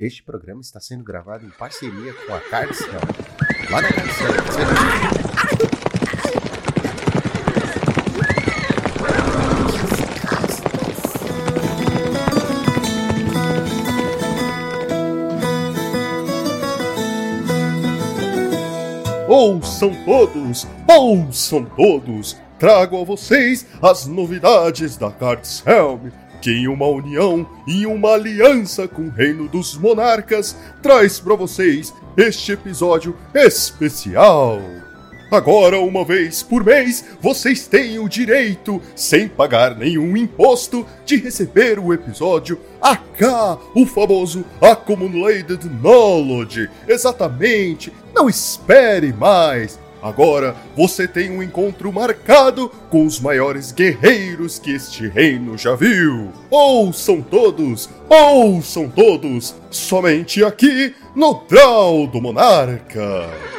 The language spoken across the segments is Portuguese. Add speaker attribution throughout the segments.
Speaker 1: Este programa está sendo gravado em parceria com a Cardcel. Lá na Cardcel. Ouçam todos, ouçam todos, trago a vocês as novidades da Cardselm que em uma união e uma aliança com o reino dos monarcas traz para vocês este episódio especial. Agora, uma vez por mês, vocês têm o direito, sem pagar nenhum imposto, de receber o episódio AK, o famoso Accumulated Knowledge. Exatamente, não espere mais. Agora você tem um encontro marcado com os maiores guerreiros que este reino já viu. Ouçam todos, ouçam todos, somente aqui no Draw do Monarca.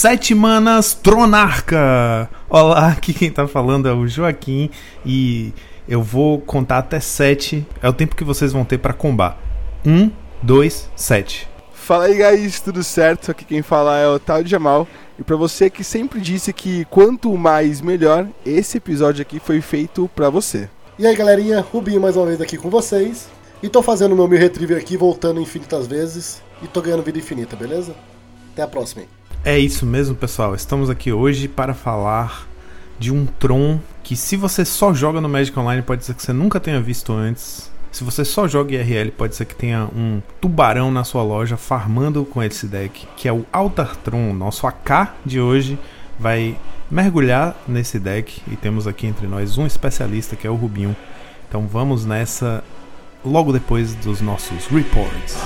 Speaker 2: Sete Manas Tronarca! Olá, aqui quem tá falando é o Joaquim e eu vou contar até sete. É o tempo que vocês vão ter para combar. Um, dois, sete.
Speaker 3: Fala aí, guys, tudo certo? Aqui quem fala é o Tal Jamal. E para você que sempre disse que quanto mais melhor, esse episódio aqui foi feito para você.
Speaker 4: E aí, galerinha, Rubinho mais uma vez aqui com vocês. E tô fazendo meu meu retriever aqui, voltando infinitas vezes. E tô ganhando vida infinita, beleza? Até a próxima aí.
Speaker 2: É isso mesmo, pessoal. Estamos aqui hoje para falar de um Tron que, se você só joga no Magic Online, pode ser que você nunca tenha visto antes. Se você só joga IRL, pode ser que tenha um tubarão na sua loja farmando com esse deck, que é o Altar Tron. Nosso AK de hoje vai mergulhar nesse deck e temos aqui entre nós um especialista que é o Rubinho. Então vamos nessa logo depois dos nossos reports.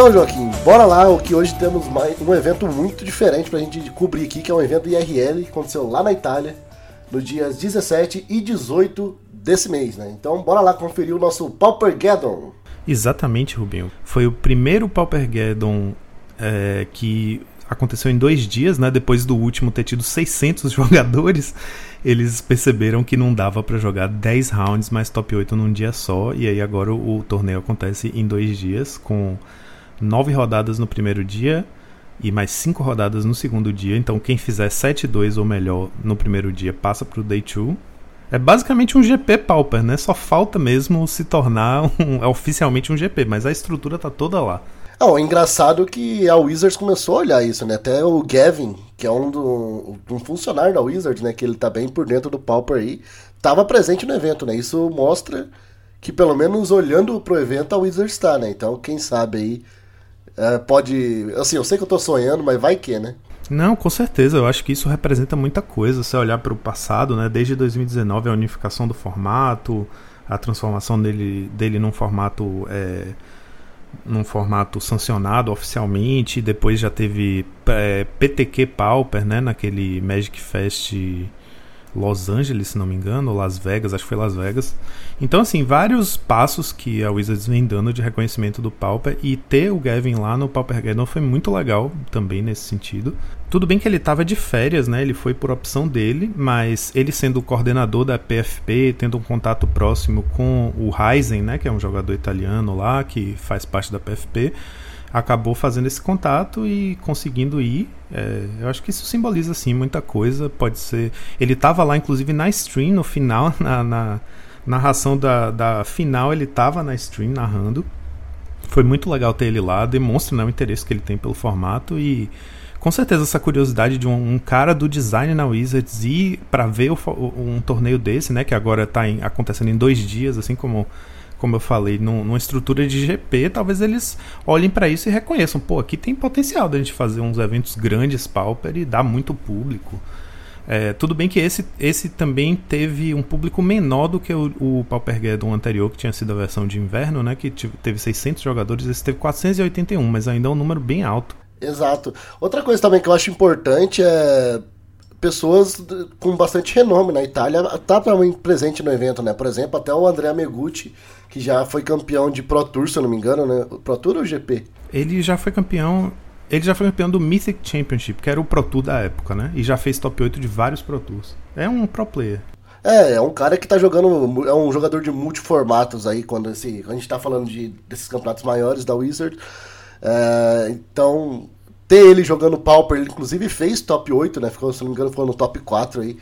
Speaker 4: Então, Joaquim, bora lá, o que hoje temos mais, um evento muito diferente pra gente cobrir aqui, que é um evento IRL que aconteceu lá na Itália, nos dias 17 e 18 desse mês, né? Então, bora lá conferir o nosso Paupergeddon.
Speaker 2: Exatamente, Rubinho. Foi o primeiro Paupergeddon é, que aconteceu em dois dias, né? Depois do último ter tido 600 jogadores, eles perceberam que não dava para jogar 10 rounds mais top 8 num dia só. E aí agora o, o torneio acontece em dois dias, com nove rodadas no primeiro dia e mais cinco rodadas no segundo dia. Então quem fizer 7-2 ou melhor no primeiro dia passa pro Day 2. É basicamente um GP Pauper, né? Só falta mesmo se tornar um, é oficialmente um GP, mas a estrutura tá toda lá.
Speaker 4: Não, é engraçado que a Wizards começou a olhar isso, né? Até o Gavin, que é um, do, um funcionário da Wizards, né? Que ele tá bem por dentro do Pauper aí, tava presente no evento, né? Isso mostra que pelo menos olhando pro evento a Wizards está, né? Então quem sabe aí é, pode. Assim, eu sei que eu tô sonhando, mas vai que, né?
Speaker 2: Não, com certeza. Eu acho que isso representa muita coisa. Se olhar para o passado, né? Desde 2019, a unificação do formato, a transformação dele, dele num formato. É, num formato sancionado oficialmente. Depois já teve é, PTQ Pauper, né? Naquele Magic Fest Los Angeles, se não me engano, Las Vegas, acho que foi Las Vegas. Então, assim, vários passos que a Wizards vem dando de reconhecimento do Pauper e ter o Gavin lá no Pauper Gathering foi muito legal também nesse sentido. Tudo bem que ele estava de férias, né? Ele foi por opção dele, mas ele sendo o coordenador da PFP, tendo um contato próximo com o Ryzen, né? Que é um jogador italiano lá que faz parte da PFP acabou fazendo esse contato e conseguindo ir. É, eu acho que isso simboliza assim muita coisa. Pode ser. Ele estava lá, inclusive, na stream no final, na, na narração da, da final, ele estava na stream narrando. Foi muito legal ter ele lá, demonstra né, o interesse que ele tem pelo formato e com certeza essa curiosidade de um, um cara do design na Wizards ir para ver o, um torneio desse, né, que agora está acontecendo em dois dias, assim como como eu falei, num, numa estrutura de GP, talvez eles olhem para isso e reconheçam, pô, aqui tem potencial da gente fazer uns eventos grandes, Pauper, e dar muito público. É, tudo bem que esse, esse também teve um público menor do que o, o Paupergeddon anterior, que tinha sido a versão de inverno, né, que teve 600 jogadores, esse teve 481, mas ainda é um número bem alto.
Speaker 4: Exato. Outra coisa também que eu acho importante é pessoas com bastante renome na Itália tá também presente no evento, né? Por exemplo, até o Andrea Megutti, que já foi campeão de Pro Tour, se eu não me engano, né? Pro Tour ou GP?
Speaker 2: Ele já foi campeão. Ele já foi campeão do Mythic Championship, que era o Pro Tour da época, né? E já fez top 8 de vários Pro Tours. É um pro player.
Speaker 4: É, é um cara que tá jogando. É um jogador de multiformatos aí, quando esse, a gente tá falando de, desses campeonatos maiores da Wizard. É, então, ter ele jogando Pauper, ele inclusive fez top 8, né? Ficou, se não me engano, ficou no top 4 aí.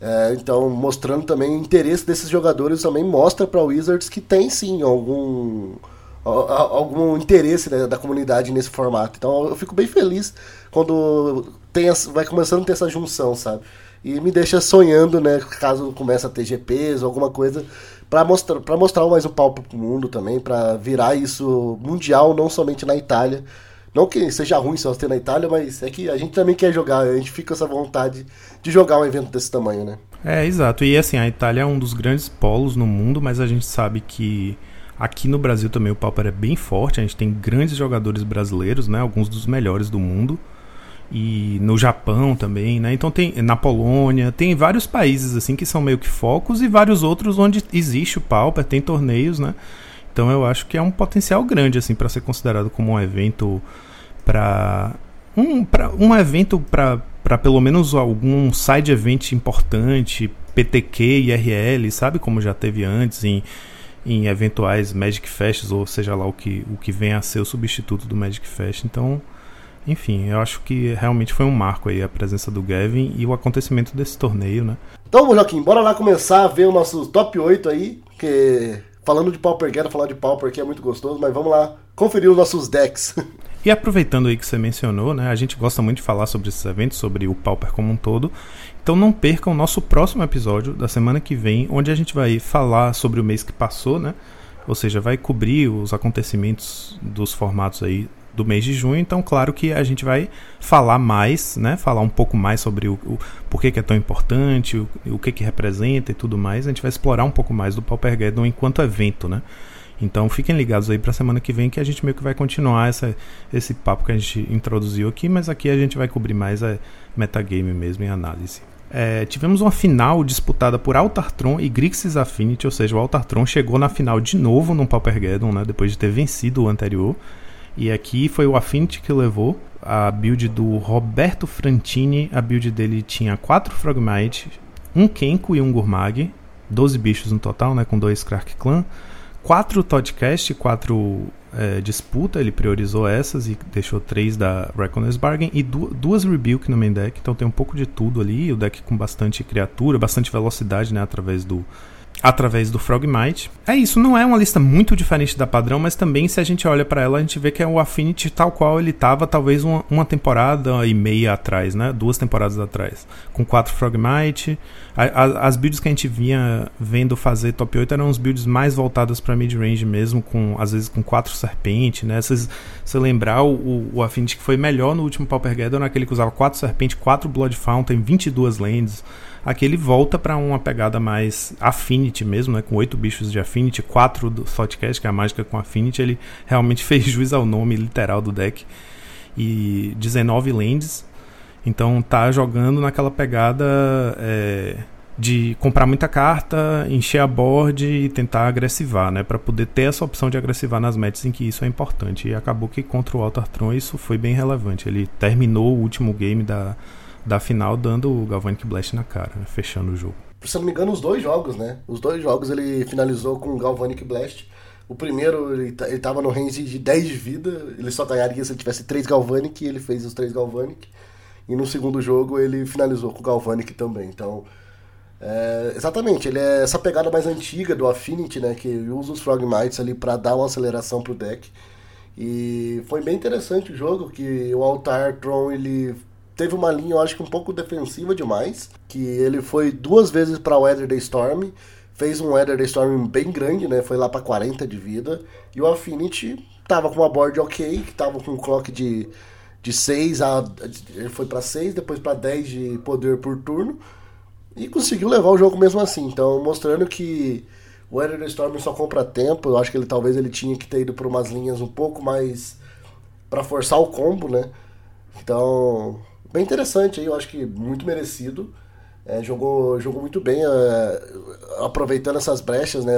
Speaker 4: É, então, mostrando também o interesse desses jogadores, também mostra para Wizards que tem sim algum algum interesse né, da comunidade nesse formato. Então, eu fico bem feliz quando tem, vai começando a ter essa junção, sabe? E me deixa sonhando, né, caso comece a ter GPs ou alguma coisa para mostrar mostrar mais um palco pro mundo também, para virar isso mundial, não somente na Itália. Não que seja ruim só ter na Itália, mas é que a gente também quer jogar, a gente fica com essa vontade de jogar um evento desse tamanho, né?
Speaker 2: É, exato. E assim, a Itália é um dos grandes polos no mundo, mas a gente sabe que aqui no Brasil também o Pauper é bem forte, a gente tem grandes jogadores brasileiros, né? Alguns dos melhores do mundo. E no Japão também, né? Então tem na Polônia, tem vários países assim que são meio que focos e vários outros onde existe o Pauper, tem torneios, né? Então eu acho que é um potencial grande assim para ser considerado como um evento para um, pra, um evento para pelo menos algum side event importante, PTQ, IRL, sabe como já teve antes em, em eventuais Magic Fests ou seja lá o que, o que vem a ser o substituto do Magic Fest. Então, enfim, eu acho que realmente foi um marco aí a presença do Gavin e o acontecimento desse torneio, né?
Speaker 4: Então, Joaquim, bora lá começar a ver o nosso top 8 aí, que falando de Pauper, quero falar de Pauper que é muito gostoso, mas vamos lá conferir os nossos decks.
Speaker 2: E aproveitando aí que você mencionou, né, a gente gosta muito de falar sobre esses eventos, sobre o Pauper como um todo. Então não percam o nosso próximo episódio da semana que vem, onde a gente vai falar sobre o mês que passou, né? Ou seja, vai cobrir os acontecimentos dos formatos aí do mês de junho. Então, claro que a gente vai falar mais, né? Falar um pouco mais sobre o, o porquê que é tão importante, o, o que que representa e tudo mais. A gente vai explorar um pouco mais do Paupergeddon enquanto evento, né? Então fiquem ligados aí para a semana que vem que a gente meio que vai continuar essa, esse papo que a gente introduziu aqui, mas aqui a gente vai cobrir mais a metagame mesmo em análise. É, tivemos uma final disputada por Altartron e Grixis Affinity, ou seja, o Altartron chegou na final de novo no Paupergeddon, né, depois de ter vencido o anterior. E aqui foi o Affinity que levou a build do Roberto Frantini. A build dele tinha 4 Frogmite, um Kenko e um Gurmag, 12 bichos no total, né, com dois Crack Clan quatro Toddcast, quatro é, disputa, ele priorizou essas e deixou três da Reckoner's Bargain e du duas Rebuke no main deck, então tem um pouco de tudo ali, o deck com bastante criatura, bastante velocidade, né, através do através do Frogmite. É isso, não é uma lista muito diferente da padrão, mas também se a gente olha para ela, a gente vê que é o Affinity tal qual ele estava talvez uma, uma, temporada e meia atrás, né? Duas temporadas atrás. Com quatro Frogmite. A, a, as builds que a gente vinha vendo fazer top 8 eram os builds mais voltadas para mid-range mesmo, com às vezes com quatro Serpente, né? Se você lembrar, o, o Affinity que foi melhor no último Paupergeddon, naquele que usava quatro Serpente, quatro Blood Fountain, 22 lands. Aqui ele volta para uma pegada mais Affinity mesmo, né? Com oito bichos de Affinity, quatro do Thoughtcast, que é a mágica com Affinity. Ele realmente fez jus ao nome literal do deck. E 19 lands. Então tá jogando naquela pegada é, de comprar muita carta, encher a board e tentar agressivar, né? Para poder ter essa opção de agressivar nas matches em que isso é importante. E acabou que contra o Altartron isso foi bem relevante. Ele terminou o último game da da final dando o Galvanic Blast na cara, né? fechando o jogo.
Speaker 4: Se eu não me engano, os dois jogos, né? Os dois jogos ele finalizou com o Galvanic Blast. O primeiro, ele, ele tava no range de 10 de vida, ele só ganharia se ele tivesse 3 Galvanic, e ele fez os 3 Galvanic. E no segundo jogo ele finalizou com o Galvanic também. Então, é, exatamente, ele é essa pegada mais antiga do Affinity, né? Que usa os Frogmites ali para dar uma aceleração pro deck. E foi bem interessante o jogo, que o Altar Tron ele teve uma linha, eu acho que um pouco defensiva demais. Que ele foi duas vezes para o Weather the Storm, fez um Weather the Storm bem grande, né? Foi lá para 40 de vida. E o Affinity tava com uma board ok, que tava com um clock de de 6 a. Ele foi para 6, depois para 10 de poder por turno. E conseguiu levar o jogo mesmo assim. Então, mostrando que o Ender Storm só compra tempo. Eu acho que ele talvez ele tinha que ter ido por umas linhas um pouco mais. para forçar o combo, né? Então, bem interessante aí. Eu acho que muito merecido. É, jogou, jogou muito bem, é, aproveitando essas brechas, né?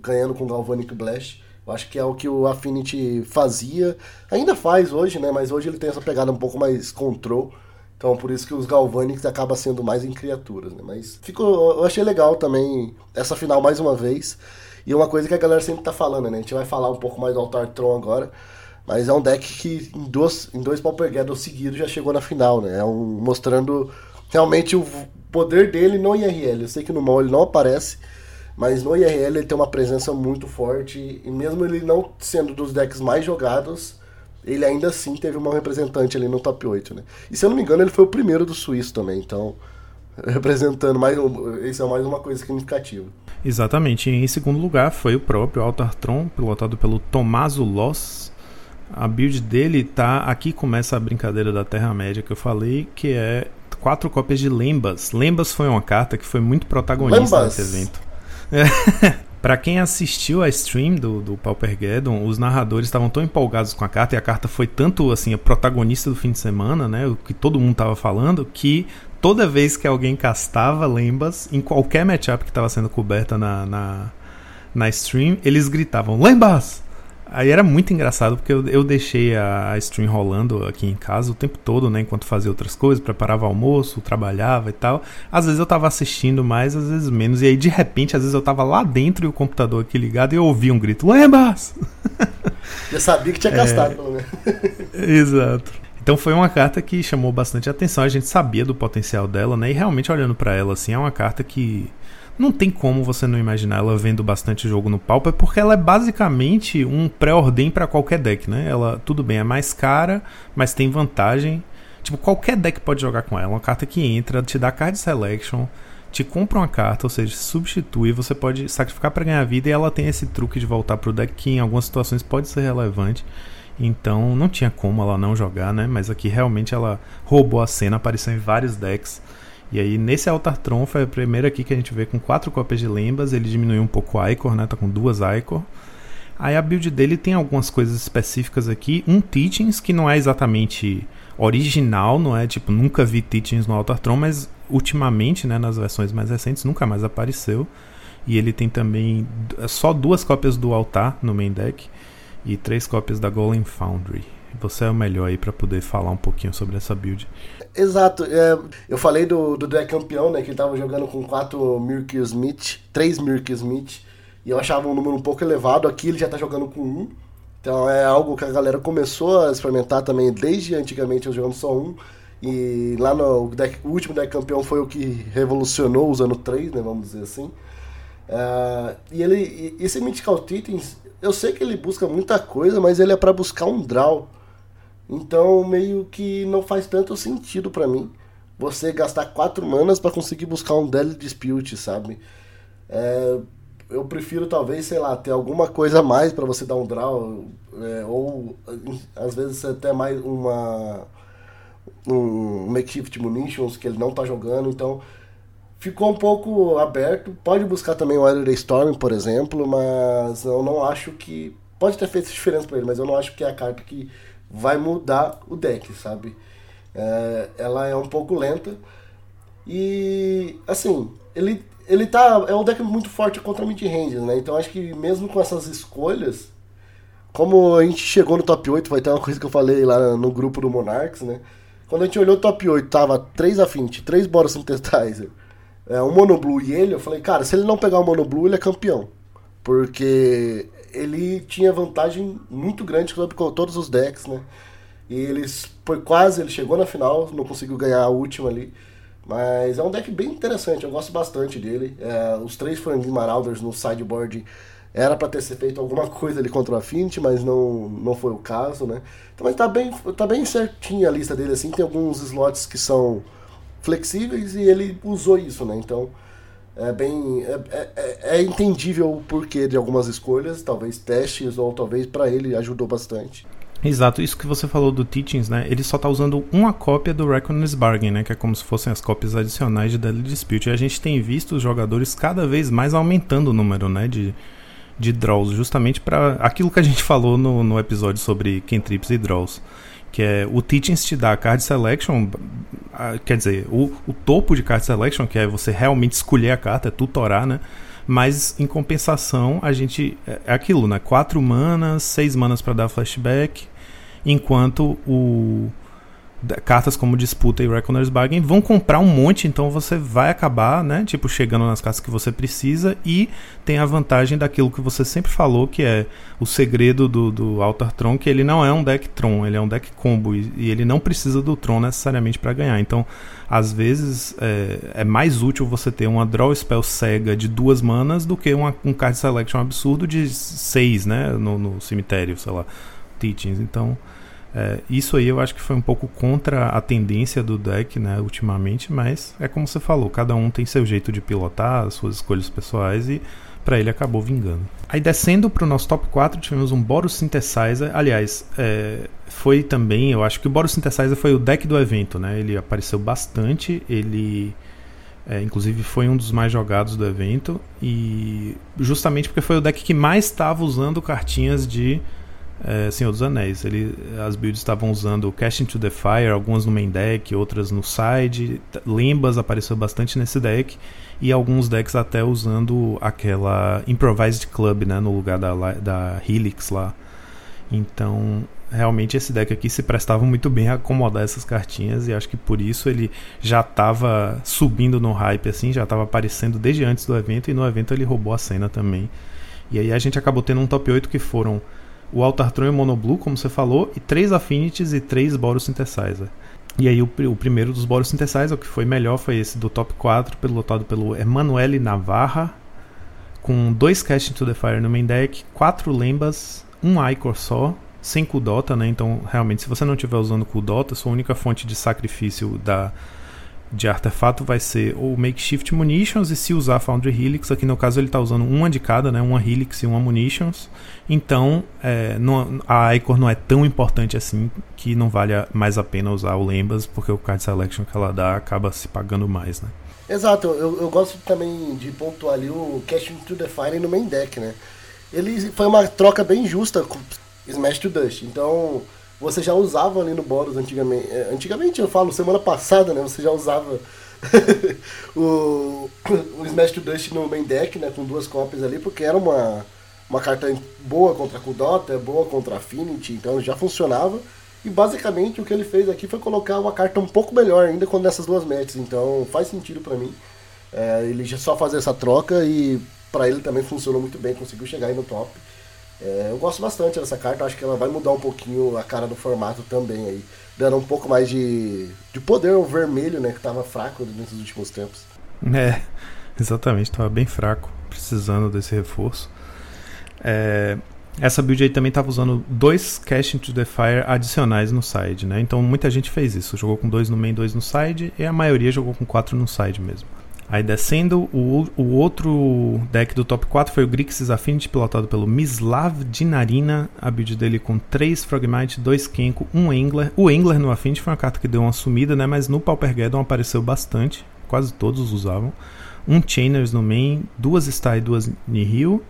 Speaker 4: Ganhando com Galvanic Blast. Eu acho que é o que o Affinity fazia, ainda faz hoje, né? Mas hoje ele tem essa pegada um pouco mais control. Então por isso que os Galvanics acaba sendo mais em criaturas, né? Mas ficou, eu achei legal também essa final mais uma vez. E uma coisa que a galera sempre tá falando, né? A gente vai falar um pouco mais do Altar Tron agora. Mas é um deck que em dois, em dois Pauper Gathers seguidos já chegou na final, né? É um, mostrando realmente o poder dele no IRL. Eu sei que no mall ele não aparece, mas no IRL ele tem uma presença muito forte e mesmo ele não sendo dos decks mais jogados, ele ainda assim teve uma representante ali no top 8, né? E se eu não me engano, ele foi o primeiro do suíço também, então representando mais isso é mais uma coisa significativa.
Speaker 2: Exatamente. E em segundo lugar foi o próprio Altartron, pilotado pelo Tomaso Loss. A build dele tá aqui começa a brincadeira da Terra Média que eu falei, que é quatro cópias de Lembas. Lembas foi uma carta que foi muito protagonista Lembas. nesse evento. Para quem assistiu a stream do, do Paupergeddon, os narradores estavam tão empolgados com a carta, e a carta foi tanto assim a protagonista do fim de semana, né? O que todo mundo estava falando, que toda vez que alguém castava Lembas, em qualquer matchup que estava sendo coberta na, na, na stream, eles gritavam: Lembas! Aí era muito engraçado porque eu, eu deixei a, a, stream rolando aqui em casa o tempo todo, né? Enquanto fazia outras coisas, preparava almoço, trabalhava e tal. Às vezes eu tava assistindo mais, às vezes menos. E aí de repente, às vezes eu tava lá dentro e o computador aqui ligado e eu ouvia um grito: Lembas!
Speaker 4: Eu sabia que tinha castado, pelo menos.
Speaker 2: Exato. Então foi uma carta que chamou bastante atenção. A gente sabia do potencial dela, né? E realmente olhando para ela assim, é uma carta que não tem como você não imaginar ela vendo bastante jogo no Pauper, porque ela é basicamente um pré-ordem para qualquer deck, né? Ela, tudo bem, é mais cara, mas tem vantagem. Tipo, qualquer deck pode jogar com ela. Uma carta que entra, te dá card selection, te compra uma carta, ou seja, substitui, você pode sacrificar para ganhar vida e ela tem esse truque de voltar pro deck que em algumas situações pode ser relevante. Então não tinha como ela não jogar, né? Mas aqui realmente ela roubou a cena, apareceu em vários decks. E aí, nesse Altartron, foi a primeira aqui que a gente vê com quatro cópias de Lembas. Ele diminuiu um pouco o Icor, né? Tá com duas Icor. Aí a build dele tem algumas coisas específicas aqui. Um Teachings, que não é exatamente original, não é? Tipo, nunca vi Teachings no Altartron, mas ultimamente, né, nas versões mais recentes, nunca mais apareceu. E ele tem também só duas cópias do Altar no main deck e três cópias da Golem Foundry. Você é o melhor aí para poder falar um pouquinho sobre essa build.
Speaker 4: Exato. É, eu falei do, do deck campeão, né? Que ele tava jogando com quatro Mirk Smith, três Mirk Smith. E eu achava um número um pouco elevado. Aqui ele já tá jogando com um. Então é algo que a galera começou a experimentar também desde antigamente, eu jogando só um. E lá no deck, o último deck campeão foi o que revolucionou usando três, né? Vamos dizer assim. Uh, e ele, esse Mythical Titans, eu sei que ele busca muita coisa, mas ele é para buscar um draw. Então, meio que não faz tanto sentido para mim você gastar quatro manas para conseguir buscar um Deadly Dispute, sabe? É, eu prefiro talvez, sei lá, ter alguma coisa a mais para você dar um draw, é, ou às vezes até mais uma um makeshift munitions que ele não tá jogando, então ficou um pouco aberto. Pode buscar também o Elder Storm, por exemplo, mas eu não acho que pode ter feito diferença para ele, mas eu não acho que é a carta que vai mudar o deck, sabe? É, ela é um pouco lenta e assim, ele ele tá é um deck muito forte contra mid range, né? Então acho que mesmo com essas escolhas, como a gente chegou no top 8, vai ter uma coisa que eu falei lá no grupo do Monarchs, né? Quando a gente olhou o top 8, tava 3 Affinity, 3 Boros Synthesizer, é, um Mono Blue e ele, eu falei, cara, se ele não pegar o Mono Blue, ele é campeão. Porque ele tinha vantagem muito grande sobre todos os decks, né? E eles foi quase, ele chegou na final, não conseguiu ganhar a última ali. Mas é um deck bem interessante, eu gosto bastante dele. É, os três Frangin Marauders no sideboard era para ter sido feito alguma coisa ali contra o Affinity, mas não, não foi o caso, né? Então, mas tá bem, tá bem certinha a lista dele, assim. Tem alguns slots que são flexíveis e ele usou isso, né? Então, é bem. É, é, é, é entendível o porquê de algumas escolhas, talvez testes, ou talvez para ele ajudou bastante.
Speaker 2: Exato, isso que você falou do Teachings, né? Ele só tá usando uma cópia do Reckoner's Bargain, né? Que é como se fossem as cópias adicionais de Deadly Dispute. E a gente tem visto os jogadores cada vez mais aumentando o número, né? De, de draws, justamente para aquilo que a gente falou no, no episódio sobre cantrips e draws. Que é o Teachings te dá card selection, quer dizer, o, o topo de card selection, que é você realmente escolher a carta, é tutorar, né? Mas em compensação, a gente. É, é aquilo, né? Quatro manas, seis manas para dar flashback, enquanto o cartas como Disputa e Reckoner's Bargain vão comprar um monte, então você vai acabar, né, tipo, chegando nas cartas que você precisa e tem a vantagem daquilo que você sempre falou, que é o segredo do, do Altar Tron, que ele não é um deck Tron, ele é um deck combo e, e ele não precisa do Tron necessariamente para ganhar. Então, às vezes, é, é, mais útil você ter uma Draw Spell cega de duas manas do que uma, um Card Selection absurdo de seis, né, no, no cemitério, sei lá, Teachings. Então... É, isso aí eu acho que foi um pouco contra a tendência do deck, né, ultimamente, mas é como você falou, cada um tem seu jeito de pilotar, suas escolhas pessoais e para ele acabou vingando. Aí descendo para o nosso top 4, tivemos um Boros Synthesizer. Aliás, é, foi também, eu acho que o Boros Synthesizer foi o deck do evento, né? Ele apareceu bastante, ele é, inclusive foi um dos mais jogados do evento e justamente porque foi o deck que mais estava usando cartinhas de é, Senhor dos Anéis. Ele, as builds estavam usando Cast into the Fire, algumas no main deck, outras no side. Limbas apareceu bastante nesse deck. E alguns decks até usando aquela Improvised Club né, no lugar da, da Helix lá. Então, realmente esse deck aqui se prestava muito bem a acomodar essas cartinhas e acho que por isso ele já estava subindo no hype assim, já estava aparecendo desde antes do evento e no evento ele roubou a cena também. E aí a gente acabou tendo um top 8 que foram o Altartron e o Monoblue, como você falou, e três Affinities e três Boros Synthesizer. E aí o, o primeiro dos Boros Synthesizer, o que foi melhor, foi esse do top 4, pilotado pelo Emanuele Navarra, com dois Cast into the Fire no main deck, quatro Lembas, um Icor só, sem Kudota, né? Então, realmente, se você não estiver usando Kudota, sua única fonte de sacrifício da de artefato vai ser o Makeshift Munitions e se usar Foundry Helix, aqui no caso ele está usando uma de cada, né, uma Helix e uma Munitions, então é, não, a Icor não é tão importante assim que não vale mais a pena usar o Lembas, porque o card selection que ela dá acaba se pagando mais, né.
Speaker 4: Exato, eu, eu gosto também de pontuar ali o Casting to Define no main deck, né. Ele foi uma troca bem justa com Smash to Dust, então você já usava ali no Boros antigamente. É, antigamente, eu falo, semana passada, né? Você já usava o, o Smash to Dust no main deck, né? Com duas cópias ali, porque era uma, uma carta boa contra Kudota, boa contra Affinity, então já funcionava. E basicamente o que ele fez aqui foi colocar uma carta um pouco melhor ainda com nessas duas matches, então faz sentido para mim. É, ele já só fazer essa troca e para ele também funcionou muito bem, conseguiu chegar aí no top. É, eu gosto bastante dessa carta, acho que ela vai mudar um pouquinho a cara do formato também aí, dando um pouco mais de, de poder ao vermelho, né, que estava fraco nesses últimos tempos.
Speaker 2: É, exatamente, estava bem fraco, precisando desse reforço. É, essa build aí também estava usando dois Cash into the Fire adicionais no side, né? Então muita gente fez isso, jogou com dois no main, dois no side, e a maioria jogou com quatro no side mesmo. Aí descendo, o, o outro deck do top 4 foi o Grixis Affinity, pilotado pelo Mislav Dinarina. A build dele com 3 Frogmite, 2 Kenko, 1 Engler. O Engler no Affinity foi uma carta que deu uma sumida, né? Mas no Paupergeddon apareceu bastante. Quase todos usavam. Um Chainers no main, duas Star e duas Nihil.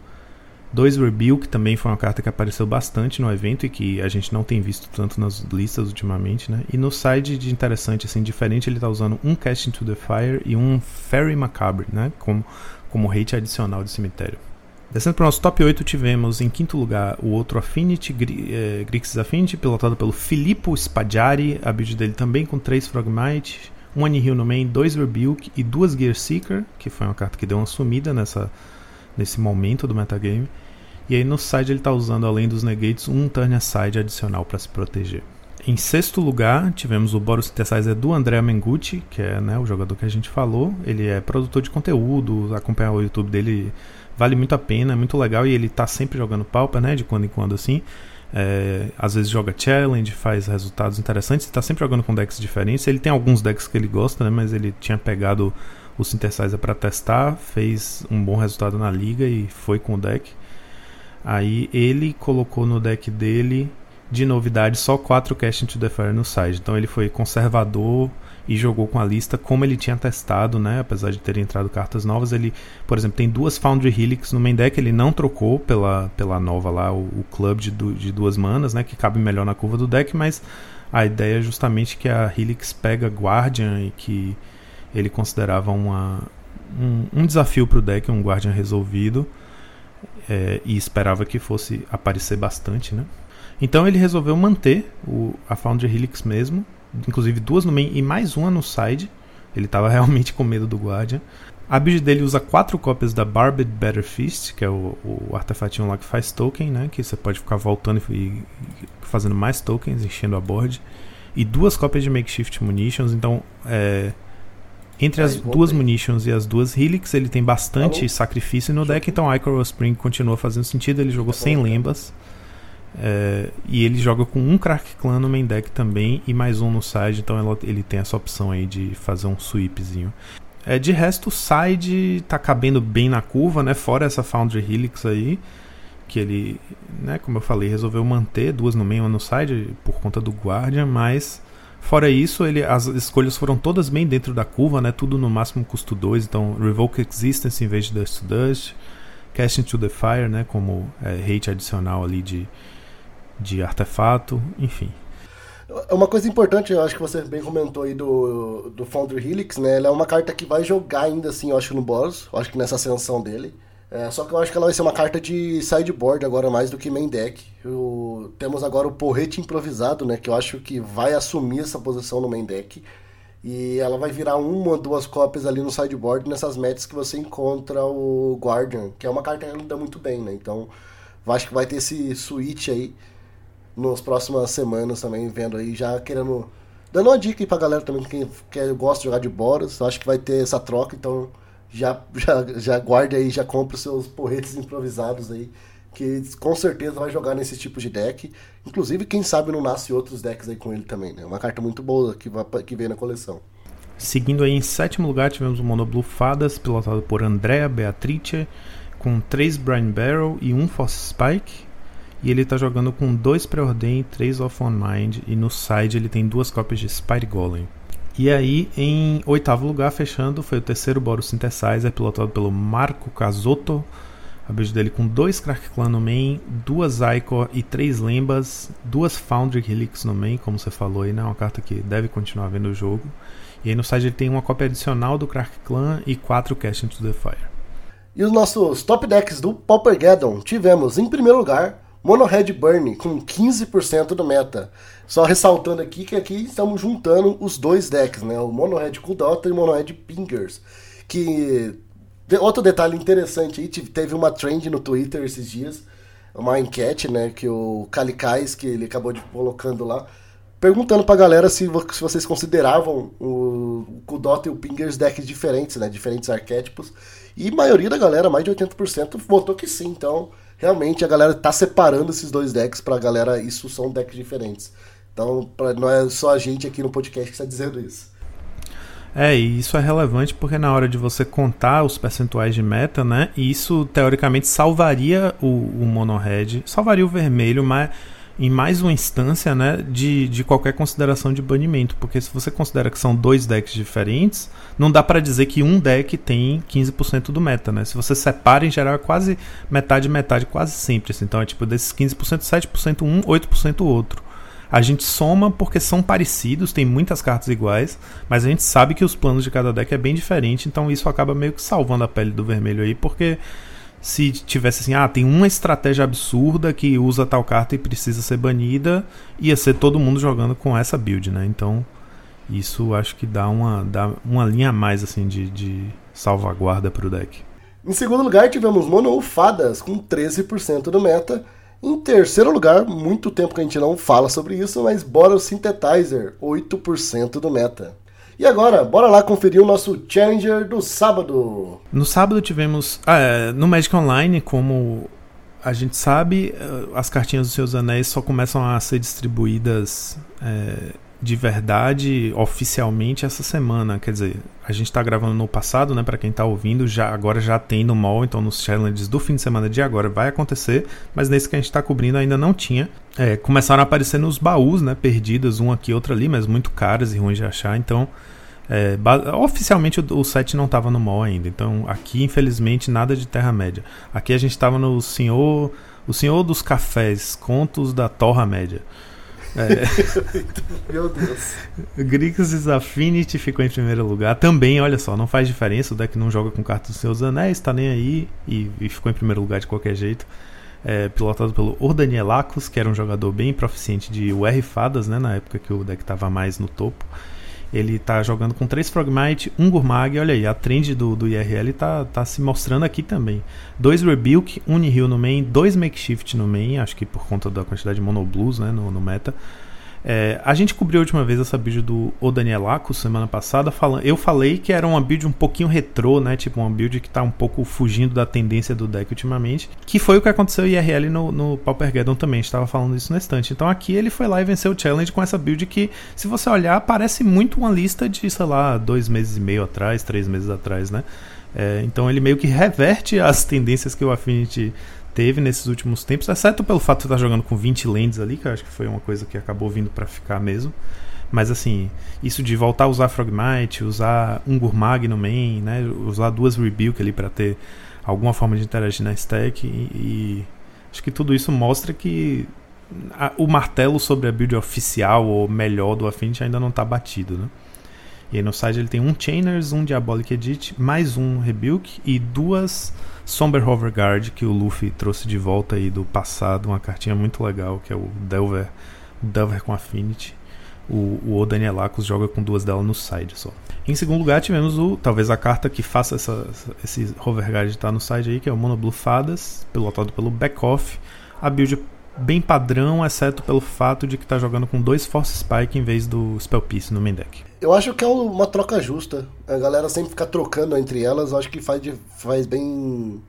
Speaker 2: Dois Rebuke também foi uma carta que apareceu bastante no evento e que a gente não tem visto tanto nas listas ultimamente, né? E no side de interessante, assim, diferente, ele tá usando um Cast into the Fire e um Fairy Macabre, né? Como, como rate adicional de cemitério. Descendo para o nosso top 8, tivemos em quinto lugar o outro Affinity, eh, Grixis Affinity, pilotado pelo Filippo Spaggiari, a build dele também com 3 Frogmite, um Anihil no main, 2 Rebuke e duas Gear Seeker, que foi uma carta que deu uma sumida nessa, nesse momento do metagame. E aí no side ele está usando, além dos negates, um turn aside adicional para se proteger. Em sexto lugar, tivemos o Boros Synthesizer do André Mengucci, que é né, o jogador que a gente falou. Ele é produtor de conteúdo, acompanhar o YouTube dele vale muito a pena, é muito legal e ele está sempre jogando Pauper, né, de quando em quando assim. É, às vezes joga challenge, faz resultados interessantes, está sempre jogando com decks diferentes. Ele tem alguns decks que ele gosta, né, mas ele tinha pegado o Synthesizer para testar, fez um bom resultado na liga e foi com o deck. Aí ele colocou no deck dele de novidade só 4 Casting to the Fire no site. Então ele foi conservador e jogou com a lista como ele tinha testado, né? Apesar de ter entrado cartas novas, ele, por exemplo, tem duas Foundry Helix no main deck, ele não trocou pela, pela nova lá, o, o Club de, de duas manas, né? Que cabe melhor na curva do deck, mas a ideia é justamente que a Helix pega Guardian e que ele considerava uma, um, um desafio para o deck, um Guardian resolvido. É, e esperava que fosse aparecer bastante, né? Então ele resolveu manter o, a Foundry Helix mesmo, inclusive duas no main e mais uma no side. Ele estava realmente com medo do Guardian. A build dele usa quatro cópias da Barbed Better Fist, que é o, o artefatinho lá que faz token, né? Que você pode ficar voltando e, e fazendo mais tokens, enchendo a board. E duas cópias de Makeshift Munitions. Então, é, entre as duas munitions e as duas helix, ele tem bastante Alô? sacrifício no deck, então Icaro Spring continua fazendo sentido. Ele jogou sem lembas. É, e ele joga com um Crack Clan no main deck também e mais um no side, então ela, ele tem essa opção aí de fazer um sweepzinho. É, de resto, o side tá cabendo bem na curva, né? Fora essa Foundry Helix aí, que ele, né, como eu falei, resolveu manter duas no main uma no side por conta do Guardian, mas Fora isso, ele, as escolhas foram todas bem dentro da curva, né? Tudo no máximo custo 2. Então, Revoke Existence em vez de Dust to Dust. Cast into the Fire, né? Como é, hate adicional ali de, de artefato. Enfim.
Speaker 4: É uma coisa importante, eu acho que você bem comentou aí do, do Foundry Helix, né? Ela é uma carta que vai jogar ainda assim, eu acho, no boss. Eu acho que nessa ascensão dele. É, só que eu acho que ela vai ser uma carta de sideboard agora mais do que main deck. Temos agora o porrete improvisado, né? Que eu acho que vai assumir essa posição no main deck. E ela vai virar uma duas cópias ali no sideboard nessas metas que você encontra o Guardian, que é uma carta que lida muito bem, né? Então, acho que vai ter esse switch aí nas próximas semanas também, vendo aí, já querendo. Dando uma dica aí pra galera também, quem, quem gosta de jogar de Boros, acho que vai ter essa troca, então já, já, já guarde aí, já compre os seus porretes improvisados aí, que com certeza vai jogar nesse tipo de deck. Inclusive, quem sabe não nasce outros decks aí com ele também, né? Uma carta muito boa que, vai, que vem na coleção.
Speaker 2: Seguindo aí em sétimo lugar, tivemos o Mono Blue Fadas, pilotado por Andrea Beatrice, com 3 Brian Barrel e 1 Force Spike. E ele está jogando com 2 Preordain, 3 Off On Mind, e no side ele tem duas cópias de Spire Golem. E aí, em oitavo lugar, fechando, foi o terceiro Boros Synthesizer, pilotado pelo Marco Casotto. A build dele com dois Crack Clan no main, duas Icor e três Lembas, duas Foundry Helix no main, como você falou aí, né? Uma carta que deve continuar vendo o jogo. E aí no site ele tem uma cópia adicional do Crack Clan e quatro Cast into the Fire.
Speaker 4: E os nossos top decks do Paupergeddon tivemos, em primeiro lugar, Mono Red Burn com 15% do meta. Só ressaltando aqui que aqui estamos juntando os dois decks, né? O Mono Red Kudota e o Mono Red Pingers. Que. Outro detalhe interessante aí, teve uma trend no Twitter esses dias, uma enquete, né? Que o Calicais, que ele acabou de colocando lá, perguntando pra galera se, se vocês consideravam o, o Kudota e o Pingers decks diferentes, né? Diferentes arquétipos. E a maioria da galera, mais de 80%, votou que sim. Então, realmente a galera tá separando esses dois decks pra galera, isso são decks diferentes. Então, pra, não é só a gente aqui no podcast que está dizendo isso.
Speaker 2: É, e isso é relevante porque na hora de você contar os percentuais de meta, né? Isso teoricamente salvaria o, o mono red, salvaria o vermelho, mas em mais uma instância, né, de, de qualquer consideração de banimento, porque se você considera que são dois decks diferentes, não dá para dizer que um deck tem 15% do meta, né? Se você separa em geral é quase metade metade, quase sempre, assim. então é tipo desses 15%, 7% um, 8% outro. A gente soma porque são parecidos, tem muitas cartas iguais, mas a gente sabe que os planos de cada deck é bem diferente, então isso acaba meio que salvando a pele do vermelho aí, porque se tivesse assim, ah, tem uma estratégia absurda que usa tal carta e precisa ser banida, ia ser todo mundo jogando com essa build, né? Então, isso acho que dá uma, dá uma linha a mais assim de, de salvaguarda pro deck.
Speaker 4: Em segundo lugar, tivemos Mono Fadas com 13% do meta. Em terceiro lugar, muito tempo que a gente não fala sobre isso, mas Bora Synthetizer, 8% do meta. E agora, bora lá conferir o nosso Challenger do sábado.
Speaker 2: No sábado tivemos, ah, é, no Magic Online, como a gente sabe, eh, as cartinhas dos Seus Anéis só começam a ser distribuídas é, de verdade oficialmente essa semana. Quer dizer, a gente está gravando no passado, né? Para quem está ouvindo, já agora já tem no mall, então nos challenges do fim de semana de agora vai acontecer, mas nesse que a gente está cobrindo ainda não tinha. É, começaram a aparecer nos baús, né? Perdidas, um aqui, outro ali, mas muito caras e ruins de achar. Então, é, oficialmente o, o set não estava no mall ainda. Então, aqui, infelizmente, nada de Terra Média. Aqui a gente estava no Senhor, o Senhor dos Cafés, Contos da Torra Média.
Speaker 4: É. Meu Deus.
Speaker 2: Grixis Affinity ficou em primeiro lugar. Também, olha só, não faz diferença. O deck não joga com cartas dos seus anéis, tá nem aí. E, e ficou em primeiro lugar de qualquer jeito. É, pilotado pelo Ordanielakos, que era um jogador bem proficiente de UR Fadas, né, na época que o deck estava mais no topo. Ele tá jogando com 3 Frogmite, 1 um Gurmag, olha aí, a trend do, do IRL tá, tá se mostrando aqui também. 2 Rebuke, 1 um Nihil no main, 2 Makeshift no main, acho que por conta da quantidade de Mono Blues né, no, no meta. É, a gente cobriu a última vez essa build do O Danielaco semana passada. Falando, eu falei que era uma build um pouquinho retrô, né? Tipo, uma build que tá um pouco fugindo da tendência do deck ultimamente. Que foi o que aconteceu em IRL no, no Paupergeddon também. Estava falando isso no instante. Então aqui ele foi lá e venceu o challenge com essa build que, se você olhar, parece muito uma lista de, sei lá, dois meses e meio atrás, três meses atrás, né? É, então ele meio que reverte as tendências que o Affinity teve nesses últimos tempos, exceto pelo fato de estar jogando com 20 lands ali, que eu acho que foi uma coisa que acabou vindo para ficar mesmo. Mas assim, isso de voltar a usar Frogmite, usar Gurmag no main, né, usar duas Rebuke ali para ter alguma forma de interagir na stack e, e acho que tudo isso mostra que a, o martelo sobre a build oficial ou melhor do Affinity ainda não está batido, né? E aí no site ele tem um Chainers, um Diabolic Edit, mais um Rebuke e duas Somber Hoverguard que o Luffy trouxe de volta aí do passado, uma cartinha muito legal que é o Delver, Delver com Affinity. O, o Danielacos joga com duas delas no side só. Em segundo lugar, tivemos o talvez a carta que faça essa, esse Hoverguard estar tá no side aí, que é o Mono Blue Fadas, pilotado pelo Backoff. A build bem padrão, exceto pelo fato de que está jogando com dois Force Spike em vez do Spell Piece no main deck.
Speaker 4: Eu acho que é uma troca justa. A galera sempre fica trocando entre elas, eu acho que faz, faz bem.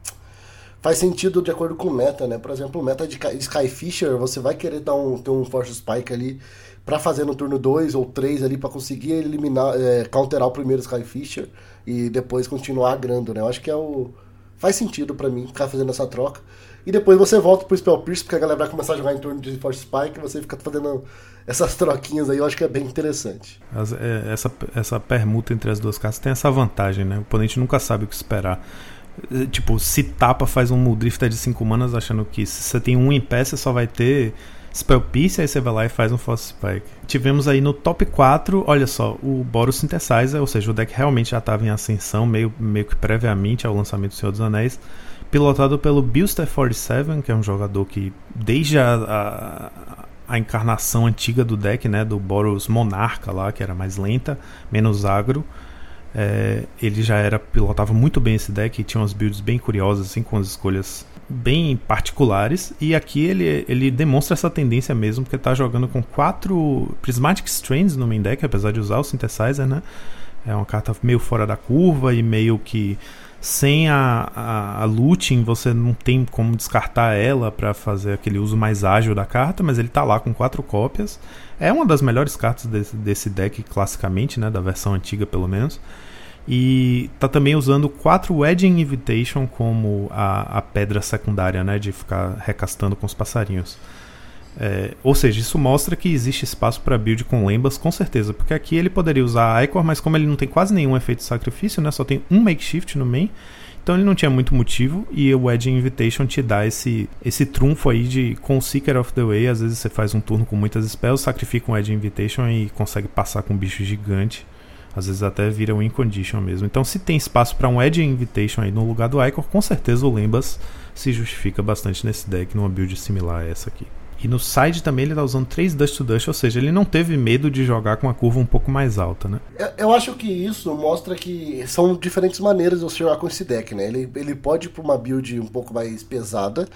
Speaker 4: Faz sentido de acordo com o meta, né? Por exemplo, o meta de Skyfisher, você vai querer dar um, ter um Force Spike ali para fazer no turno 2 ou 3 ali para conseguir eliminar, é, counterar o primeiro Skyfisher e depois continuar agrando, né? Eu acho que é o. Faz sentido para mim ficar fazendo essa troca. E depois você volta pro Spell Pierce, porque a galera vai começar a jogar em torno de Force Spike e você fica fazendo essas troquinhas aí, eu acho que é bem interessante.
Speaker 2: É, essa, essa permuta entre as duas cartas tem essa vantagem, né? O oponente nunca sabe o que esperar. É, tipo, se tapa, faz um Muldrifter de 5 manas achando que se você tem um em pé, você só vai ter Spell Piece, aí você vai lá e faz um Force Spike. Tivemos aí no top 4, olha só, o Boros Synthesizer, ou seja, o deck realmente já estava em ascensão, meio, meio que previamente ao lançamento do Senhor dos Anéis pilotado pelo Bilster 47, que é um jogador que desde a, a, a, encarnação antiga do deck, né, do Boros Monarca lá, que era mais lenta, menos agro, é, ele já era pilotava muito bem esse deck e tinha umas builds bem curiosas assim com as escolhas bem particulares e aqui ele, ele demonstra essa tendência mesmo porque está jogando com quatro Prismatic Strands no main deck apesar de usar o Synthesizer né é uma carta meio fora da curva e meio que sem a, a, a looting você não tem como descartar ela para fazer aquele uso mais ágil da carta, mas ele está lá com quatro cópias. É uma das melhores cartas desse, desse deck classicamente, né, da versão antiga pelo menos. E tá também usando quatro Wedding Invitation como a, a pedra secundária, né, de ficar recastando com os passarinhos. É, ou seja, isso mostra que existe espaço para build com lembas, com certeza, porque aqui ele poderia usar a Icor, mas como ele não tem quase nenhum efeito de sacrifício, né, só tem um makeshift no main, então ele não tinha muito motivo e o Edge Invitation te dá esse, esse trunfo aí de com o Seeker of the Way, às vezes você faz um turno com muitas spells, sacrifica um Edge Invitation e consegue passar com um bicho gigante. Às vezes até vira um win condition mesmo. Então se tem espaço para um Edge Invitation aí no lugar do Icor, com certeza o Lembas se justifica bastante nesse deck, numa build similar a essa aqui. E no side também ele tá usando 3 Dust to Dust, ou seja, ele não teve medo de jogar com uma curva um pouco mais alta, né?
Speaker 4: Eu acho que isso mostra que são diferentes maneiras de você jogar com esse deck, né? Ele, ele pode ir pra uma build um pouco mais pesada,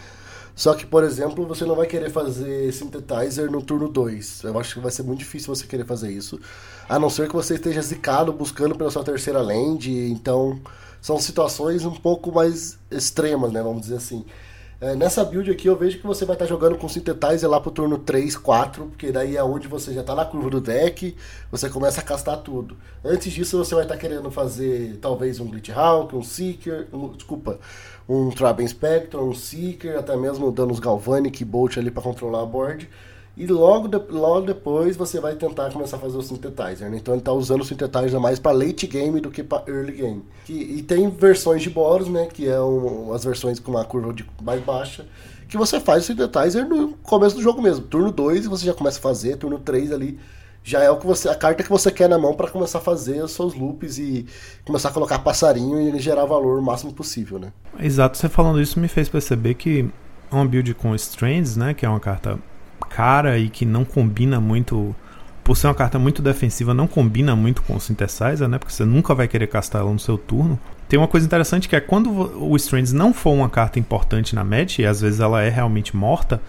Speaker 4: só que, por exemplo, você não vai querer fazer Synthetizer no turno 2. Eu acho que vai ser muito difícil você querer fazer isso. A não ser que você esteja zicado buscando pela sua terceira land. Então, são situações um pouco mais extremas, né? Vamos dizer assim. É, nessa build aqui eu vejo que você vai estar tá jogando com Synthetizer lá pro turno 3, 4, porque daí é onde você já está na curva do deck, você começa a castar tudo. Antes disso você vai estar tá querendo fazer talvez um Glitch Hawk, um Seeker, um, desculpa, um Traben Spectre, um Seeker, até mesmo danos Galvanic, Bolt ali para controlar a board. E logo, de, logo depois você vai tentar começar a fazer o synthetizer. Né? Então ele está usando o synthetizer mais para late game do que para early game. E, e, tem versões de Boros, né? Que é um, as versões com uma curva de, mais baixa. Que você faz o synthetizer no começo do jogo mesmo. Turno 2 você já começa a fazer, turno 3 ali já é o que você a carta que você quer na mão para começar a fazer os seus loops e começar a colocar passarinho e gerar valor o máximo possível, né?
Speaker 2: Exato, você falando isso me fez perceber que uma build com Strands, né, que é uma carta cara e que não combina muito. Por ser uma carta muito defensiva, não combina muito com o Synthesizer, né? Porque você nunca vai querer castar ela no seu turno. Tem uma coisa interessante que é quando o Strands não for uma carta importante na match, e às vezes ela é realmente morta,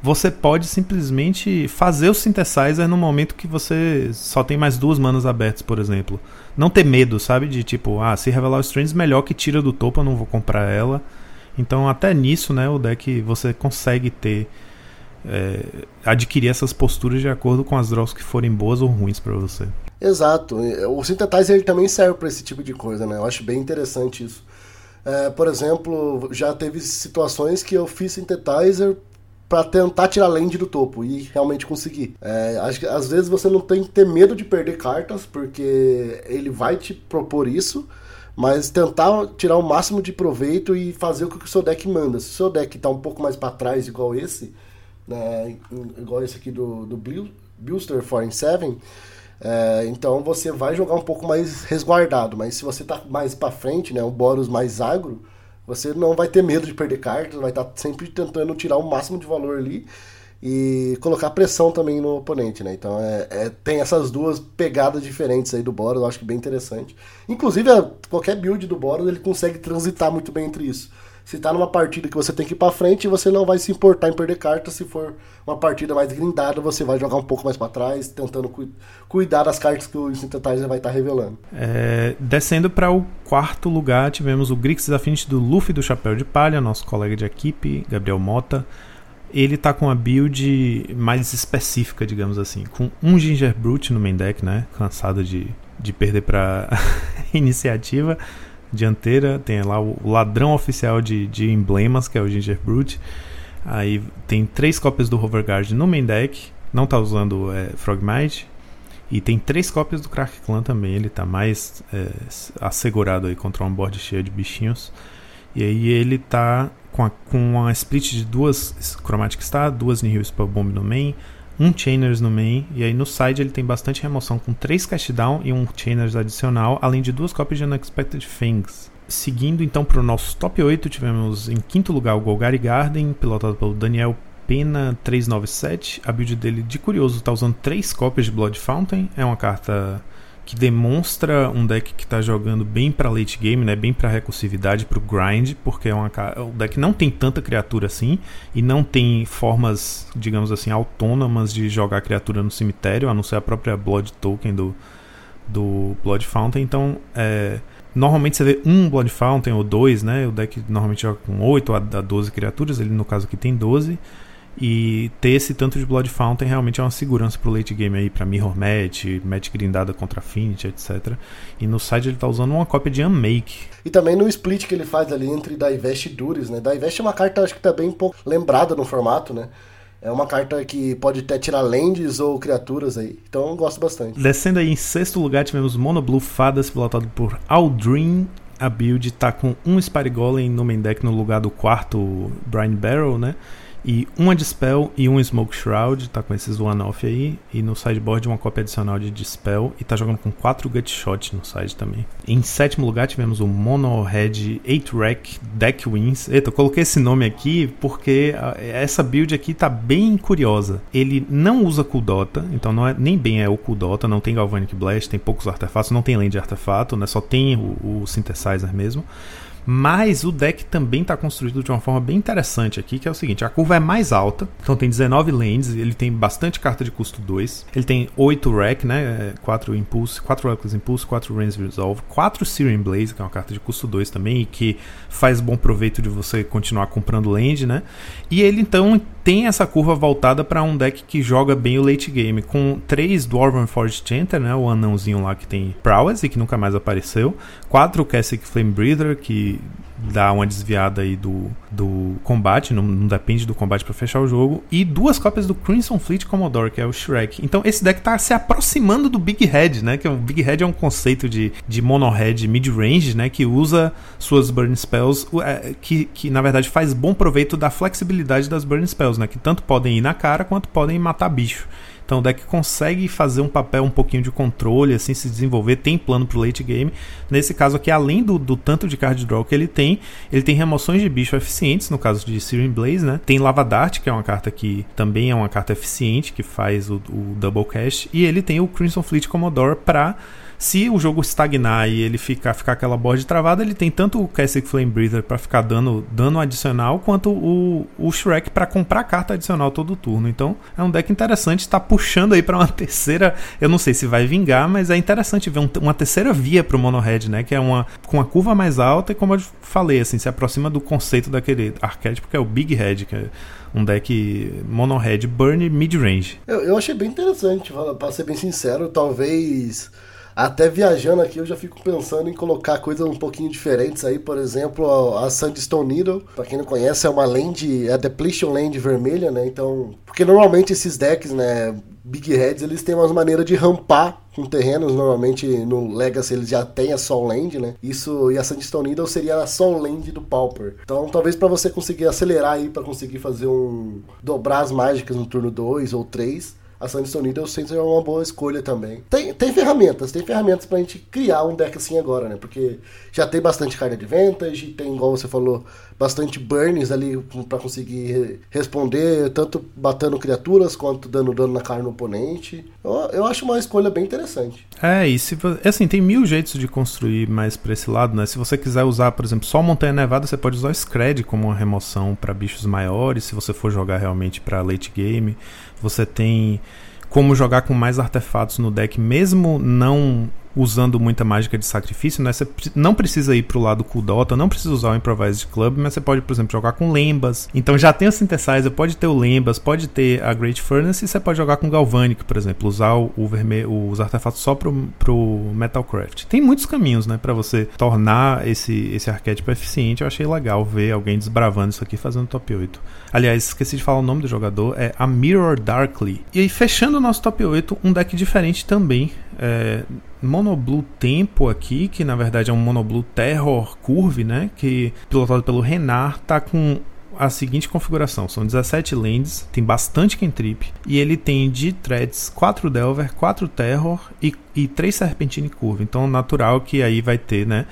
Speaker 2: você pode simplesmente fazer o Synthesizer no momento que você só tem mais duas manas abertas, por exemplo. Não ter medo, sabe? De tipo, ah, se revelar o Strands, melhor que tira do topo, eu não vou comprar ela. Então, até nisso, né, o deck você consegue ter é, adquirir essas posturas de acordo com as draws que forem boas ou ruins para você.
Speaker 4: Exato. O Synthetizer ele também serve para esse tipo de coisa, né? Eu acho bem interessante isso. É, por exemplo, já teve situações que eu fiz Synthetizer para tentar tirar land do topo e realmente conseguir. É, acho que às vezes você não tem que ter medo de perder cartas, porque ele vai te propor isso, mas tentar tirar o máximo de proveito e fazer o que o seu deck manda. Se o seu deck está um pouco mais para trás, igual esse, né, igual esse aqui do, do Buster Foreign 7, é, então você vai jogar um pouco mais resguardado, mas se você tá mais para frente, né, um Boros mais agro, você não vai ter medo de perder cartas, vai estar tá sempre tentando tirar o máximo de valor ali e colocar pressão também no oponente, né? Então é, é, tem essas duas pegadas diferentes aí do Boros, eu acho que bem interessante. Inclusive, qualquer build do Boros ele consegue transitar muito bem entre isso se tá numa partida que você tem que ir pra frente, você não vai se importar em perder cartas. Se for uma partida mais grindada, você vai jogar um pouco mais para trás, tentando cu cuidar das cartas que o Synthetizer vai estar tá revelando.
Speaker 2: É, descendo para o quarto lugar, tivemos o Grixis Affinity do Luffy do Chapéu de Palha, nosso colega de equipe, Gabriel Mota. Ele tá com uma build mais específica, digamos assim, com um Ginger Brute no main deck, né? Cansado de, de perder para iniciativa dianteira, tem lá o ladrão oficial de, de emblemas, que é o Ginger Brute. Aí tem três cópias do Hoverguard no main deck, não tá usando é, Frogmite. E tem três cópias do Crack Clan também, ele tá mais é, assegurado aí contra um board cheio de bichinhos. E aí ele tá com, a, com uma split de duas Chromatic Star, duas Nihil Spell Bomb no main, um Chainers no main, e aí no side ele tem bastante remoção com 3 cast down e um Chainers adicional, além de duas cópias de Unexpected Things. Seguindo então para o nosso top 8, tivemos em quinto lugar o Golgari Garden, pilotado pelo Daniel Pena 397. A build dele, de curioso, está usando 3 cópias de Blood Fountain, é uma carta que demonstra um deck que está jogando bem para late game, né, bem para recursividade, para o grind, porque é uma o deck não tem tanta criatura assim e não tem formas, digamos assim, autônomas de jogar criatura no cemitério, a não ser a própria Blood Token do do Blood Fountain. Então, é, normalmente você vê um Blood Fountain ou dois, né? O deck normalmente joga com 8 a 12 criaturas, ele no caso aqui tem 12. E ter esse tanto de Blood Fountain realmente é uma segurança pro late game aí, pra Mirror Match, match grindada contra Affinity, etc. E no side ele tá usando uma cópia de Unmake.
Speaker 4: E também no split que ele faz ali entre Divest e Duris, né? Divest é uma carta, acho que tá bem pouco lembrada no formato, né? É uma carta que pode até tirar lands ou criaturas aí. Então eu gosto bastante.
Speaker 2: Descendo aí em sexto lugar, tivemos Mono Blue Fadas, pilotado por Aldrin. A build tá com um Spire Golem no main deck no lugar do quarto Brian Barrel, né? E uma Dispel e um Smoke Shroud, tá com esses one-off aí. E no sideboard uma cópia adicional de Dispel e tá jogando com 4 Gutshot no side também. Em sétimo lugar tivemos o Mono Red 8-Rack Deck Wins. Eita, eu coloquei esse nome aqui porque essa build aqui tá bem curiosa. Ele não usa Kuldota, então não é, nem bem é o Kuldota, não tem Galvanic Blast, tem poucos artefatos, não tem lane de artefato, né? Só tem o, o Synthesizer mesmo. Mas o deck também está construído de uma forma bem interessante aqui, que é o seguinte: a curva é mais alta, então tem 19 lanes, ele tem bastante carta de custo 2, ele tem 8 rack, né? 4 impulso, 4 Reckless Impulse, 4 Rains Resolve, 4 Searing Blaze, que é uma carta de custo 2 também, e que faz bom proveito de você continuar comprando land, né? E ele então tem essa curva voltada para um deck que joga bem o late game, com 3 Dwarven Forge Chanter, né? O anãozinho lá que tem Prowess e que nunca mais apareceu, 4 Cassick Flame Breather, que dá uma desviada aí do, do combate, não, não depende do combate para fechar o jogo, e duas cópias do Crimson Fleet Commodore, que é o Shrek. Então esse deck tá se aproximando do Big Head, né? Que o Big Head é um conceito de, de mono head mid-range, né? Que usa suas burn spells, é, que, que na verdade faz bom proveito da flexibilidade das burn spells, né? Que tanto podem ir na cara quanto podem matar bicho. Então o deck consegue fazer um papel um pouquinho de controle, assim, se desenvolver, tem plano pro late game. Nesse caso aqui, além do, do tanto de card draw que ele tem, ele tem remoções de bicho eficientes, no caso de Searing Blaze, né? Tem Lava Dart, que é uma carta que também é uma carta eficiente, que faz o, o Double Cast. E ele tem o Crimson Fleet Commodore para se o jogo estagnar e ele ficar, ficar aquela board travada, ele tem tanto o Classic Flame Breather para ficar dando dano adicional, quanto o, o Shrek para comprar carta adicional todo turno. Então é um deck interessante, está puxando aí para uma terceira. Eu não sei se vai vingar, mas é interessante ver um, uma terceira via para o Mono Red, né? Que é uma com a curva mais alta e, como eu falei, assim, se aproxima do conceito daquele arquétipo que é o Big Red, que é um deck mono red burn mid range.
Speaker 4: Eu, eu achei bem interessante, para ser bem sincero, talvez até viajando aqui eu já fico pensando em colocar coisas um pouquinho diferentes aí, por exemplo, a Sandstone Needle, para quem não conhece, é uma land, é a Depletion Land vermelha, né? Então, porque normalmente esses decks, né, Big Heads, eles têm umas maneiras de rampar com terrenos, normalmente no Legacy eles já têm a Soul Land, né? Isso e a Sandstone Needle seria a Soul Land do Pauper. Então, talvez para você conseguir acelerar aí para conseguir fazer um dobrar as mágicas no turno 2 ou 3, a Sandstone Needle é uma boa escolha também. Tem, tem ferramentas, tem ferramentas pra gente criar um deck assim agora, né? Porque já tem bastante carga de vantage, tem, igual você falou, bastante burns ali para conseguir responder, tanto batendo criaturas quanto dando dano na cara no oponente. Eu, eu acho uma escolha bem interessante.
Speaker 2: É, e se, assim, tem mil jeitos de construir mais pra esse lado, né? Se você quiser usar, por exemplo, só Montanha Nevada, você pode usar o Scred como uma remoção para bichos maiores, se você for jogar realmente para late game. Você tem como jogar com mais artefatos no deck, mesmo não usando muita mágica de sacrifício, né? Você não precisa ir pro lado Kuldota, não precisa usar o Improvised Club, mas você pode, por exemplo, jogar com Lembas. Então já tem o Synthesizer, pode ter o Lembas, pode ter a Great Furnace e você pode jogar com Galvanic, por exemplo, usar o vermelho, os artefatos só pro, pro Metalcraft. Tem muitos caminhos, né, para você tornar esse, esse arquétipo eficiente. Eu achei legal ver alguém desbravando isso aqui fazendo top 8. Aliás, esqueci de falar o nome do jogador, é a Mirror Darkly. E aí, fechando o nosso top 8, um deck diferente também. É, Monoblue Tempo aqui, que na verdade é um Monoblue Terror Curve, né? Que pilotado pelo Renar, tá com a seguinte configuração: são 17 lands, tem bastante cantrip, e ele tem de threads 4 Delver, 4 Terror e, e 3 Serpentine Curve. Então, natural que aí vai ter, né?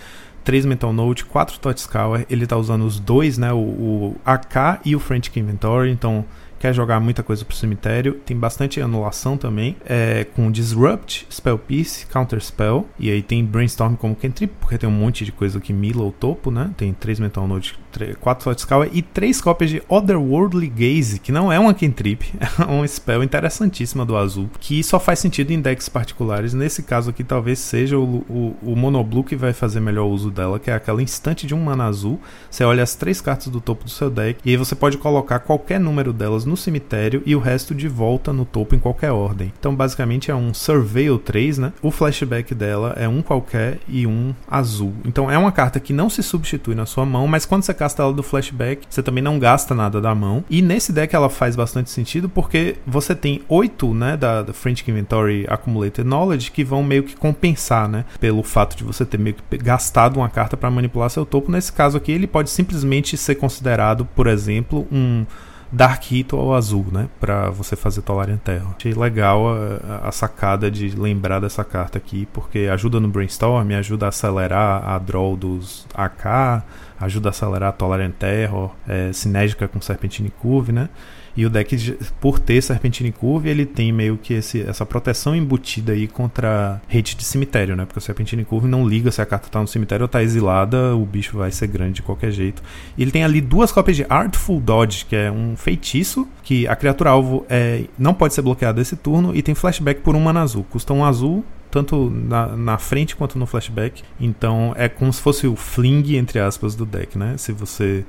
Speaker 2: 3 Mental Note, 4 Totscour, ele tá usando os dois, né? O, o AK e o Frantic Inventory, então quer jogar muita coisa pro cemitério. Tem bastante anulação também, é, com Disrupt, Spell Piece, Counter Spell. E aí tem Brainstorm como cantrip, porque tem um monte de coisa que mila o topo, né? Tem 3 Mental Note, 4 Thought Scour e 3 cópias de Otherworldly Gaze, que não é uma cantrip, é um spell interessantíssima do azul, que só faz sentido em decks particulares. Nesse caso aqui, talvez seja o, o, o Monoblue que vai fazer melhor uso dela, que é aquela instante de um mana azul. Você olha as três cartas do topo do seu deck e aí você pode colocar qualquer número delas no cemitério e o resto de volta no topo em qualquer ordem. Então, basicamente, é um Surveil 3, né? O flashback dela é um qualquer e um azul. Então, é uma carta que não se substitui na sua mão, mas quando você casta ela do flashback, você também não gasta nada da mão. E nesse deck ela faz bastante sentido porque você tem oito, né, da, da French Inventory Accumulated Knowledge que vão meio que compensar, né, pelo fato de você ter meio que gastado uma carta para manipular seu topo. Nesse caso aqui, ele pode simplesmente ser considerado, por exemplo, um Dark Ritual azul, né? Pra você fazer Tolarian Terror. Achei legal a, a, sacada de lembrar dessa carta aqui, porque ajuda no brainstorm, ajuda a acelerar a draw dos AK, ajuda a acelerar a Tolarian Terror, é, sinérgica com Serpentine Curve, né? E o deck, por ter Serpentine Curve, ele tem meio que esse, essa proteção embutida aí contra hate de cemitério, né? Porque o Serpentine Curve não liga se a carta tá no cemitério ou tá exilada, o bicho vai ser grande de qualquer jeito. E ele tem ali duas cópias de Artful Dodge, que é um feitiço que a criatura alvo é, não pode ser bloqueada esse turno e tem flashback por um mana azul. Custa um azul, tanto na, na, frente quanto no flashback. Então é como se fosse o fling, entre aspas, do deck, né? Se você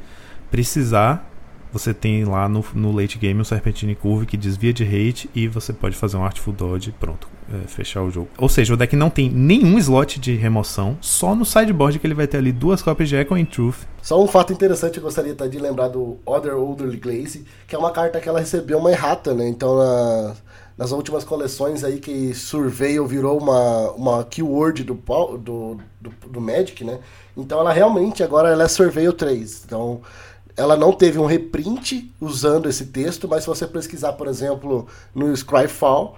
Speaker 2: precisar, você tem lá no, no late game um Serpentine Curve que desvia de hate e você pode fazer um Artful Dodge e pronto, é, fechar o jogo. Ou seja, o deck não tem nenhum slot de remoção, só no sideboard que ele vai ter ali duas cópias de Echo in Truth.
Speaker 4: Só um fato interessante eu gostaria de lembrar do Other Olderly Glaze, que é uma carta que ela recebeu uma errata, né? Então na, nas últimas coleções aí que Surveil virou uma, uma keyword do, do, do, do Magic, né? Então ela realmente agora ela é Surveil 3. Então ela não teve um reprint usando esse texto, mas se você pesquisar, por exemplo, no Scryfall,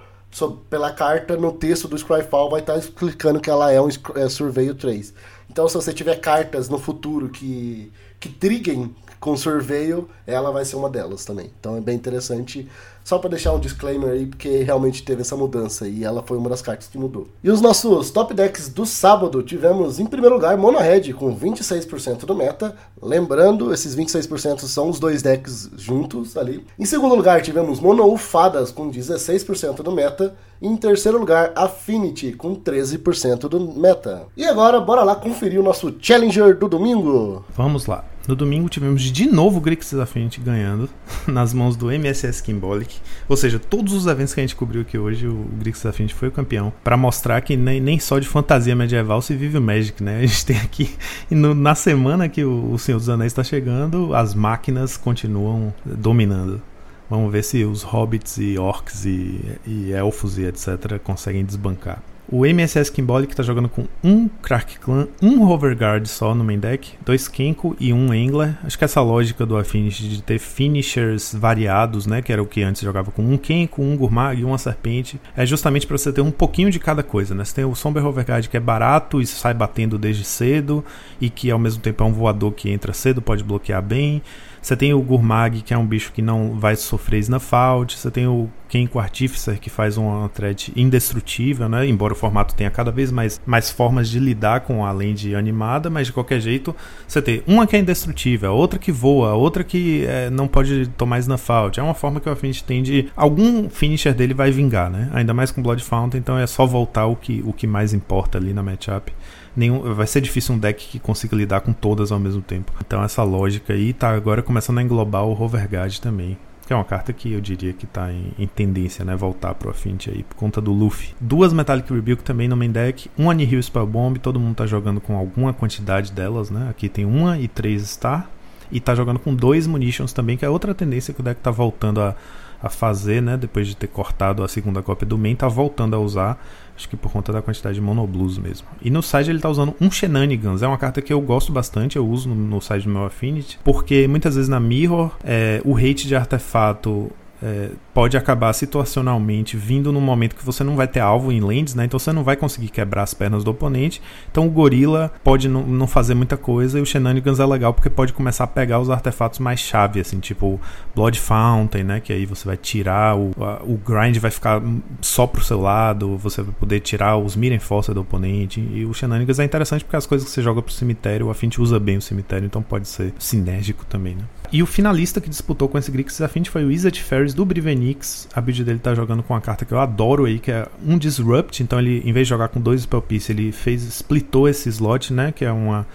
Speaker 4: pela carta, no texto do Scryfall vai estar explicando que ela é um é Surveio 3. Então, se você tiver cartas no futuro que, que triguem com Surveio, ela vai ser uma delas também. Então é bem interessante só para deixar um disclaimer aí, porque realmente teve essa mudança e ela foi uma das cartas que mudou. E os nossos top decks do sábado tivemos em primeiro lugar Mono Red com 26% do meta. Lembrando, esses 26% são os dois decks juntos ali. Em segundo lugar tivemos Mono Ufadas com 16% do meta. E em terceiro lugar, Affinity com 13% do meta. E agora, bora lá conferir o nosso Challenger do domingo.
Speaker 2: Vamos lá. No domingo tivemos de novo o Grixis Affinity ganhando nas mãos do MSS Kimbolic. Ou seja, todos os eventos que a gente cobriu aqui hoje, o Grixis Affinity foi o campeão. para mostrar que nem, nem só de fantasia medieval se vive o Magic, né? A gente tem aqui, no, na semana que o, o Senhor dos Anéis está chegando, as máquinas continuam dominando. Vamos ver se os hobbits e orcs e, e elfos e etc. conseguem desbancar. O MSS Kimbolic está jogando com um Crack Clan, um Hoverguard só no main deck, dois Kenko e um Angler. Acho que essa lógica do Affinity de ter finishers variados, né, que era o que antes jogava com um Kenko, um Gurmag e uma Serpente, é justamente para você ter um pouquinho de cada coisa, né? Você tem o Somber Hoverguard que é barato e sai batendo desde cedo e que ao mesmo tempo é um voador que entra cedo, pode bloquear bem. Você tem o Gurmag, que é um bicho que não vai sofrer Snafault. Você tem o Kenko Artificer, que faz uma thread indestrutível, né? Embora o formato tenha cada vez mais, mais formas de lidar com a land animada, mas de qualquer jeito, você tem uma que é indestrutível, outra que voa, outra que é, não pode tomar Snafault. É uma forma que o Affinity tem de... Algum finisher dele vai vingar, né? Ainda mais com Blood Fountain, então é só voltar o que, o que mais importa ali na matchup nenhum, vai ser difícil um deck que consiga lidar com todas ao mesmo tempo. Então essa lógica aí tá agora começando a englobar o Hoverguard também. Que é uma carta que eu diria que está em, em, tendência, né? Voltar pro Affinity aí, por conta do Luffy. Duas Metallic Rebuke também no main deck. Um Anihil Spellbomb, todo mundo tá jogando com alguma quantidade delas, né? Aqui tem uma e três Star. E tá jogando com dois Munitions também, que é outra tendência que o deck tá voltando a, a fazer, né? Depois de ter cortado a segunda cópia do main, tá voltando a usar. Acho que por conta da quantidade de monoblues mesmo. E no site ele tá usando um Shenanigans. É uma carta que eu gosto bastante, eu uso no, no do meu Affinity. Porque muitas vezes na Mirror, é, o hate de artefato é, pode acabar situacionalmente vindo num momento que você não vai ter alvo em lands, né? Então você não vai conseguir quebrar as pernas do oponente. Então o gorila pode não fazer muita coisa e o Shenanigans é legal porque pode começar a pegar os artefatos mais chave, assim, tipo Blood Fountain, né? Que aí você vai tirar o, a, o grind vai ficar só pro seu lado, você vai poder tirar os Mirror Force do oponente. E o Shenanigans é interessante porque as coisas que você joga pro cemitério, a Affinity usa bem o cemitério, então pode ser sinérgico também, né? E o finalista que disputou com esse Grixis Affinity foi o Wizard Ferris do Brivenix. A build dele tá jogando com uma carta que eu adoro aí, que é um Disrupt. Então ele, em vez de jogar com dois Spell Piece, ele fez, splitou esse slot, né? Que é uma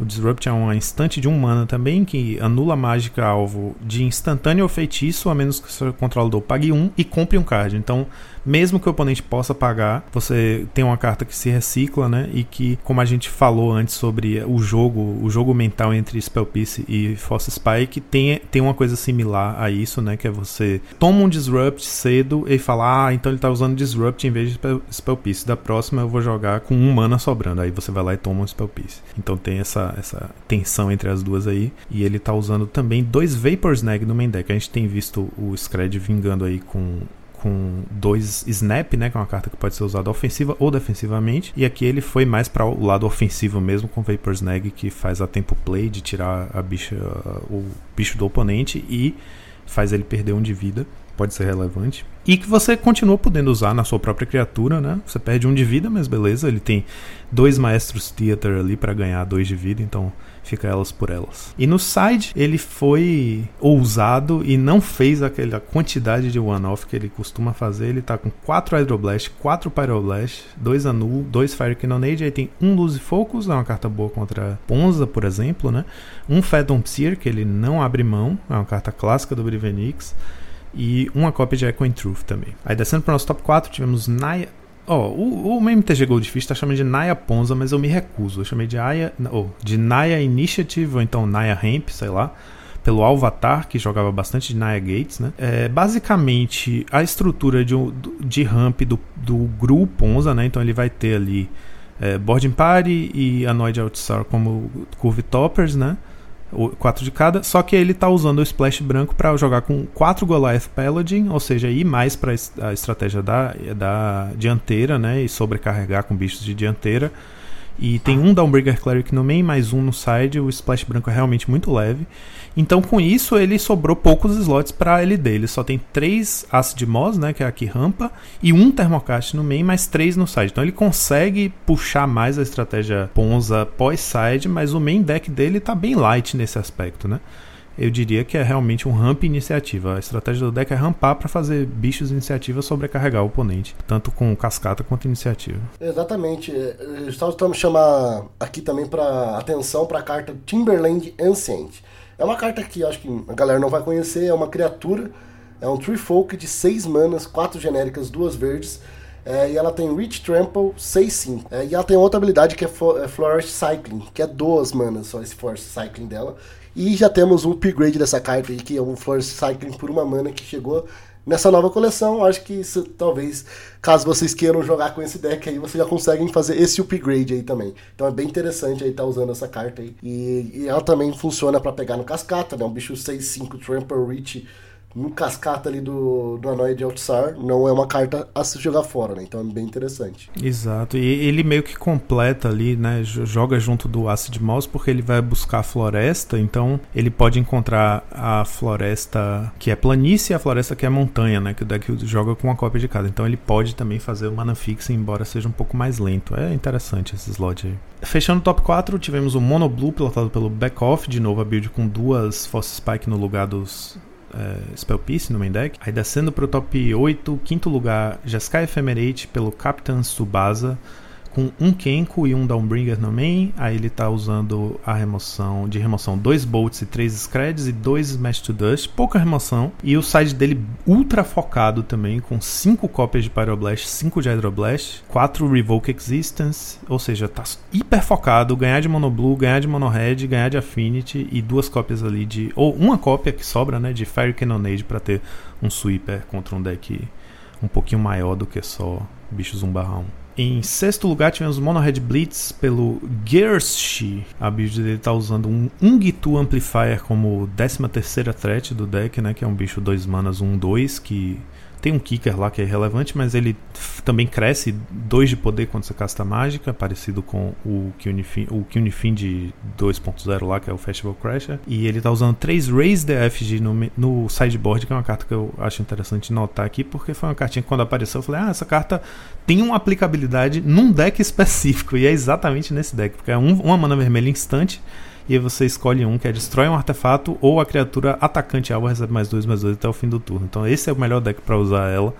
Speaker 2: o Disrupt é um instante de um mana também, que anula a mágica alvo de instantâneo ou feitiço, a menos que o seu controlador pague um e compre um card. Então, mesmo que o oponente possa pagar, você tem uma carta que se recicla, né? E que, como a gente falou antes sobre o jogo, o jogo mental entre Spell Piece e Force Spike, tem, tem uma coisa similar a isso, né? Que é você toma um Disrupt cedo e fala, ah, então ele tá usando Disrupt em vez de Spell Piece. Da próxima eu vou jogar com um mana sobrando. Aí você vai lá e toma um Spell Piece. Então tem essa essa, tensão entre as duas aí. E ele tá usando também dois Vapor Snag no main deck. A gente tem visto o Scred vingando aí com com dois snap, né, que é uma carta que pode ser usada ofensiva ou defensivamente, e aqui ele foi mais para o lado ofensivo mesmo com Vapor Snag que faz a tempo play de tirar a bicha o bicho do oponente e faz ele perder um de vida pode ser relevante. E que você continua podendo usar na sua própria criatura, né? Você perde um de vida, mas beleza. Ele tem dois maestros Theater ali para ganhar dois de vida, então fica elas por elas. E no side, ele foi ousado e não fez aquela quantidade de one-off que ele costuma fazer. Ele tá com 4 Hydroblast, 4 Pyroblast, 2 Anul, 2 Fire Cannonade, aí tem um Lose Focus, é uma carta boa contra Ponza, por exemplo, né? Um Phantom Seer, que ele não abre mão, é uma carta clássica do Brivenix e uma cópia de Echoing Truth também. Aí descendo para o nosso top 4, tivemos Naya. Ó, oh, o, o MTG Goldfish tá chamando de Naya Ponza, mas eu me recuso. Eu chamei de, Aya, oh, de Naya Initiative, ou então Naya Ramp, sei lá pelo Alvatar, que jogava bastante de Naya Gates, né? É, basicamente, a estrutura de, de ramp do, do Gru Ponza, né? Então ele vai ter ali é, Boarding Party e Anoid Outstar como Curve Toppers, né? Quatro de cada, só que ele está usando o splash branco para jogar com quatro Goliath Paladin, ou seja, ir mais para a estratégia da, da dianteira, né, e sobrecarregar com bichos de dianteira. E tem um Downbreaker Cleric no main, mais um no side. O splash branco é realmente muito leve. Então, com isso, ele sobrou poucos slots para LD. Ele só tem três Acid Moss, né, que é aqui rampa, e um Thermocast no main, mais três no side. Então, ele consegue puxar mais a estratégia Ponza pós-side, mas o main deck dele tá bem light nesse aspecto, né? Eu diria que é realmente um ramp iniciativa. A estratégia do deck é rampar para fazer bichos iniciativa sobrecarregar o oponente, tanto com cascata quanto iniciativa.
Speaker 4: Exatamente. Estamos chamar aqui também para atenção para a carta Timberland Ancient. É uma carta que acho que a galera não vai conhecer, é uma criatura, é um Tree Folk de 6 manas, 4 genéricas, 2 verdes. É, e ela tem Rich Trample 6-5. É, e ela tem outra habilidade que é, é Flourish Cycling, que é 2 manas só esse Force Cycling dela. E já temos um upgrade dessa carta aí, que é um Force Cycling por uma mana que chegou nessa nova coleção. Acho que isso, talvez, caso vocês queiram jogar com esse deck aí, vocês já conseguem fazer esse upgrade aí também. Então é bem interessante aí estar tá usando essa carta aí. E, e ela também funciona para pegar no cascata, né? Um bicho 6-5 Trample Reach no cascata ali do, do Anoid Altsar, não é uma carta a se jogar fora, né? Então é bem interessante.
Speaker 2: Exato, e ele meio que completa ali, né? Joga junto do Acid Mouse porque ele vai buscar a floresta, então ele pode encontrar a floresta que é planície e a floresta que é montanha, né? Que o deck joga com uma cópia de cada. Então ele pode também fazer o mana fixa, embora seja um pouco mais lento. É interessante esse slot aí. Fechando o top 4, tivemos o Mono Blue pilotado pelo Back Off, de novo a build com duas Force Spike no lugar dos uh, Spell Piece no main deck. Aí descendo pro top 8, quinto lugar, Jeskai Ephemerate pelo Captain Subasa com um Kenko e um Downbringer no main. Aí ele tá usando a remoção de remoção dois bolts e três screds e dois smash to dust, pouca remoção. E o side dele ultra focado também, com cinco cópias de Pyroblast, cinco de Hydroblast, quatro Revoke Existence, ou seja, tá hiper focado, ganhar de Mono Blue, ganhar de Mono Red, ganhar de Affinity e duas cópias ali de ou uma cópia que sobra, né, de Fire Cannonade para ter um sweeper contra um deck um pouquinho maior do que só bichos 1/1. Em sexto lugar, tivemos Mono Red Blitz pelo Gershi. A build dele tá usando um Ungitu Amplifier como 13 terceira threat do deck, né? Que é um bicho 2 manas 1-2 que tem um kicker lá que é irrelevante, mas ele também cresce 2 de poder quando você casta mágica, parecido com o Kunifin de 2.0 lá, que é o Festival Crasher. E ele tá usando 3 Raise the FG no, no sideboard, que é uma carta que eu acho interessante notar aqui, porque foi uma cartinha que quando apareceu eu falei, ah, essa carta tem uma aplicabilidade num deck específico, e é exatamente nesse deck, porque é um, uma mana vermelha instante e aí você escolhe um que é destrói um artefato ou a criatura atacante alvo recebe mais dois, mais dois até o fim do turno. Então esse é o melhor deck para usar ela,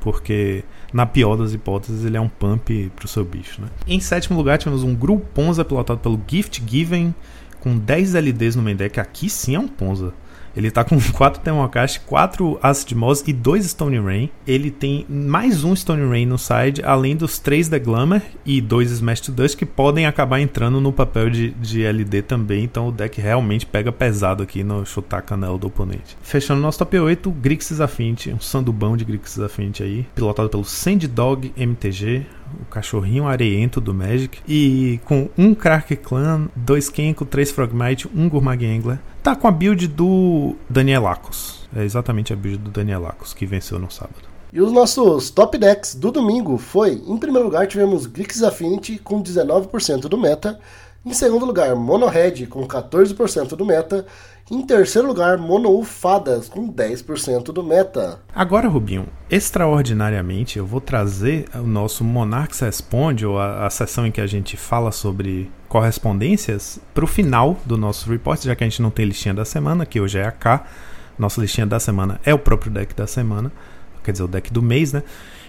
Speaker 2: porque na pior das hipóteses ele é um pump pro seu bicho. Né? Em sétimo lugar tivemos um Gru Ponza pilotado pelo Gift Given com 10 LDs no main deck. Aqui sim é um Ponza. Ele tá com 4 Thermocast, 4 Acid Moss e 2 Stone Rain. Ele tem mais um Stone Rain no side, além dos 3 The Glamour e 2 Smash to Dust que podem acabar entrando no papel de, de LD também. Então o deck realmente pega pesado aqui no chutar a canela do oponente. Fechando nosso top 8, Grixis Affinity, um sandubão de Grixis Affinity aí, pilotado pelo Sand Dog MTG o cachorrinho areiento do Magic. E com um Crack Clan, dois Kenko, três Frogmite, um Gourmag Angler. Tá com a build do Danielacos. É exatamente a build do Danielacos que venceu no sábado.
Speaker 4: E os nossos top decks do domingo foi, em primeiro lugar, tivemos Grix Affinity com 19% do meta. Em segundo lugar, Mono Red com 14% do meta. Em terceiro lugar, Mono Fadas com 10% do meta.
Speaker 2: Agora, Rubinho, extraordinariamente, eu vou trazer o nosso Monarchs Responde, ou a, a sessão em que a gente fala sobre correspondências, para o final do nosso report, já que a gente não tem listinha da semana, que hoje é a K. Nossa listinha da semana é o próprio deck da semana, quer dizer, o deck do mês, né?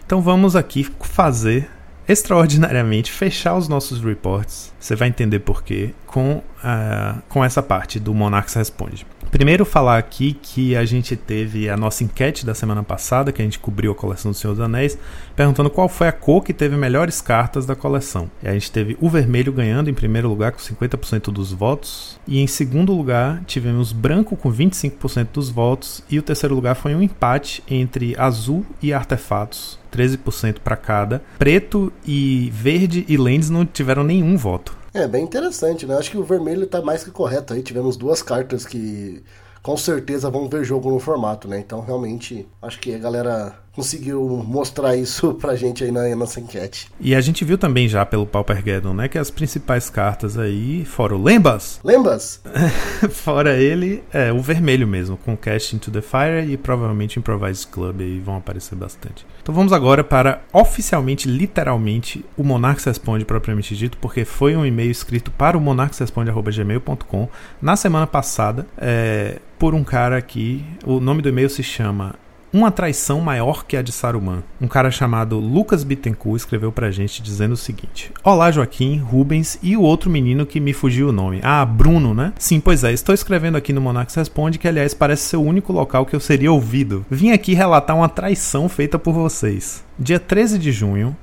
Speaker 2: Então vamos aqui fazer extraordinariamente fechar os nossos reports. Você vai entender por quê com, uh, com essa parte do Monarchs Responde. Primeiro falar aqui que a gente teve a nossa enquete da semana passada, que a gente cobriu a coleção do Senhor dos Anéis, perguntando qual foi a cor que teve melhores cartas da coleção. E a gente teve o vermelho ganhando em primeiro lugar com 50% dos votos, e em segundo lugar tivemos branco com 25% dos votos, e o terceiro lugar foi um empate entre azul e artefatos, 13% para cada. Preto e verde e lentes não tiveram nenhum voto.
Speaker 4: É, bem interessante, né? Acho que o vermelho tá mais que correto aí. Tivemos duas cartas que com certeza vão ver jogo no formato, né? Então, realmente, acho que a galera conseguiu mostrar isso pra gente aí na nossa enquete.
Speaker 2: E a gente viu também já pelo Paupergeddon, né, que as principais cartas aí, fora o Lembas.
Speaker 4: Lembas?
Speaker 2: fora ele, é o vermelho mesmo, com Cast into the Fire e provavelmente Improvised Club aí vão aparecer bastante. Então vamos agora para oficialmente, literalmente, o Monarchs Responde propriamente dito, porque foi um e-mail escrito para o monarchsresponde.gmail.com na semana passada, é, por um cara aqui, o nome do e-mail se chama uma traição maior que a de Saruman. Um cara chamado Lucas Bittencourt escreveu pra gente dizendo o seguinte: Olá, Joaquim, Rubens e o outro menino que me fugiu o nome. Ah, Bruno, né? Sim, pois é, estou escrevendo aqui no Monarchs Responde, que aliás parece ser o único local que eu seria ouvido. Vim aqui relatar uma traição feita por vocês. Dia 13 de junho,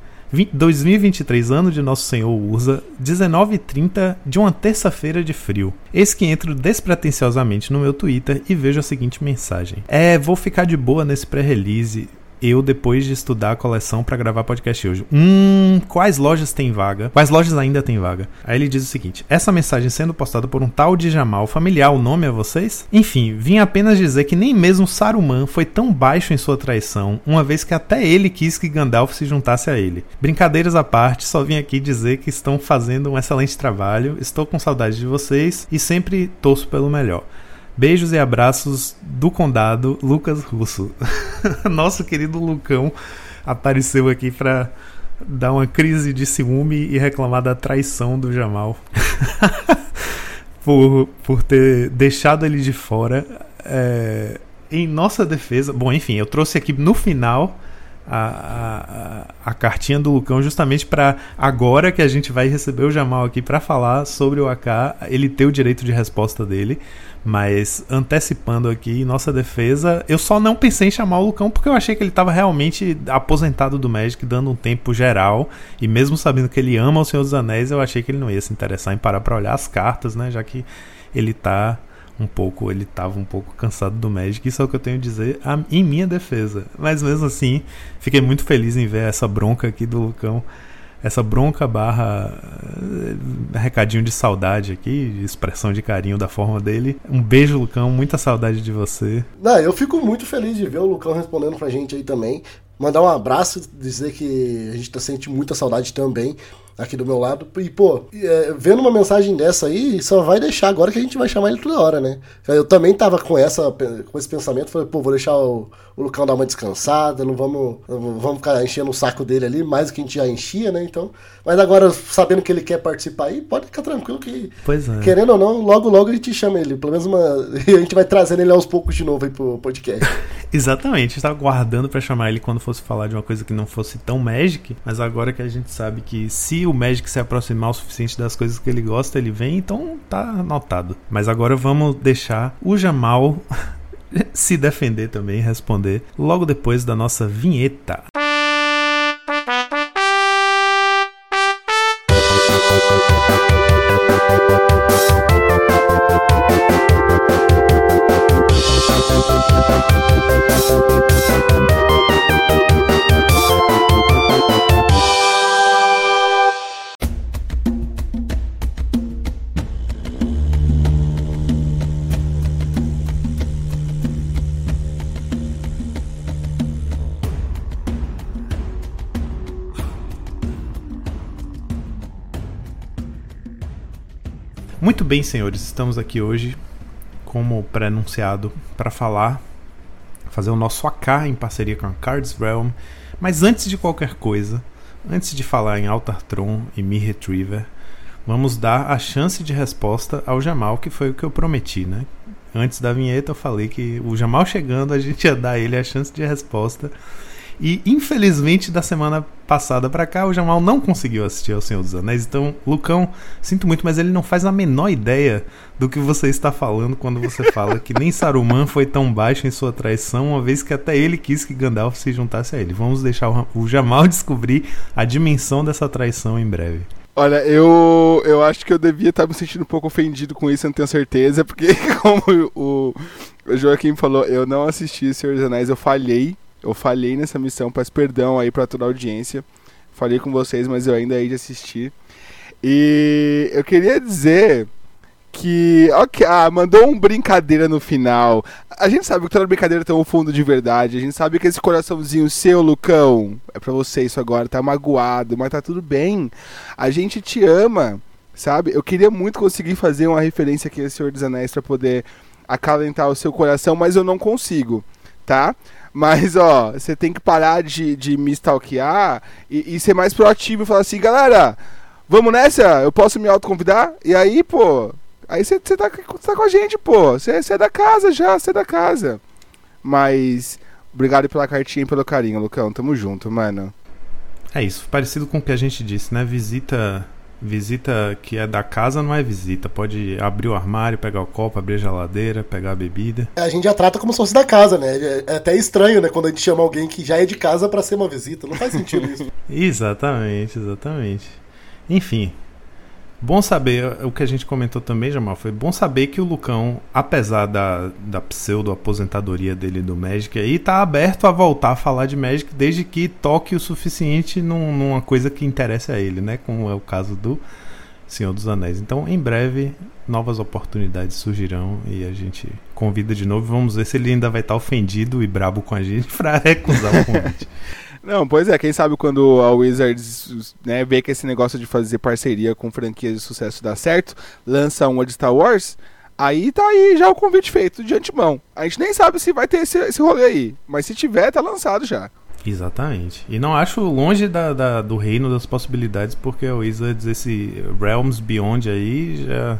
Speaker 2: 2023, ano de Nosso Senhor Urza, 19h30 de uma terça-feira de frio. Eis que entro despretensiosamente no meu Twitter e vejo a seguinte mensagem: É, vou ficar de boa nesse pré-release eu depois de estudar a coleção para gravar podcast hoje. Hum, quais lojas tem vaga? Quais lojas ainda tem vaga? Aí ele diz o seguinte: essa mensagem sendo postada por um tal de Jamal, familiar o nome a vocês? Enfim, vim apenas dizer que nem mesmo Saruman foi tão baixo em sua traição, uma vez que até ele quis que Gandalf se juntasse a ele. Brincadeiras à parte, só vim aqui dizer que estão fazendo um excelente trabalho, estou com saudade de vocês e sempre torço pelo melhor. Beijos e abraços do condado Lucas Russo. Nosso querido Lucão apareceu aqui para dar uma crise de ciúme e reclamar da traição do Jamal. por, por ter deixado ele de fora. É, em nossa defesa. Bom, enfim, eu trouxe aqui no final a, a, a cartinha do Lucão justamente para agora que a gente vai receber o Jamal aqui para falar sobre o AK, ele ter o direito de resposta dele. Mas antecipando aqui nossa defesa, eu só não pensei em chamar o Lucão porque eu achei que ele estava realmente aposentado do Magic, dando um tempo geral. E mesmo sabendo que ele ama o Senhor dos Anéis, eu achei que ele não ia se interessar em parar para olhar as cartas, né? Já que ele tá um pouco, ele tava um pouco cansado do Magic, isso é o que eu tenho a dizer em minha defesa. Mas mesmo assim, fiquei muito feliz em ver essa bronca aqui do Lucão essa bronca barra eh, recadinho de saudade aqui, de expressão de carinho da forma dele. Um beijo, Lucão, muita saudade de você.
Speaker 4: Não, eu fico muito feliz de ver o Lucão respondendo pra gente aí também. Mandar um abraço, dizer que a gente tá sentindo muita saudade também aqui do meu lado. E, pô, é, vendo uma mensagem dessa aí, só vai deixar agora que a gente vai chamar ele toda hora, né? Eu também tava com, essa, com esse pensamento, falei, pô, vou deixar o, o Lucão dar uma descansada, não vamos, vamos ficar enchendo o saco dele ali, mais do que a gente já enchia, né? Então, mas agora, sabendo que ele quer participar aí, pode ficar tranquilo que,
Speaker 2: é.
Speaker 4: querendo ou não, logo logo a gente chama ele. Pelo menos uma. A gente vai trazendo ele aos poucos de novo aí pro podcast.
Speaker 2: Exatamente, eu tava guardando para chamar ele quando fosse falar de uma coisa que não fosse tão Magic, mas agora que a gente sabe que se o Magic se aproximar o suficiente das coisas que ele gosta, ele vem, então tá anotado. Mas agora vamos deixar o Jamal se defender também, responder logo depois da nossa vinheta. Muito bem, senhores, estamos aqui hoje, como pré-anunciado, para falar, fazer o nosso AK em parceria com a Cards Realm. Mas antes de qualquer coisa, antes de falar em Altartron e Mi Retriever, vamos dar a chance de resposta ao Jamal, que foi o que eu prometi, né? Antes da vinheta eu falei que o Jamal chegando a gente ia dar ele a chance de resposta. E infelizmente da semana passada para cá o Jamal não conseguiu assistir ao Senhor dos Anéis. Então, Lucão, sinto muito, mas ele não faz a menor ideia do que você está falando quando você fala que nem Saruman foi tão baixo em sua traição, uma vez que até ele quis que Gandalf se juntasse a ele. Vamos deixar o Jamal descobrir a dimensão dessa traição em breve.
Speaker 3: Olha, eu, eu acho que eu devia estar me sentindo um pouco ofendido com isso, eu não tenho certeza, porque como o, o Joaquim falou, eu não assisti Senhor dos Anéis, eu falhei, eu falhei nessa missão, peço perdão aí para toda a audiência, falei com vocês, mas eu ainda hei de assistir. E eu queria dizer que. Ok, ah, mandou um brincadeira no final. A gente sabe que toda brincadeira tem um fundo de verdade. A gente sabe que esse coraçãozinho seu, Lucão, é pra você isso agora, tá magoado, mas tá tudo bem. A gente te ama, sabe? Eu queria muito conseguir fazer uma referência aqui a Senhor dos Anéis pra poder acalentar o seu coração, mas eu não consigo, tá? Mas, ó, você tem que parar de, de me stalkear e, e ser mais proativo e falar assim, galera, vamos nessa? Eu posso me autoconvidar? E aí, pô, Aí você tá, tá com a gente, pô. Você é da casa já, você é da casa. Mas, obrigado pela cartinha e pelo carinho, Lucão. Tamo junto, mano.
Speaker 2: É isso, parecido com o que a gente disse, né? Visita visita que é da casa não é visita. Pode abrir o armário, pegar o copo, abrir a geladeira, pegar a bebida.
Speaker 4: A gente já trata como se fosse da casa, né? É até estranho, né? Quando a gente chama alguém que já é de casa para ser uma visita. Não faz sentido isso.
Speaker 2: exatamente, exatamente. Enfim, Bom saber, o que a gente comentou também, Jamal, foi bom saber que o Lucão, apesar da, da pseudo-aposentadoria dele do Magic aí, tá aberto a voltar a falar de Magic desde que toque o suficiente num, numa coisa que interesse a ele, né? Como é o caso do Senhor dos Anéis. Então, em breve, novas oportunidades surgirão e a gente convida de novo. Vamos ver se ele ainda vai estar ofendido e brabo com a gente para recusar o convite.
Speaker 3: Não, pois é, quem sabe quando a Wizards né, vê que esse negócio de fazer parceria com franquias de sucesso dá certo, lança uma de Star Wars, aí tá aí já o convite feito de antemão. A gente nem sabe se vai ter esse, esse rolê aí, mas se tiver, tá lançado já.
Speaker 2: Exatamente. E não acho longe da, da, do reino das possibilidades, porque a Wizards, esse Realms Beyond aí, já.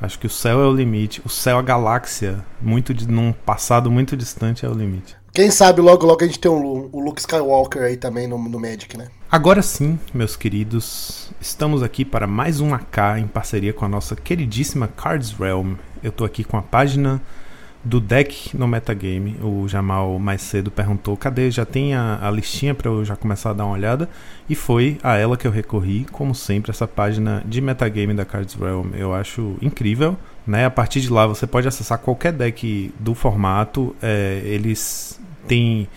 Speaker 2: Acho que o céu é o limite. O céu, a galáxia, muito de, num passado muito distante, é o limite.
Speaker 4: Quem sabe logo logo a gente tem o, o Luke Skywalker aí também no, no Magic, né?
Speaker 2: Agora sim, meus queridos, estamos aqui para mais um AK em parceria com a nossa queridíssima Cards Realm. Eu tô aqui com a página do deck no metagame. O Jamal mais cedo perguntou: cadê? Já tem a, a listinha para eu já começar a dar uma olhada? E foi a ela que eu recorri, como sempre, essa página de metagame da Cards Realm. Eu acho incrível. Né? A partir de lá você pode acessar qualquer deck do formato. É, eles tem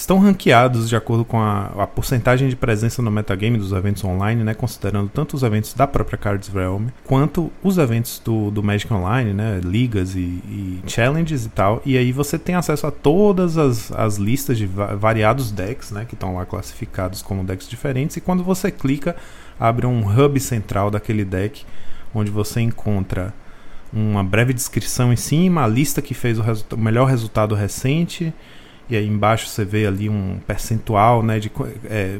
Speaker 2: estão ranqueados de acordo com a, a porcentagem de presença no metagame dos eventos online, né, considerando tanto os eventos da própria Cards Realm quanto os eventos do, do Magic Online, né, ligas e, e challenges e tal. E aí você tem acesso a todas as, as listas de variados decks, né, que estão lá classificados como decks diferentes. E quando você clica, abre um hub central daquele deck, onde você encontra uma breve descrição em cima, a lista que fez o, o melhor resultado recente e aí embaixo você vê ali um percentual né, de é,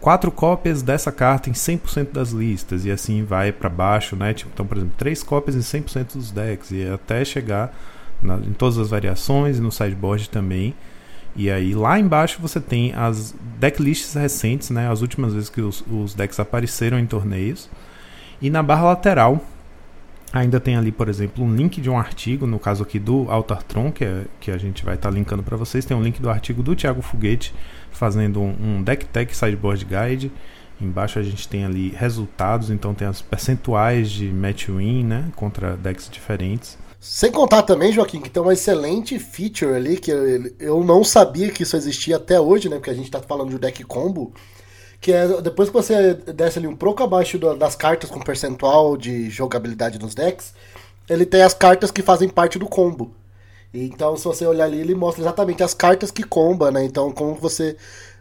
Speaker 2: quatro cópias dessa carta em 100% das listas, e assim vai para baixo, né? Tipo, então, por exemplo, três cópias em 100% dos decks, e até chegar na, em todas as variações e no sideboard também. E aí lá embaixo você tem as decklists recentes, né? As últimas vezes que os, os decks apareceram em torneios. E na barra lateral Ainda tem ali, por exemplo, um link de um artigo, no caso aqui do Altartron, que, é, que a gente vai estar tá linkando para vocês. Tem um link do artigo do Thiago Foguete fazendo um, um Deck Tech Sideboard Guide. Embaixo a gente tem ali resultados, então tem as percentuais de match win, né, contra decks diferentes.
Speaker 4: Sem contar também, Joaquim, que tem uma excelente feature ali que eu, não sabia que isso existia até hoje, né, porque a gente está falando de deck combo que é depois que você desce ali um pouco abaixo das cartas com percentual de jogabilidade nos decks, ele tem as cartas que fazem parte do combo. Então, se você olhar ali, ele mostra exatamente as cartas que comba, né? Então, como você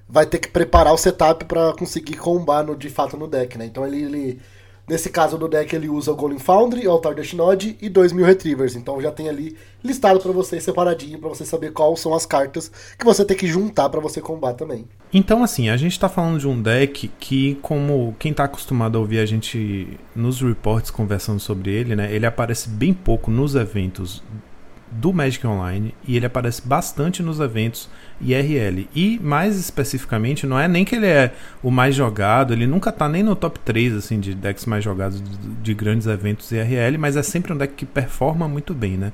Speaker 4: vai ter que preparar o setup para conseguir combar no, de fato no deck, né? Então, ele, ele Nesse caso do deck ele usa o Golem Foundry, o Altar Node e 2 mil Retrievers. Então já tem ali listado para você separadinho para você saber quais são as cartas que você tem que juntar para você combater também.
Speaker 2: Então assim, a gente tá falando de um deck que como quem tá acostumado a ouvir a gente nos reports conversando sobre ele, né, ele aparece bem pouco nos eventos do Magic Online e ele aparece bastante nos eventos IRL. E mais especificamente, não é nem que ele é o mais jogado, ele nunca tá nem no top 3 assim de decks mais jogados de, de grandes eventos IRL, mas é sempre um deck que performa muito bem, né?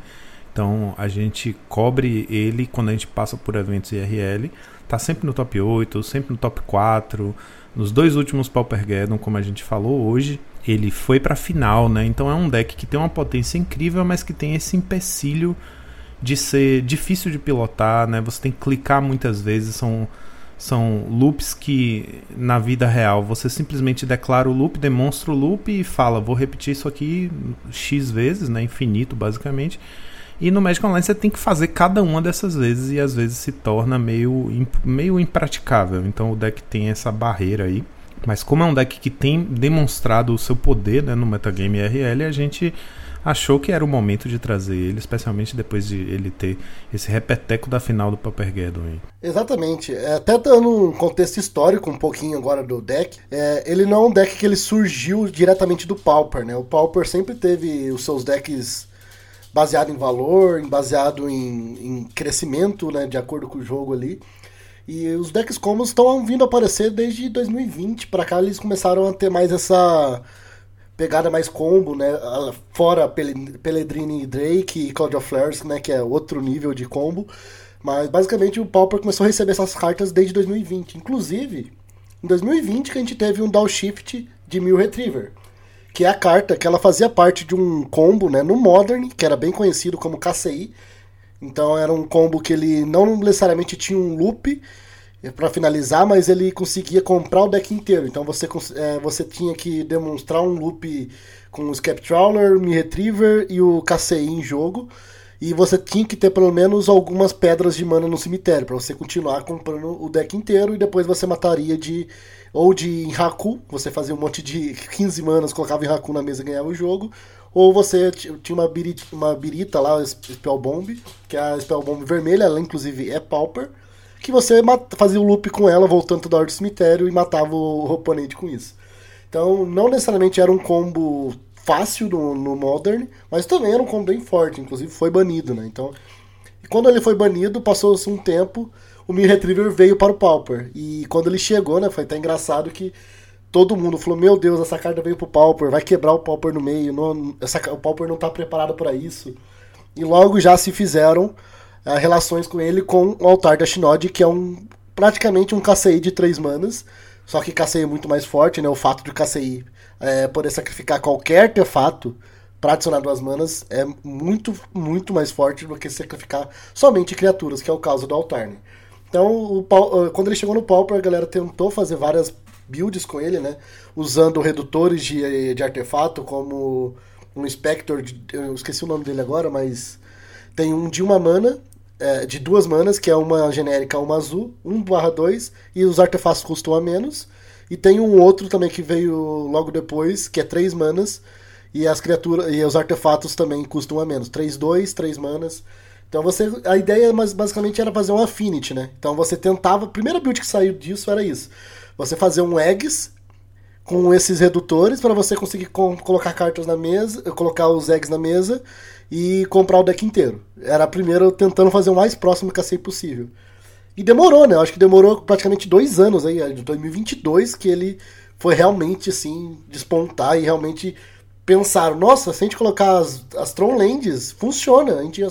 Speaker 2: Então a gente cobre ele quando a gente passa por eventos IRL, tá sempre no top 8, sempre no top 4. Nos dois últimos Paupergeddon, como a gente falou hoje, ele foi para final, né? Então é um deck que tem uma potência incrível, mas que tem esse empecilho de ser difícil de pilotar, né? Você tem que clicar muitas vezes, são são loops que na vida real você simplesmente declara o loop, demonstra o loop e fala, vou repetir isso aqui x vezes, né, infinito basicamente. E no Magic Online você tem que fazer cada uma dessas vezes e às vezes se torna meio, meio impraticável. Então o deck tem essa barreira aí. Mas como é um deck que tem demonstrado o seu poder né, no metagame RL, a gente achou que era o momento de trazer ele, especialmente depois de ele ter esse repeteco da final do Paupergeddon aí.
Speaker 4: Exatamente. É, até dando um contexto histórico um pouquinho agora do deck, é, ele não é um deck que ele surgiu diretamente do Pauper, né? O Pauper sempre teve os seus decks baseado em valor, baseado em, em crescimento, né, de acordo com o jogo ali. E os decks combos estão vindo a aparecer desde 2020 para cá, eles começaram a ter mais essa pegada mais combo, né? Fora Peledrini Drake e Cloud of Flares, né? Que é outro nível de combo. Mas basicamente o Pauper começou a receber essas cartas desde 2020. Inclusive, em 2020 que a gente teve um Downshift de Mil Retriever. Que é a carta que ela fazia parte de um combo né, no Modern, que era bem conhecido como KCI. Então era um combo que ele não necessariamente tinha um loop, para finalizar, mas ele conseguia comprar o deck inteiro. Então você, é, você tinha que demonstrar um loop com o Scaptrawler, o Retriever e o KCI em jogo. E você tinha que ter pelo menos algumas pedras de mana no cemitério para você continuar comprando o deck inteiro e depois você mataria de ou de Haku, você fazia um monte de 15 manas, colocava em Haku na mesa e ganhava o jogo, ou você tinha uma birita, uma birita lá, Spell Bomb, que é a Spell Bomb vermelha, ela inclusive é Pauper que você fazia o loop com ela, voltando toda hora do cemitério e matava o oponente com isso. Então, não necessariamente era um combo fácil no, no Modern, mas também era um combo bem forte, inclusive foi banido, né? Então, quando ele foi banido, passou-se um tempo, o Mir Retriever veio para o Pauper. E quando ele chegou, né, foi até engraçado que todo mundo falou: Meu Deus, essa carta veio pro Pauper, vai quebrar o Pauper no meio, não, essa, o Pauper não está preparado para isso. E logo já se fizeram uh, relações com ele com o altar da Shinod, que é um praticamente um KCI de três manas, só que KCI é muito mais forte, né? O fato de KCI é, poder sacrificar qualquer artefato para adicionar duas manas é muito, muito mais forte do que sacrificar somente criaturas, que é o caso do altar. Né? Então, o, quando ele chegou no Pauper, a galera tentou fazer várias builds com ele, né? Usando redutores de, de artefato, como um Spectre, eu esqueci o nome dele agora, mas tem um de uma mana é, de duas manas, que é uma genérica, uma azul, 1 barra 2, e os artefatos custam a menos. E tem um outro também que veio logo depois, que é 3 manas, e as criaturas e os artefatos também custam a menos. 3, 2, 3 manas. Então você. A ideia mas basicamente era fazer um Affinity, né? Então você tentava. A primeira build que saiu disso era isso. Você fazer um eggs com esses redutores para você conseguir colocar cartas na mesa, colocar os eggs na mesa e comprar o deck inteiro. Era a primeira tentando fazer o mais próximo que possível. E demorou, né? Eu acho que demorou praticamente dois anos aí, de 2022, que ele foi realmente, assim, despontar e realmente pensar, nossa, se a gente colocar as, as Tron Lands, funciona. A gente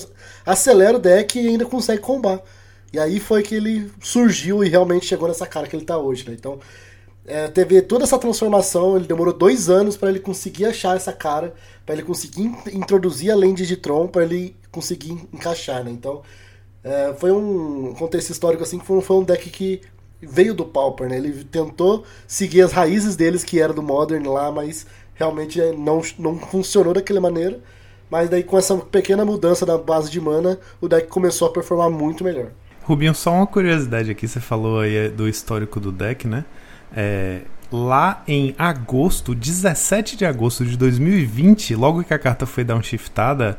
Speaker 4: acelera o deck e ainda consegue combar. E aí foi que ele surgiu e realmente chegou nessa cara que ele tá hoje, né? Então, é, teve toda essa transformação, ele demorou dois anos para ele conseguir achar essa cara, para ele conseguir introduzir a lente de Tron, para ele conseguir encaixar, né? Então, é, foi um contexto histórico assim, que foi, foi um deck que veio do Pauper, né? Ele tentou seguir as raízes deles, que era do Modern lá, mas realmente é, não, não funcionou daquela maneira. Mas daí com essa pequena mudança da base de mana, o deck começou a performar muito melhor.
Speaker 2: Rubinho, só uma curiosidade aqui, você falou aí do histórico do deck, né? É, lá em agosto, 17 de agosto de 2020, logo que a carta foi downshifttada,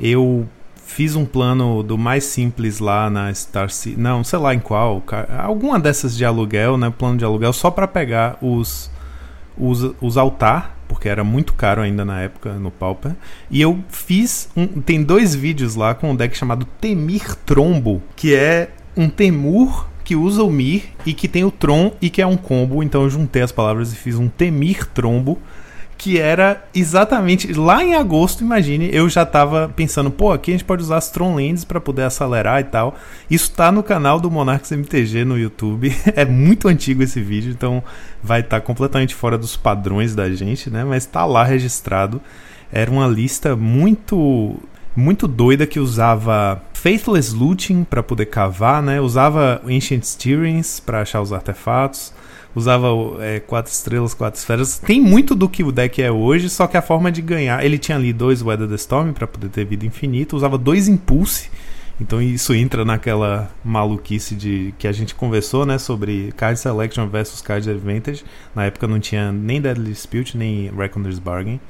Speaker 2: eu fiz um plano do mais simples lá na Star City, não, sei lá em qual, alguma dessas de aluguel, né, plano de aluguel só para pegar os os, os altar, porque era muito caro ainda na época no Pauper. E eu fiz um, tem dois vídeos lá com um deck chamado Temir Trombo, que é um Temur que usa o Mir e que tem o Tron e que é um combo. Então eu juntei as palavras e fiz um Temir Trombo que era exatamente lá em agosto, imagine, eu já tava pensando, pô, aqui a gente pode usar as Tronlands para poder acelerar e tal. Isso tá no canal do Monarchs MTG no YouTube. é muito antigo esse vídeo, então vai estar tá completamente fora dos padrões da gente, né? Mas tá lá registrado. Era uma lista muito muito doida que usava Faithless Looting para poder cavar, né? Usava Ancient Steerings para achar os artefatos usava é, quatro estrelas, quatro esferas. Tem muito do que o deck é hoje, só que a forma de ganhar. Ele tinha ali dois Weather the Storm para poder ter vida infinita, usava dois Impulse. Então isso entra naquela maluquice de que a gente conversou, né, sobre card selection versus card advantage. Na época não tinha nem Deadly Dispute nem Reckoner's Bargain.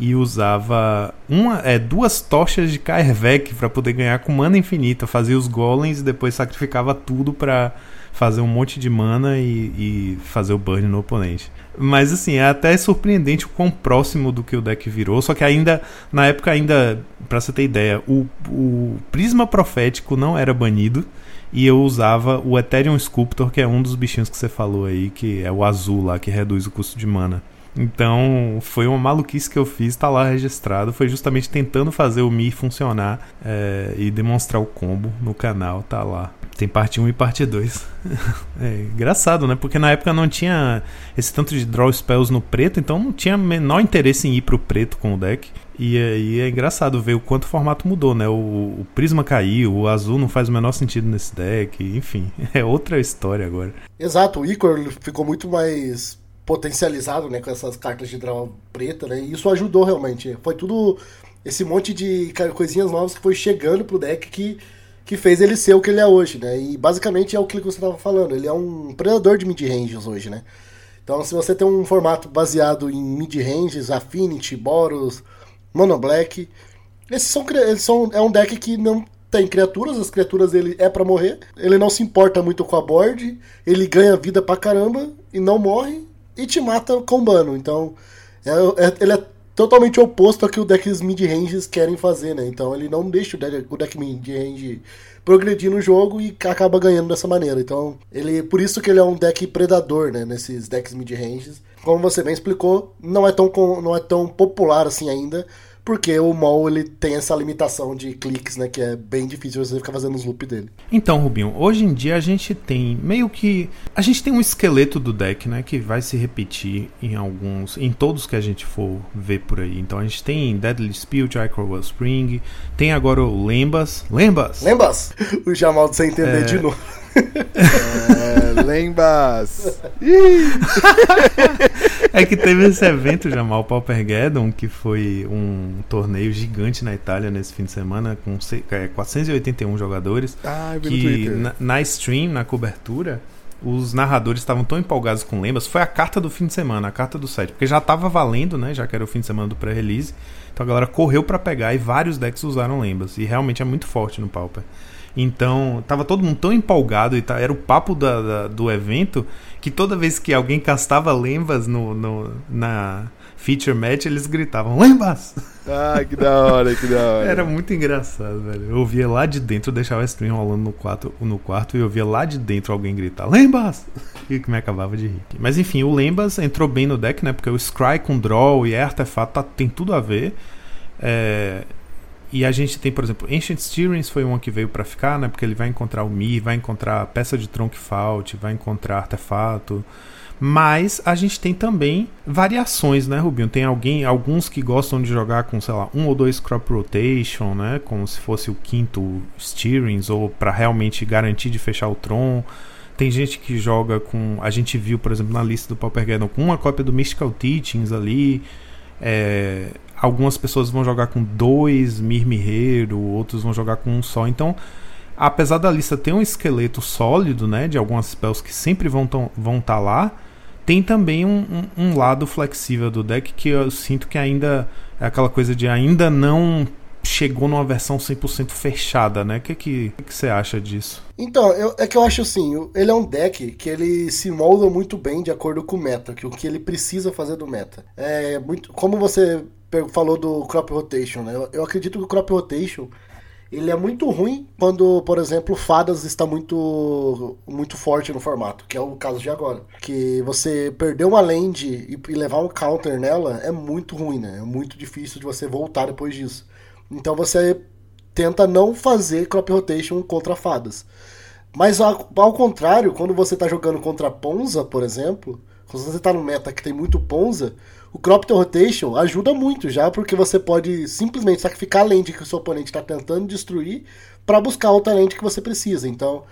Speaker 2: E usava uma, é, duas tochas de Kaervek para poder ganhar com mana infinita. Fazia os golems e depois sacrificava tudo para fazer um monte de mana e, e, fazer o burn no oponente. Mas assim, é até surpreendente o quão próximo do que o deck virou. Só que ainda, na época, ainda, pra você ter ideia, o, o Prisma Profético não era banido. E eu usava o Ethereum Sculptor, que é um dos bichinhos que você falou aí, que é o azul lá, que reduz o custo de mana. Então, foi uma maluquice que eu fiz, tá lá registrado. Foi justamente tentando fazer o Mi funcionar é, e demonstrar o combo no canal, tá lá. Tem parte 1 e parte 2. é engraçado, né? Porque na época não tinha esse tanto de draw spells no preto, então não tinha menor interesse em ir pro preto com o deck. E aí é engraçado ver o quanto o formato mudou, né? O, o, prisma caiu, o azul não faz o menor sentido nesse deck, enfim, é outra história agora.
Speaker 4: Exato, o Icor ficou muito mais potencializado, né, com essas cartas de draw preta, né? E isso ajudou realmente. Foi tudo esse monte de coisinhas novas que foi chegando pro deck que que fez ele ser o que ele é hoje, né? E basicamente é o que você estava falando, ele é um predador de mid-ranges hoje, né? Então, se você tem um formato baseado em mid-ranges, Affinity, Boros, Mono Black, esses são, eles são é um deck que não tem criaturas, as criaturas dele é para morrer, ele não se importa muito com a board, ele ganha vida pra caramba e não morre e te mata combando. Então, é, é, ele é totalmente oposto ao que o deck mid-ranges querem fazer, né? Então ele não deixa o deck, o deck mid-range progredir no jogo e acaba ganhando dessa maneira. Então, ele por isso que ele é um deck predador, né, nesses decks mid-ranges. Como você bem explicou, não é tão não é tão popular assim ainda, porque o mol ele tem essa limitação de cliques, né, que é bem difícil você ficar fazendo os loop dele.
Speaker 2: Então, Rubinho, hoje em dia a gente tem meio que a gente tem um esqueleto do deck, né, que vai se repetir em alguns, em todos que a gente for ver por aí. Então a gente tem Deadly Dispute, Icor Spring, tem agora o Lembas, Lembas.
Speaker 4: Lembas. O Jamal sem entender é... de novo.
Speaker 3: É, lembas!
Speaker 2: é que teve esse evento, Jamal Paupergeddon, que foi um torneio gigante na Itália nesse fim de semana, com 481 é, jogadores.
Speaker 3: Ah,
Speaker 2: que na, na stream, na cobertura, os narradores estavam tão empolgados com Lembas. Foi a carta do fim de semana, a carta do set, porque já estava valendo, né? Já que era o fim de semana do pré-release. Então a galera correu para pegar e vários decks usaram Lembas. E realmente é muito forte no Pauper. Então, tava todo mundo tão empolgado e tá, era o papo da, da, do evento que toda vez que alguém castava lembas no, no, na feature match, eles gritavam: Lembas!
Speaker 3: Ah, que da hora, que da hora.
Speaker 2: Era muito engraçado, velho. Eu ouvia lá de dentro, eu deixava a stream rolando no quarto, no quarto e eu via lá de dentro alguém gritar: Lembas! E que me acabava de rir. Mas enfim, o Lembas entrou bem no deck, né? Porque o Scry com Draw e artefato tá, tem tudo a ver. É, e a gente tem, por exemplo, Ancient Steerings foi uma que veio para ficar, né? Porque ele vai encontrar o Mi, vai encontrar peça de Trunk Fault, vai encontrar artefato. Mas a gente tem também variações, né, Rubinho? Tem alguém, alguns que gostam de jogar com, sei lá, um ou dois crop rotation, né? Como se fosse o quinto Steerings, ou para realmente garantir de fechar o Tron. Tem gente que joga com. A gente viu, por exemplo, na lista do Paupergeddon, com uma cópia do Mystical Teachings ali. É, algumas pessoas vão jogar com dois Mirmirreiro, outros vão jogar com um só. Então, apesar da lista ter um esqueleto sólido, né, de algumas spells que sempre vão estar vão tá lá, tem também um, um, um, lado flexível do deck que eu sinto que ainda é aquela coisa de ainda não chegou numa versão 100% fechada, né? O que, que, que, você acha disso?
Speaker 4: Então, eu, é que eu acho assim, ele é um deck que ele se molda muito bem de acordo com o meta, que o que ele precisa fazer do meta. É muito, como você falou do crop rotation, né? Eu, eu acredito que o crop rotation ele é muito ruim quando, por exemplo, Fadas está muito muito forte no formato, que é o caso de agora. Que você perder uma land e, e levar um counter nela é muito ruim, né? É muito difícil de você voltar depois disso. Então você tenta não fazer crop rotation contra Fadas. Mas ao, ao contrário, quando você está jogando contra Ponza, por exemplo, quando você está no meta que tem muito Ponza, o crop rotation ajuda muito já, porque você pode simplesmente sacrificar a lente que o seu oponente está tentando destruir para buscar outra lente que você precisa. Então,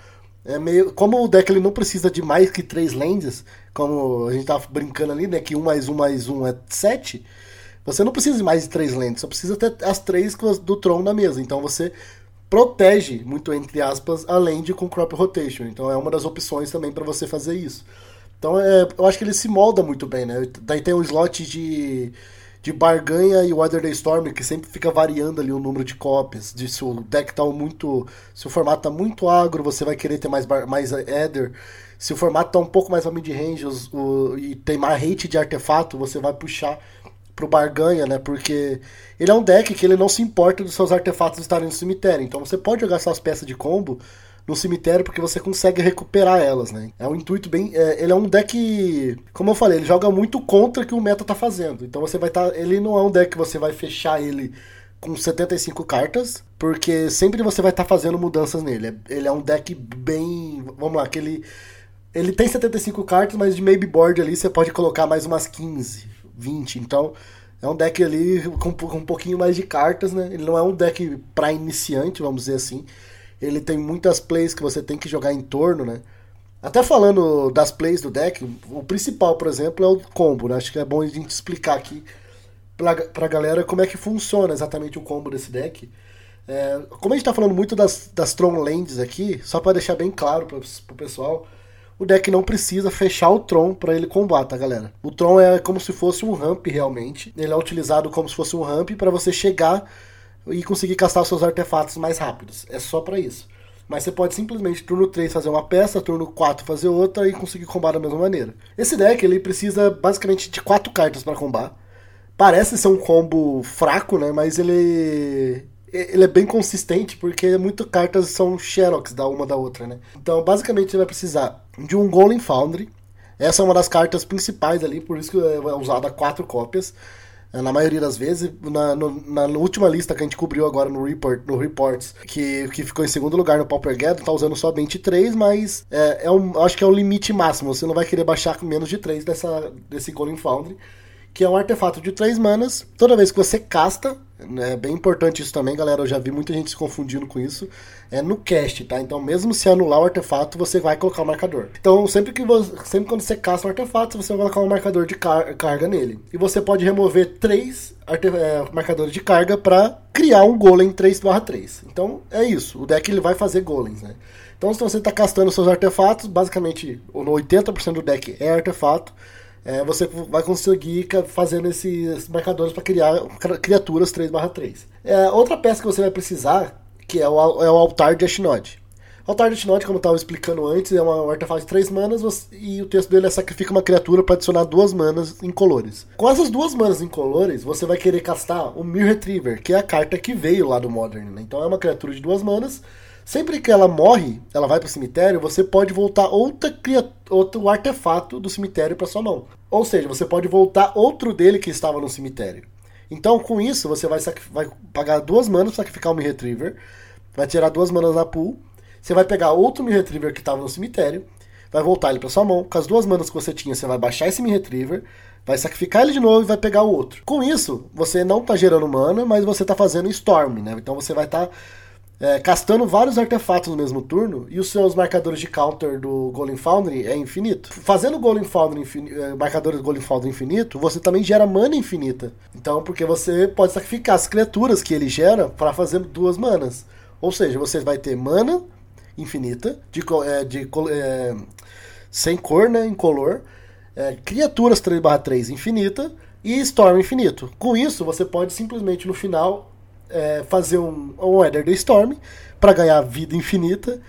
Speaker 4: é meio como o deck ele não precisa de mais que três lentes, como a gente tava brincando ali, né, que um mais um mais um é sete. Você não precisa de mais de três lentes, só precisa ter as três do Tron na mesa. Então você protege muito entre aspas a lente com crop rotation. Então é uma das opções também para você fazer isso. Então é, eu acho que ele se molda muito bem, né? Daí tem um slot de, de barganha e Weather Storm, que sempre fica variando ali o número de cópias. De se o deck tá muito. Se o formato tá muito agro, você vai querer ter mais, mais Ether. Se o formato tá um pouco mais mid-range e tem mais hate de artefato, você vai puxar pro barganha, né? Porque ele é um deck que ele não se importa dos seus artefatos estarem no cemitério. Então você pode jogar suas peças de combo no cemitério porque você consegue recuperar elas, né? É um intuito bem. É, ele é um deck. Como eu falei, ele joga muito contra o que o meta tá fazendo. Então você vai estar. Tá, ele não é um deck que você vai fechar ele com 75 cartas, porque sempre você vai estar tá fazendo mudanças nele. Ele é um deck bem. Vamos lá, aquele. Ele tem 75 cartas, mas de maybe board ali você pode colocar mais umas 15, 20. Então. É um deck ali com, com um pouquinho mais de cartas, né? Ele não é um deck para iniciante, vamos dizer assim ele tem muitas plays que você tem que jogar em torno, né? Até falando das plays do deck, o principal, por exemplo, é o combo, né? Acho que é bom a gente explicar aqui pra, pra galera como é que funciona exatamente o combo desse deck. É, como a gente tá falando muito das, das Tron Lands aqui, só para deixar bem claro pro, pro pessoal, o deck não precisa fechar o Tron para ele combater, tá, galera? O Tron é como se fosse um ramp realmente. Ele é utilizado como se fosse um ramp para você chegar e conseguir castar os seus artefatos mais rápidos. É só para isso. Mas você pode simplesmente turno 3 fazer uma peça, turno 4 fazer outra e conseguir combar da mesma maneira. Esse deck ele precisa basicamente de 4 cartas para combar. Parece ser um combo fraco, né? Mas ele ele é bem consistente porque muitas cartas são xerox da uma da outra, né? Então, basicamente você vai precisar de um Golem Foundry. Essa é uma das cartas principais ali, por isso que é usada quatro cópias. É, na maioria das vezes. Na, na, última lista que a gente cobriu agora no, report, no Reports, que, que ficou em segundo lugar no Pauper Gado, tá usando somente 3, mas é, é um, acho que é o limite máximo. Você não vai querer baixar com menos de 3 dessa, desse Golem Foundry que é um artefato de 3 manas. Toda vez que você casta, né, é bem importante isso também, galera. Eu já vi muita gente se confundindo com isso. É no cast, tá? Então, mesmo se anular o artefato, você vai colocar o marcador. Então, sempre que você, sempre quando você casta um artefato, você vai colocar um marcador de car carga nele. E você pode remover três é, marcadores de carga para criar um golem 3/3. Então, é isso. O deck ele vai fazer golems, né? Então, se você está castando seus artefatos, basicamente, 80% do deck é artefato é, você vai conseguir fazendo esses marcadores para criar criaturas 3/3. É, outra peça que você vai precisar, que é o, é o altar de Ashnod. O altar de Ashnod, como eu estava explicando antes, é um artefato de 3 manas e o texto dele é sacrifica uma criatura para adicionar duas manas incolores. Com essas duas manas incolores, você vai querer castar o Mir Retriever, que é a carta que veio lá do Modern. Né? Então é uma criatura de duas manas Sempre que ela morre, ela vai para o cemitério, você pode voltar outra outro artefato do cemitério para sua mão. Ou seja, você pode voltar outro dele que estava no cemitério. Então, com isso, você vai, vai pagar duas manas para sacrificar Me Retriever, vai tirar duas manas da pool, você vai pegar outro Me Retriever que estava no cemitério, vai voltar ele para sua mão, com as duas manas que você tinha, você vai baixar esse Me Retriever, vai sacrificar ele de novo e vai pegar o outro. Com isso, você não está gerando mana, mas você está fazendo Storm, né? Então você vai estar tá é, castando vários artefatos no mesmo turno e os seus marcadores de counter do Golem Foundry é infinito. Fazendo Golem Foundry infin... É, marcadores do Golem Foundry infinito, você também gera mana infinita. Então, porque você pode sacrificar as criaturas que ele gera para fazer duas manas. Ou seja, você vai ter mana infinita, de, é, de é, sem cor, né, incolor, é, criaturas 3/3 infinita e Storm infinito. Com isso, você pode simplesmente no final é, fazer um, um Ether the Storm para ganhar vida infinita,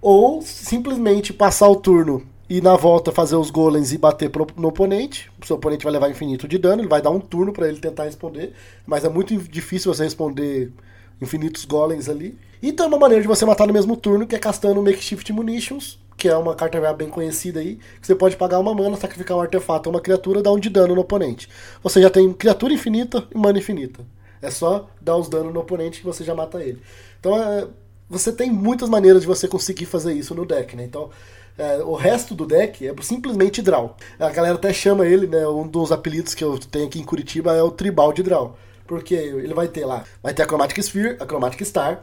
Speaker 4: ou simplesmente passar o turno e na volta fazer os golems e bater pro, no oponente. O seu oponente vai levar infinito de dano, ele vai dar um turno para ele tentar responder, mas é muito difícil você responder infinitos golems ali. E tem uma maneira de você matar no mesmo turno, que é castando Makeshift Munitions, que é uma carta bem conhecida aí, que você pode pagar uma mana, sacrificar um artefato ou uma criatura, dar um de dano no oponente. Você já tem criatura infinita e mana infinita. É só dar os danos no oponente que você já mata ele. Então é, você tem muitas maneiras de você conseguir fazer isso no deck, né? Então é, o resto do deck é simplesmente draw. A galera até chama ele, né? Um dos apelidos que eu tenho aqui em Curitiba é o Tribal de Draw. Porque ele vai ter lá, vai ter a Chromatic Sphere, a Chromatic Star,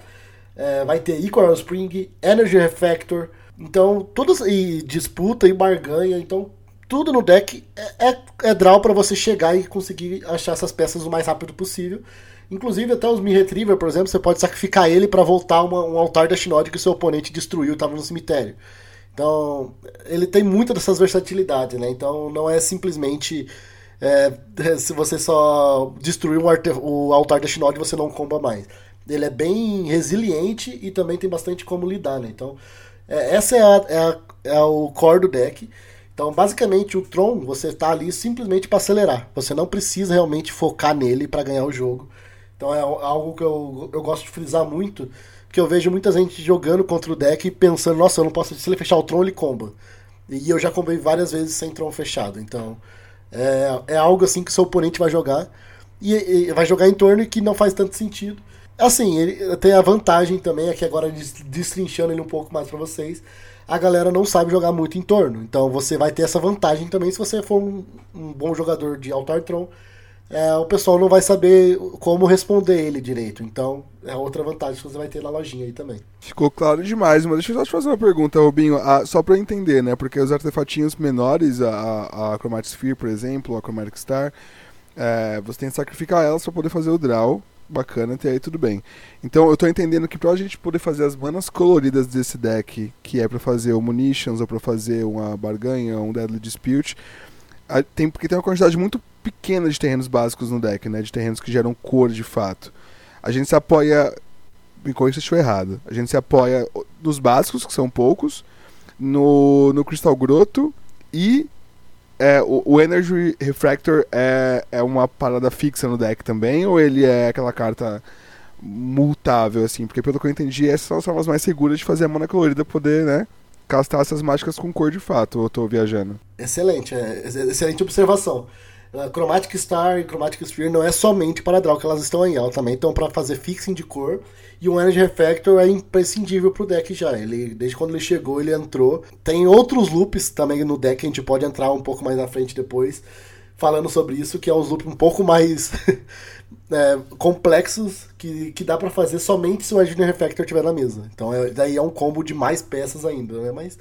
Speaker 4: é, vai ter Equal Spring, Energy Refactor, então todos e disputa e barganha, então tudo no deck é, é, é draw para você chegar e conseguir achar essas peças o mais rápido possível. Inclusive até os Mi Retriever, por exemplo, você pode sacrificar ele para voltar uma, um altar da Shinod que o seu oponente destruiu e estava no cemitério. Então, ele tem muita dessas versatilidades, né? Então, não é simplesmente é, se você só destruir um o altar da Shinod você não comba mais. Ele é bem resiliente e também tem bastante como lidar, né? Então, é, essa é, a, é, a, é o core do deck. Então, basicamente, o Tron, você está ali simplesmente para acelerar. Você não precisa realmente focar nele para ganhar o jogo. Então, é algo que eu, eu gosto de frisar muito, que eu vejo muita gente jogando contra o deck e pensando, nossa, eu não posso, se ele fechar o Tron, ele comba. E eu já combei várias vezes sem Tron fechado. Então, é, é algo assim que seu oponente vai jogar. E, e, vai jogar em torno e que não faz tanto sentido. Assim, ele tem a vantagem também, aqui agora destrinchando ele um pouco mais para vocês. A galera não sabe jogar muito em torno. Então você vai ter essa vantagem também se você for um, um bom jogador de Altar Tron é, o pessoal não vai saber como responder ele direito. Então, é outra vantagem que você vai ter na lojinha aí também.
Speaker 3: Ficou claro demais, mas deixa eu só te fazer uma pergunta, Robinho, ah, só para entender, né? Porque os artefatinhos menores, a, a Chromatic Sphere, por exemplo, a Chromatic Star, é, você tem que sacrificar elas para poder fazer o draw. Bacana, até aí tudo bem. Então eu tô entendendo que pra gente poder fazer as manas coloridas desse deck, que é para fazer o Munitions ou para fazer uma barganha, um Deadly Dispute, tem, porque tem uma quantidade muito pequena de terrenos básicos no deck, né? De terrenos que geram cor de fato. A gente se apoia. Me corrija se estiver errado. A gente se apoia nos básicos, que são poucos, no, no Crystal Grotto e é, o, o, Energy Refractor é, é uma parada fixa no deck também, ou ele é aquela carta multável, assim? Porque pelo que eu entendi, essas são as formas mais seguras de fazer a mana colorida poder, né? Castar essas mágicas com cor de fato, ou eu tô viajando?
Speaker 4: Excelente, é, excelente observação. Chromatic Star e Chromatic Sphere não é somente para draw que elas estão em ela também estão para fazer fixing de cor e o Energy Refactor é imprescindível pro deck já. Ele desde quando ele chegou, ele entrou. Tem outros loops também no deck a gente pode entrar um pouco mais na frente depois falando sobre isso, que é uns loops um pouco mais é, complexos que, que dá para fazer somente se o Energy Refactor estiver na mesa. Então é, daí é um combo de mais peças ainda, né? Mas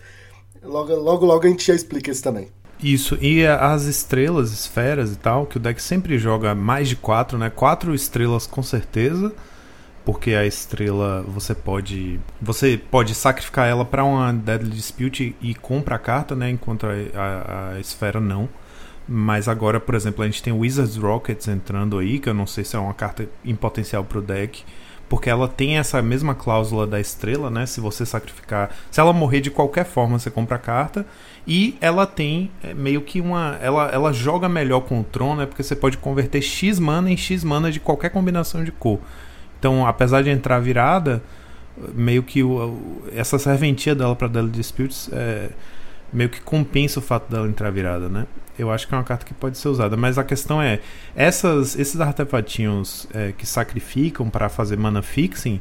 Speaker 4: logo logo, logo a gente já explica isso também.
Speaker 2: Isso, e as estrelas, esferas e tal, que o deck sempre joga mais de quatro, né? Quatro estrelas com certeza, porque a estrela você pode você pode sacrificar ela para uma Deadly Dispute e compra a carta, né? Enquanto a, a, a, esfera não. Mas agora, por exemplo, a gente tem Wizards Rockets entrando aí, que eu não sei se é uma carta em potencial pro deck porque ela tem essa mesma cláusula da estrela, né? Se você sacrificar, se ela morrer de qualquer forma, você compra a carta. E ela tem é, meio que uma. Ela, ela joga melhor com o Tron, né? Porque você pode converter X mana em X mana de qualquer combinação de cor. Então, apesar de entrar virada, meio que o, essa serventia dela para Daily Disputes é, meio que compensa o fato dela entrar virada, né? Eu acho que é uma carta que pode ser usada, mas a questão é: essas, esses artefatinhos é, que sacrificam para fazer mana fixing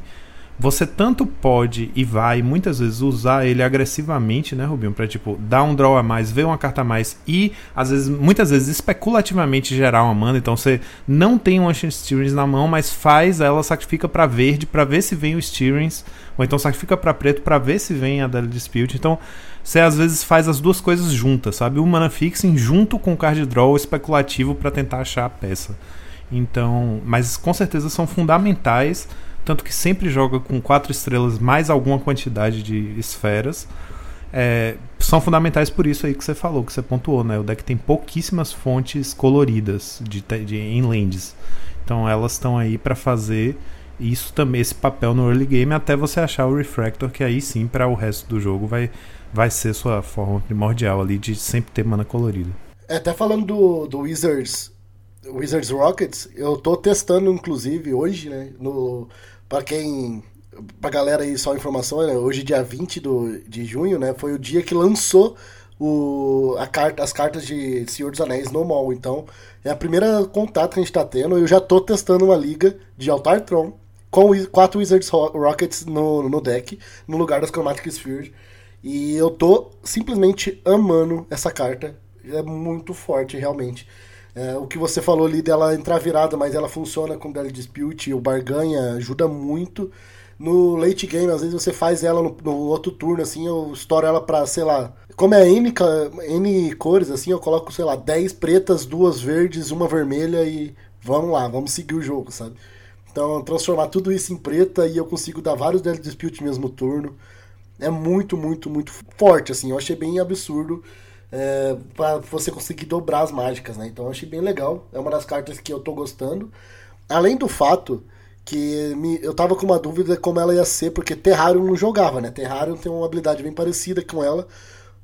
Speaker 2: você tanto pode e vai muitas vezes usar ele agressivamente, né, Rubinho, para tipo dar um draw a mais, ver uma carta a mais e às vezes, muitas vezes especulativamente gerar uma mana. Então você não tem um Ancient Steerings na mão, mas faz ela sacrifica para verde para ver se vem o Steerings, ou então sacrifica para preto para ver se vem a Daily Dispute. Então você às vezes faz as duas coisas juntas, sabe? O mana fixing junto com o card draw especulativo para tentar achar a peça. Então, mas com certeza são fundamentais tanto que sempre joga com quatro estrelas mais alguma quantidade de esferas. é, são fundamentais por isso aí que você falou, que você pontuou, né? O deck tem pouquíssimas fontes coloridas de, de em lands. Então elas estão aí para fazer isso também esse papel no early game até você achar o refractor que aí sim para o resto do jogo vai vai ser sua forma primordial ali de sempre ter mana colorida.
Speaker 4: É, até falando do, do Wizards Wizards Rockets, eu tô testando inclusive hoje, né, no para quem pra galera aí só informação, né, hoje dia 20 do, de junho, né, foi o dia que lançou o, a carta, as cartas de Senhor dos Anéis no mall. Então, é a primeira contato que a gente tá tendo. Eu já tô testando uma liga de Altar Tron com quatro Wizards Rockets no, no deck, no lugar das Chromatic Spheres. E eu tô simplesmente amando essa carta. É muito forte, realmente. É, o que você falou ali dela entrar virada, mas ela funciona com Daily Dispute, o Barganha ajuda muito. No late game, às vezes você faz ela no, no outro turno, assim, eu estouro ela pra, sei lá. Como é N, N cores, assim, eu coloco, sei lá, 10 pretas, duas verdes, uma vermelha e vamos lá, vamos seguir o jogo, sabe? Então, transformar tudo isso em preta e eu consigo dar vários Deadly Dispute no mesmo turno. É muito, muito, muito forte, assim. Eu achei bem absurdo é, para você conseguir dobrar as mágicas, né? Então, eu achei bem legal. É uma das cartas que eu tô gostando. Além do fato que me, eu tava com uma dúvida como ela ia ser, porque Terrarium não jogava, né? Terrarium tem uma habilidade bem parecida com ela.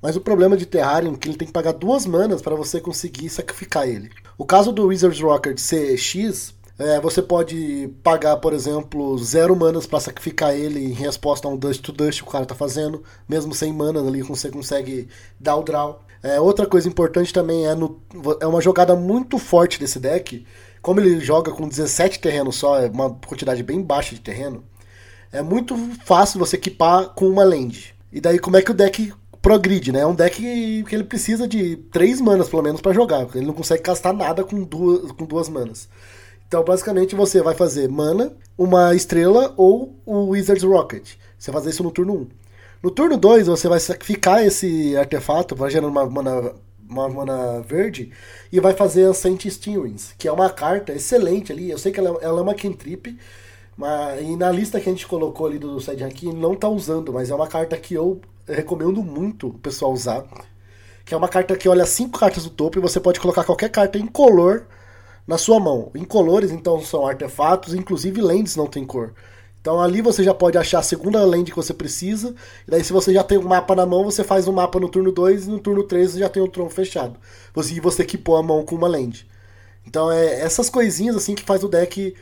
Speaker 4: Mas o problema de Terrarium é que ele tem que pagar duas manas para você conseguir sacrificar ele. O caso do Wizards Rocket ser X, é, você pode pagar, por exemplo, zero manas para sacrificar ele em resposta a um Dust to Dust que o cara tá fazendo. Mesmo sem manas ali, você consegue dar o draw. É, outra coisa importante também é, no, é uma jogada muito forte desse deck. Como ele joga com 17 terrenos só, é uma quantidade bem baixa de terreno, é muito fácil você equipar com uma land. E daí como é que o deck progride, né? É um deck que ele precisa de 3 manas pelo menos para jogar. Ele não consegue castar nada com duas, com duas manas. Então, basicamente, você vai fazer mana, uma estrela ou o Wizard's Rocket. Você vai fazer isso no turno 1. No turno 2, você vai sacrificar esse artefato, vai gerando uma mana, uma mana verde, e vai fazer Ancient Steelings, que é uma carta excelente ali. Eu sei que ela, ela é uma cantrip, mas, e na lista que a gente colocou ali do side aqui, não tá usando, mas é uma carta que eu recomendo muito o pessoal usar. Que é uma carta que olha cinco cartas do topo e você pode colocar qualquer carta em color na sua mão. Incolores, então, são artefatos, inclusive lentes não tem cor. Então ali você já pode achar a segunda lente que você precisa. E daí, se você já tem um mapa na mão, você faz um mapa no turno 2 e no turno 3 você já tem o tronco fechado. E você equipou a mão com uma lente. Então é essas coisinhas assim que faz o deck.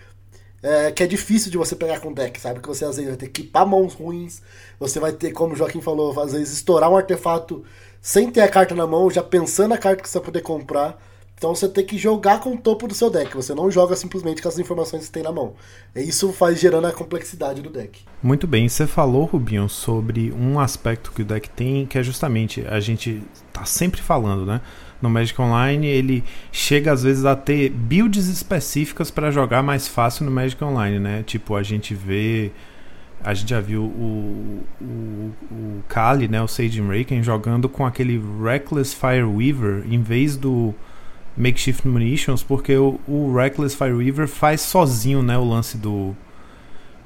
Speaker 4: É, que é difícil de você pegar com o deck, sabe? Que você às vezes vai ter que equipar mãos ruins. Você vai ter, como o Joaquim falou, às vezes estourar um artefato sem ter a carta na mão, já pensando a carta que você vai poder comprar. Então você tem que jogar com o topo do seu deck. Você não joga simplesmente com as informações que você tem na mão. E isso faz gerando a complexidade do deck.
Speaker 2: Muito bem, você falou, Rubinho, sobre um aspecto que o deck tem, que é justamente a gente tá sempre falando, né? No Magic Online, ele chega às vezes a ter builds específicas para jogar mais fácil no Magic Online, né? Tipo, a gente vê a gente já viu o, o, o Kali, né, o Sage Raken, jogando com aquele Reckless Fireweaver em vez do Makeshift Munitions, porque o, o Reckless Fire Weaver faz sozinho, né, o lance do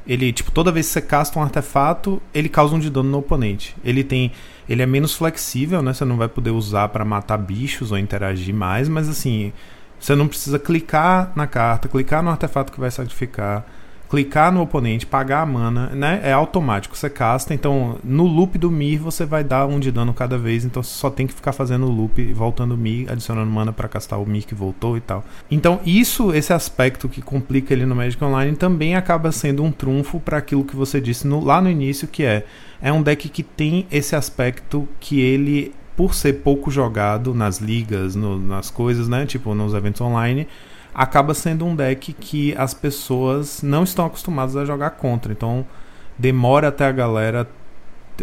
Speaker 2: ele, tipo, toda vez que você casta um artefato, ele causa um de dano no oponente. Ele tem, ele é menos flexível, né? Você não vai poder usar para matar bichos ou interagir mais, mas assim, você não precisa clicar na carta, clicar no artefato que vai sacrificar clicar no oponente, pagar a mana, né? É automático, você casta, então no loop do Mir você vai dar um de dano cada vez, então você só tem que ficar fazendo o loop, voltando o Mir, adicionando mana para castar o Mir que voltou e tal. Então isso, esse aspecto que complica ele no Magic Online também acaba sendo um trunfo para aquilo que você disse no, lá no início, que é é um deck que tem esse aspecto que ele por ser pouco jogado nas ligas, no, nas coisas, né? Tipo nos eventos online, acaba sendo um deck que as pessoas não estão acostumadas a jogar contra. Então demora até a galera.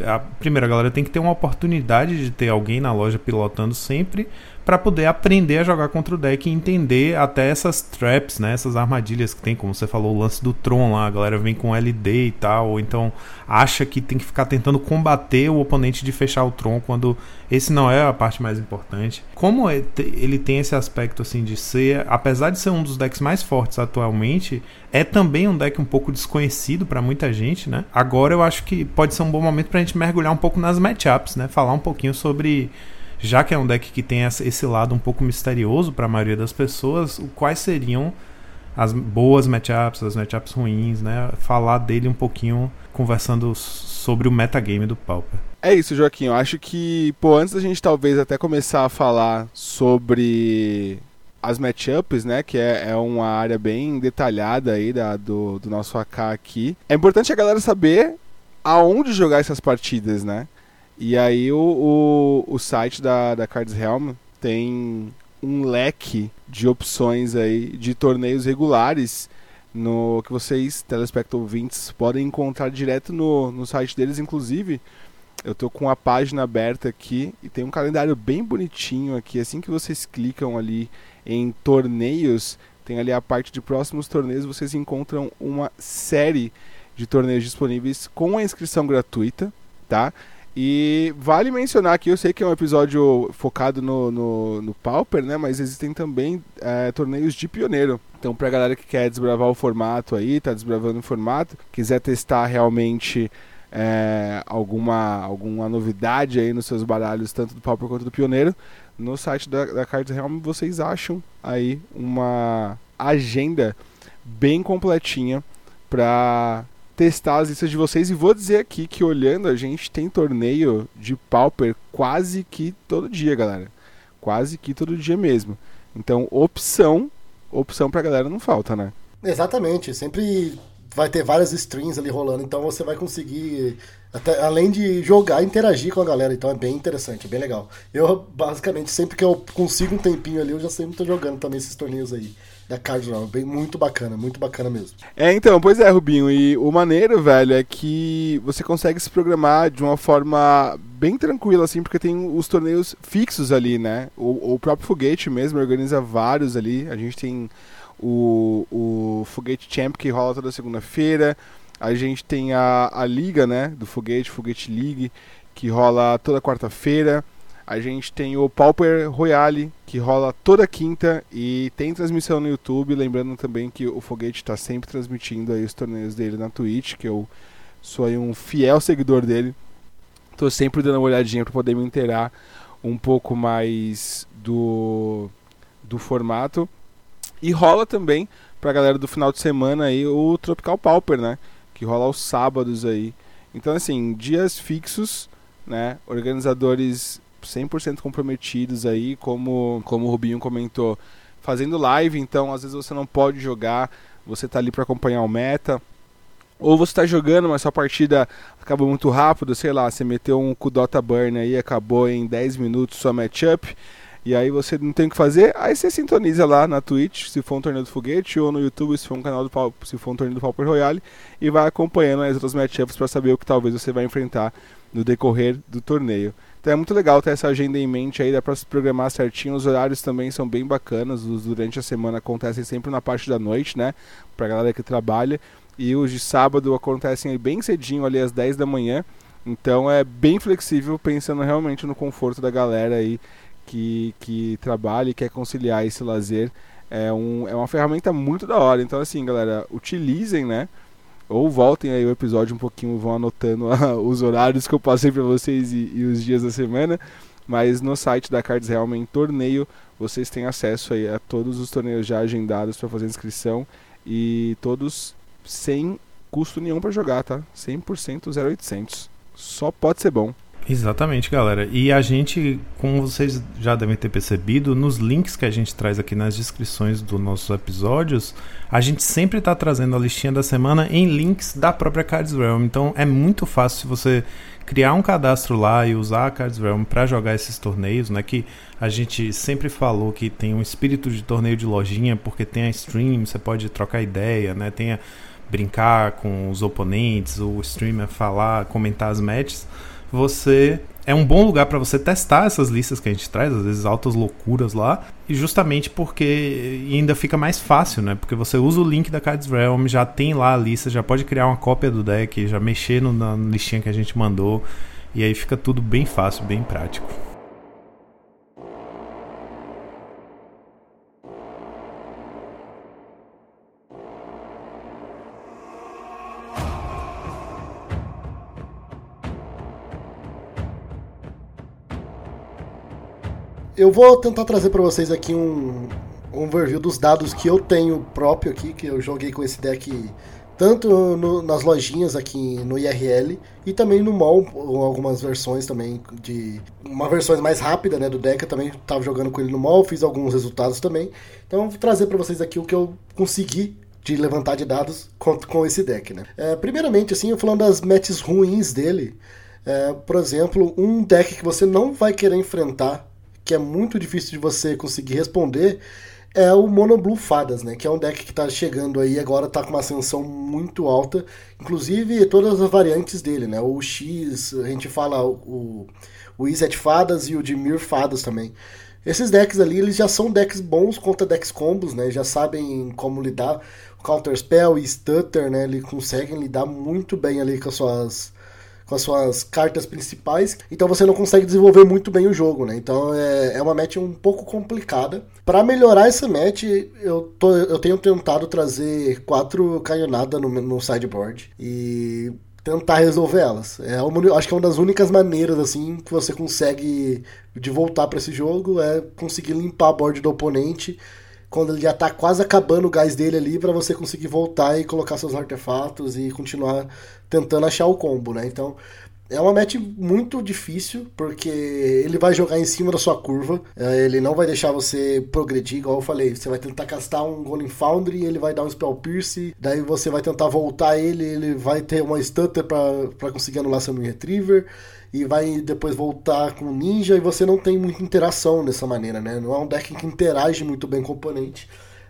Speaker 2: A primeira galera tem que ter uma oportunidade de ter alguém na loja pilotando sempre para poder aprender a jogar contra o deck e entender até essas traps, né, essas armadilhas que tem, como você falou, o lance do Tron lá, a galera vem com LD e tal, ou então acha que tem que ficar tentando combater o oponente de fechar o Tron quando esse não é a parte mais importante. Como é ele tem esse aspecto assim de ser, apesar de ser um dos decks mais fortes atualmente, é também um deck um pouco desconhecido para muita gente, né? Agora eu acho que pode ser um bom momento pra gente mergulhar um pouco nas matchups, né? Falar um pouquinho sobre já que é um deck que tem esse lado um pouco misterioso para a maioria das pessoas, quais seriam as boas matchups, as matchups ruins, né? Falar dele um pouquinho conversando sobre o metagame do Pauper.
Speaker 3: É isso, Joaquim. Eu acho que, pô, antes da gente talvez até começar a falar sobre as matchups, né? Que é, é uma área bem detalhada aí da, do, do nosso AK aqui. É importante a galera saber aonde jogar essas partidas, né? E aí o, o, o site da, da Cards Helm tem um leque de opções aí de torneios regulares no que vocês, telespecto ouvintes, podem encontrar direto no, no site deles. Inclusive, eu tô com a página aberta aqui e tem um calendário bem bonitinho aqui. Assim que vocês clicam ali em torneios, tem ali a parte de próximos torneios, vocês encontram uma série de torneios disponíveis com a inscrição gratuita, tá? E vale mencionar que eu sei que é um episódio focado no, no, no Pauper, né? Mas existem também é, torneios de pioneiro. Então, pra galera que quer desbravar o formato aí, tá desbravando o formato, quiser testar realmente é, alguma, alguma novidade aí nos seus baralhos, tanto do Pauper quanto do Pioneiro, no site da, da Cards Realm vocês acham aí uma agenda bem completinha para testar as listas de vocês e vou dizer aqui que olhando a gente tem torneio de Pauper quase que todo dia, galera. Quase que todo dia mesmo. Então, opção, opção pra galera não falta, né?
Speaker 4: Exatamente, sempre vai ter várias streams ali rolando, então você vai conseguir até, além de jogar, interagir com a galera, então é bem interessante, é bem legal. Eu basicamente sempre que eu consigo um tempinho ali, eu já sempre tô jogando também esses torneios aí da Cardinal. Bem, muito bacana, muito bacana mesmo.
Speaker 3: É, então, pois é, Rubinho. E o maneiro, velho, é que você consegue se programar de uma forma bem tranquila, assim, porque tem os torneios fixos ali, né? O, o próprio Foguete mesmo organiza vários ali. A gente tem o, o Foguete Champ que rola toda segunda-feira. A gente tem a, a liga, né, do Foguete, Foguete League, que rola toda quarta-feira. A gente tem o Pauper Royale, que rola toda quinta e tem transmissão no YouTube. Lembrando também que o Foguete está sempre transmitindo aí os torneios dele na Twitch, que eu sou aí um fiel seguidor dele. Tô sempre dando uma olhadinha para poder me inteirar um pouco mais do, do formato. E rola também pra galera do final de semana aí o Tropical Pauper, né? Que rola aos sábados aí. Então assim, dias fixos, né? Organizadores 100% comprometidos aí, como, como o Rubinho comentou, fazendo live, então às vezes você não pode jogar, você tá ali para acompanhar o meta. Ou você tá jogando, mas sua partida acabou muito rápido, sei lá, você meteu um Kudota Burn aí, acabou em 10 minutos sua matchup, e aí você não tem o que fazer, aí você sintoniza lá na Twitch, se for um torneio do foguete, ou no YouTube, se for um canal do se for um torneio do Pauper Royale, e vai acompanhando as outras matchups para saber o que talvez você vai enfrentar no decorrer do torneio. Então é muito legal ter essa agenda em mente aí, dá pra se programar certinho. Os horários também são bem bacanas, os durante a semana acontecem sempre na parte da noite, né? Pra galera que trabalha. E os de sábado acontecem bem cedinho, ali às 10 da manhã. Então é bem flexível, pensando realmente no conforto da galera aí que, que trabalha e quer conciliar esse lazer. É, um, é uma ferramenta muito da hora. Então, assim, galera, utilizem, né? Ou voltem aí o episódio um pouquinho, vão anotando os horários que eu passei para vocês e, e, os dias da semana. Mas no site da Cards Realm em torneio, vocês têm acesso aí a todos os torneios já agendados para fazer inscrição e todos sem custo nenhum para jogar, tá? 100% 0800. Só pode ser bom.
Speaker 2: Exatamente, galera. E a gente, como vocês já devem ter percebido, nos links que a gente traz aqui nas descrições dos nossos episódios, a gente sempre está trazendo a listinha da semana em links da própria Cards Realm. Então é muito fácil se você criar um cadastro lá e usar a Cards Realm para jogar esses torneios, né? Que a gente sempre falou que tem um espírito de torneio de lojinha, porque tem a stream, você pode trocar ideia, né? Tem a brincar com os oponentes, o streamer falar, comentar as matches você é um bom lugar para você testar essas listas que a gente traz, às vezes altas loucuras lá, e justamente porque ainda fica mais fácil, né? Porque você usa o link da Cards Realm, já tem lá a lista, já pode criar uma cópia do deck, já mexer no, na listinha que a gente mandou, e aí fica tudo bem fácil, bem prático.
Speaker 4: Eu vou tentar trazer para vocês aqui um, um overview dos dados que eu tenho próprio aqui, que eu joguei com esse deck tanto no, nas lojinhas aqui no IRL e também no mall, algumas versões também de uma versão mais rápida, né, do deck, eu também estava jogando com ele no mall, fiz alguns resultados também. Então vou trazer para vocês aqui o que eu consegui de levantar de dados com, com esse deck, né. É, primeiramente, assim, eu falando das matches ruins dele, é, por exemplo, um deck que você não vai querer enfrentar que é muito difícil de você conseguir responder é o Mono Blue Fadas, né? Que é um deck que está chegando aí agora, está com uma ascensão muito alta. Inclusive todas as variantes dele, né? O X, a gente fala o, o Izet Fadas e o Dimir Fadas também. Esses decks ali, eles já são decks bons contra decks combos, né? Já sabem como lidar. O Counter Spell e Stutter, né? Eles conseguem lidar muito bem ali com as suas com as suas cartas principais, então você não consegue desenvolver muito bem o jogo, né? Então é, é uma match um pouco complicada. Para melhorar essa match, eu, tô, eu tenho tentado trazer quatro canhonadas no, no sideboard e tentar resolver elas. É uma, acho que é uma das únicas maneiras assim que você consegue de voltar para esse jogo é conseguir limpar a board do oponente quando ele já tá quase acabando o gás dele ali para você conseguir voltar e colocar seus artefatos e continuar tentando achar o combo, né? Então, é uma match muito difícil, porque ele vai jogar em cima da sua curva, é, ele não vai deixar você progredir, igual eu falei. Você vai tentar castar um Golem Foundry, ele vai dar um Spell Pierce, daí você vai tentar voltar ele, ele vai ter uma Stutter para conseguir anular seu Retriever e vai depois voltar com ninja e você não tem muita interação dessa maneira, né? Não é um deck que interage muito bem com o oponente.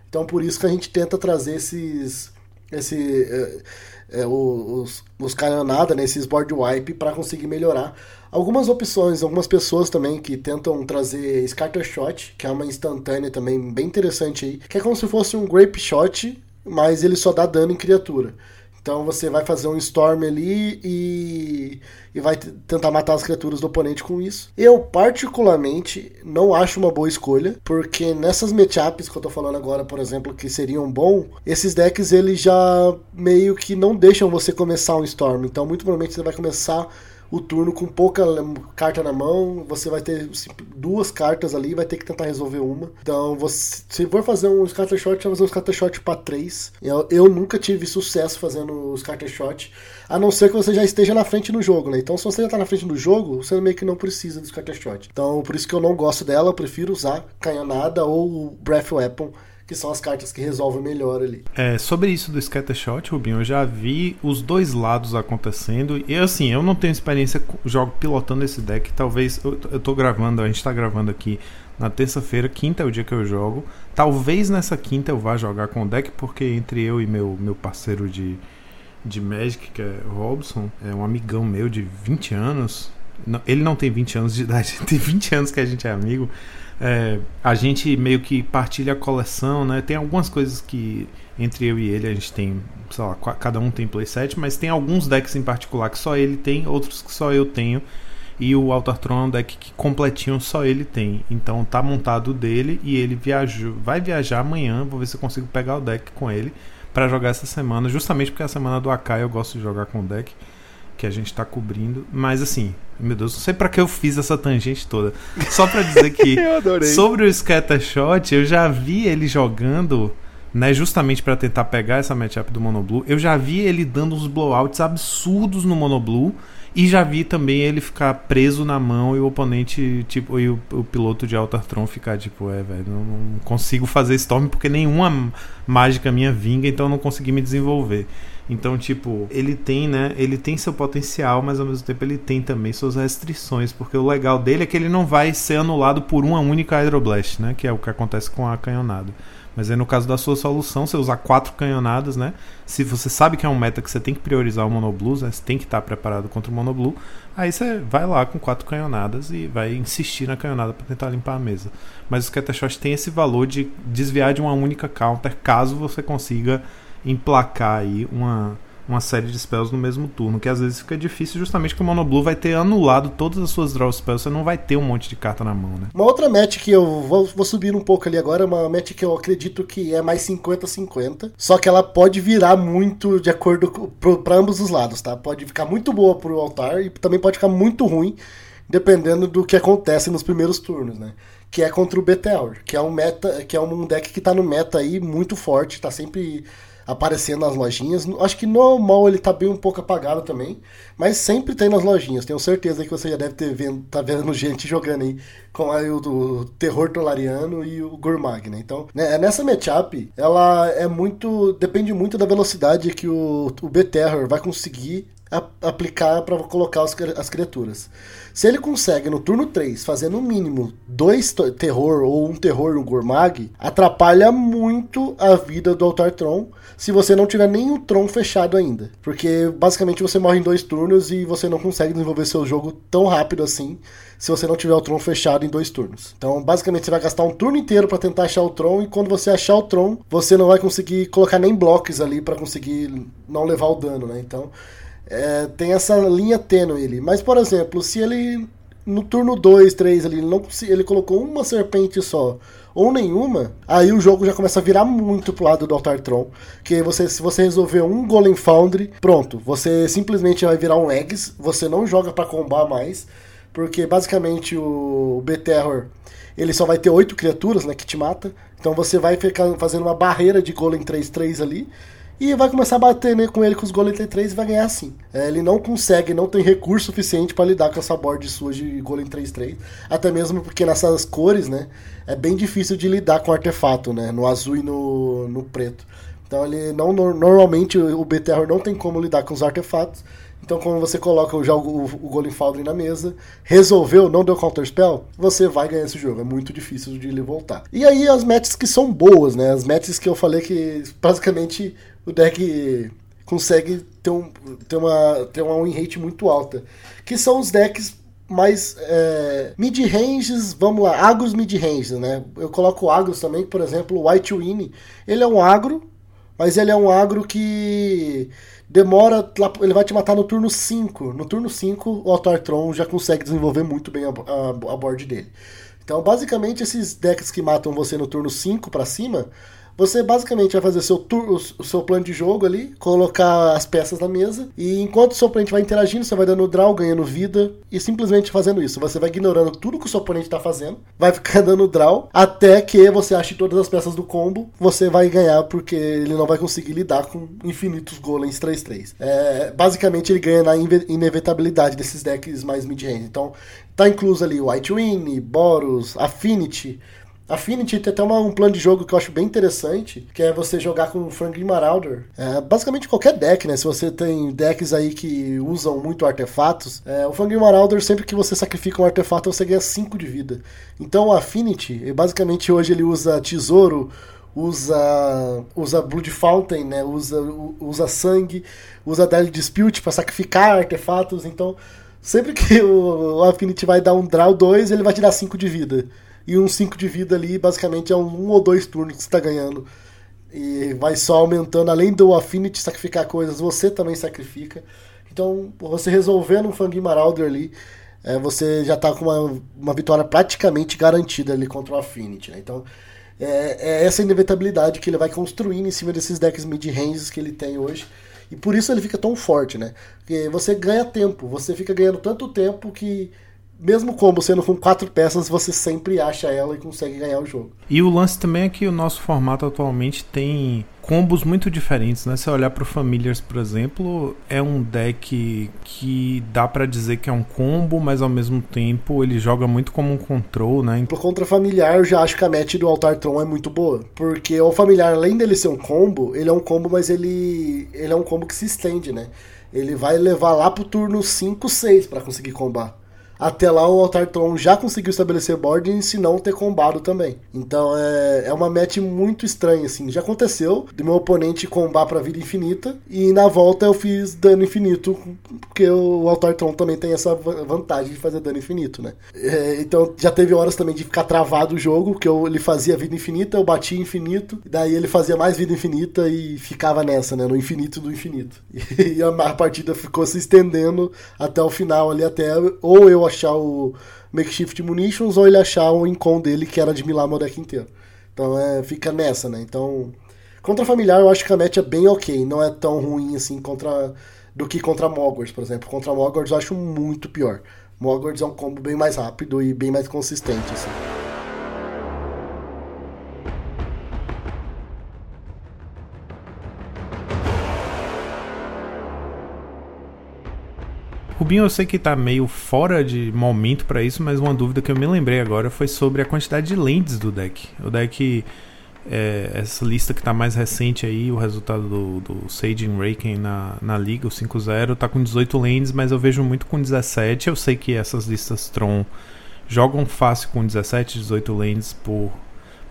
Speaker 4: Então por isso que a gente tenta trazer esses esse é, é, os, os canonada, né, esses board wipe para conseguir melhorar. Algumas opções, algumas pessoas também que tentam trazer Scatter Shot, que é uma instantânea também bem interessante aí, que é como se fosse um Grape Shot, mas ele só dá dano em criatura. Então você vai fazer um Storm ali e, e vai tentar matar as criaturas do oponente com isso. Eu, particularmente, não acho uma boa escolha, porque nessas matchups que eu tô falando agora, por exemplo, que seriam bom, esses decks eles já meio que não deixam você começar um Storm. Então, muito provavelmente você vai começar o turno com pouca carta na mão, você vai ter duas cartas ali, vai ter que tentar resolver uma. Então, você, se for fazer um scatter shot, vai fazer um scatter shot para três. Eu, eu, nunca tive sucesso fazendo o scatter shot, a não ser que você já esteja na frente no jogo, né? Então, se você já tá na frente do jogo, você meio que não precisa do scatter shot. Então, por isso que eu não gosto dela, eu prefiro usar canhonada ou breath weapon que são as cartas que resolvem melhor ali.
Speaker 2: É, sobre isso do Scattershot, Rubinho, eu já vi os dois lados acontecendo. E assim, eu não tenho experiência jogo pilotando esse deck. Talvez eu, eu tô gravando, a gente tá gravando aqui na terça-feira, quinta é o dia que eu jogo. Talvez nessa quinta eu vá jogar com o deck, porque entre eu e meu, meu parceiro de, de Magic, que é Robson, é um amigão meu de 20 anos. Ele não tem 20 anos de idade, tem 20 anos que a gente é amigo. É, a gente meio que partilha a coleção, né? Tem algumas coisas que entre eu e ele a gente tem, sei lá, cada um tem playset, mas tem alguns decks em particular que só ele tem, outros que só eu tenho. E o Throne é um deck que completinho só ele tem. Então tá montado dele e ele viajou, vai viajar amanhã. Vou ver se eu consigo pegar o deck com ele para jogar essa semana, justamente porque é a semana do Akai eu gosto de jogar com o deck que a gente tá cobrindo. Mas assim, meu Deus, não sei para que eu fiz essa tangente toda. Só para dizer que sobre o Scattershot, eu já vi ele jogando, né, justamente para tentar pegar essa matchup do Monoblue. Eu já vi ele dando uns blowouts absurdos no Monoblue e já vi também ele ficar preso na mão e o oponente, tipo, e o, o piloto de Altartron ficar tipo, é, velho, não, não consigo fazer Storm porque nenhuma mágica minha vinga, então eu não consegui me desenvolver. Então, tipo, ele tem, né? Ele tem seu potencial, mas ao mesmo tempo ele tem também suas restrições, porque o legal dele é que ele não vai ser anulado por uma única Hydroblast, né? Que é o que acontece com a canhonada. Mas aí no caso da sua solução, você usar quatro canhonadas, né? Se você sabe que é um meta que você tem que priorizar o Monoblue, né? Você tem que estar preparado contra o Monoblue. Aí você vai lá com quatro canhonadas e vai insistir na canhonada para tentar limpar a mesa. Mas o Scattershot tem esse valor de desviar de uma única counter caso você consiga emplacar aí uma uma série de spells no mesmo turno, que às vezes fica difícil justamente porque o Monoblue vai ter anulado todas as suas draw spells, você não vai ter um monte de carta na mão, né?
Speaker 4: Uma outra match que eu vou, vou subir um pouco ali agora, uma match que eu acredito que é mais 50-50, só que ela pode virar muito de acordo para ambos os lados, tá? Pode ficar muito boa pro altar e também pode ficar muito ruim, dependendo do que acontece nos primeiros turnos, né? Que é contra o BTR, que é um meta, que é um deck que tá no meta aí muito forte, tá sempre aparecendo nas lojinhas. Acho que no mall ele tá bem um pouco apagado também, mas sempre tem nas lojinhas. Tenho certeza que você já deve ter vendo, tá vendo gente jogando aí com aí o do Terror Tolariano e o Gourmag, né? Então, né, nessa matchup, ela é muito. depende muito da velocidade que o, o B-Terror vai conseguir aplicar para colocar as criaturas. Se ele consegue no turno 3 fazer no mínimo dois terror ou um terror no Gormag, atrapalha muito a vida do Altar Tron se você não tiver nenhum Tron fechado ainda. Porque basicamente você morre em dois turnos e você não consegue desenvolver seu jogo tão rápido assim se você não tiver o Tron fechado em dois turnos. Então, basicamente, você vai gastar um turno inteiro para tentar achar o Tron, e quando você achar o Tron, você não vai conseguir colocar nem blocos ali para conseguir não levar o dano, né? Então, é, tem essa linha tênue ele. Mas, por exemplo, se ele no turno 2, 3 ali, ele, não, ele colocou uma serpente só ou nenhuma, aí o jogo já começa a virar muito pro lado do Altar Tron. Que você, se você resolver um Golem Foundry, pronto, você simplesmente vai virar um Eggs, você não joga para combar mais, porque basicamente o B-Terror ele só vai ter oito criaturas, né, que te mata. Então você vai ficar fazendo uma barreira de Golem 3-3 ali e vai começar a bater né, com ele com os Golem T3 e vai ganhar assim. É, ele não consegue, não tem recurso suficiente para lidar com essa board sua de Golem 3-3. Até mesmo porque nessas cores, né? É bem difícil de lidar com artefato, né? No azul e no, no preto. Então ele não normalmente o BTR não tem como lidar com os artefatos. Então, quando você coloca já o, o Golem Foundry na mesa, resolveu, não deu counter spell, você vai ganhar esse jogo. É muito difícil de ele voltar. E aí, as matches que são boas, né? As matches que eu falei que basicamente o deck consegue ter, um, ter, uma, ter uma win rate muito alta. Que são os decks mais é, mid-ranges, vamos lá, agros mid-ranges, né? Eu coloco agros também, por exemplo, o White Winnie, ele é um agro, mas ele é um agro que demora, ele vai te matar no turno 5. No turno 5, o Altartron já consegue desenvolver muito bem a, a, a board dele. Então, basicamente, esses decks que matam você no turno 5 para cima, você basicamente vai fazer seu tour, o seu plano de jogo ali, colocar as peças na mesa, e enquanto o seu oponente vai interagindo, você vai dando draw, ganhando vida, e simplesmente fazendo isso. Você vai ignorando tudo que o seu oponente está fazendo, vai ficar dando draw, até que você ache todas as peças do combo, você vai ganhar, porque ele não vai conseguir lidar com infinitos golems 3-3. É, basicamente, ele ganha na inevitabilidade desses decks mais mid-range. Então, tá incluso ali o White Win, Boros, Affinity, Affinity tem até uma, um plano de jogo que eu acho bem interessante, que é você jogar com o Franklin Marauder. É, basicamente qualquer deck, né? Se você tem decks aí que usam muito artefatos, é, o Franklin Marauder, sempre que você sacrifica um artefato, você ganha 5 de vida. Então o Affinity, basicamente hoje ele usa tesouro, usa usa Blood Fountain, né? Usa usa sangue, usa Daily Dispute para sacrificar artefatos. Então, sempre que o, o Affinity vai dar um draw 2, ele vai te dar 5 de vida e um 5 de vida ali, basicamente é um, um ou dois turnos que você está ganhando. E vai só aumentando, além do Affinity sacrificar coisas, você também sacrifica. Então, você resolvendo um Fangin Marauder ali, é, você já está com uma, uma vitória praticamente garantida ali contra o Affinity. Né? Então, é, é, essa inevitabilidade que ele vai construindo em cima desses decks mid-ranges que ele tem hoje. E por isso ele fica tão forte, né? Porque você ganha tempo, você fica ganhando tanto tempo que mesmo combo sendo com quatro peças, você sempre acha ela e consegue ganhar o jogo.
Speaker 2: E o lance também é que o nosso formato atualmente tem combos muito diferentes, né? Se olhar para o Familiars, por exemplo, é um deck que dá para dizer que é um combo, mas ao mesmo tempo ele joga muito como um control, né?
Speaker 4: Pro contra familiar, eu já acho que a match do Altar Tron é muito boa, porque o familiar, além dele ser um combo, ele é um combo, mas ele ele é um combo que se estende, né? Ele vai levar lá pro turno 5, 6 para conseguir combar. Até lá o Altar Tron já conseguiu estabelecer boarding se não ter combado também. Então é, é uma match muito estranha, assim. Já aconteceu do meu oponente combar pra vida infinita e na volta eu fiz dano infinito, porque o Altar Tron também tem essa vantagem de fazer dano infinito, né? É, então já teve horas também de ficar travado o jogo, que eu, ele fazia vida infinita, eu batia infinito, daí ele fazia mais vida infinita e ficava nessa, né? No infinito do infinito. E a partida ficou se estendendo até o final ali, até ou eu achar o Makeshift Munitions ou ele achar o Incon dele, que era de milar meu deck inteiro. Então é, fica nessa, né? Então, contra familiar eu acho que a match é bem ok, não é tão ruim assim contra do que contra Mogwarts, por exemplo. Contra Mogwarts eu acho muito pior. Mogwarts é um combo bem mais rápido e bem mais consistente, assim.
Speaker 2: Rubinho, eu sei que tá meio fora de momento para isso, mas uma dúvida que eu me lembrei agora foi sobre a quantidade de lentes do deck. O deck, é, essa lista que tá mais recente aí, o resultado do, do Sage Raken na, na liga, o 5-0, tá com 18 lentes, mas eu vejo muito com 17. Eu sei que essas listas Tron jogam fácil com 17, 18 lentes por,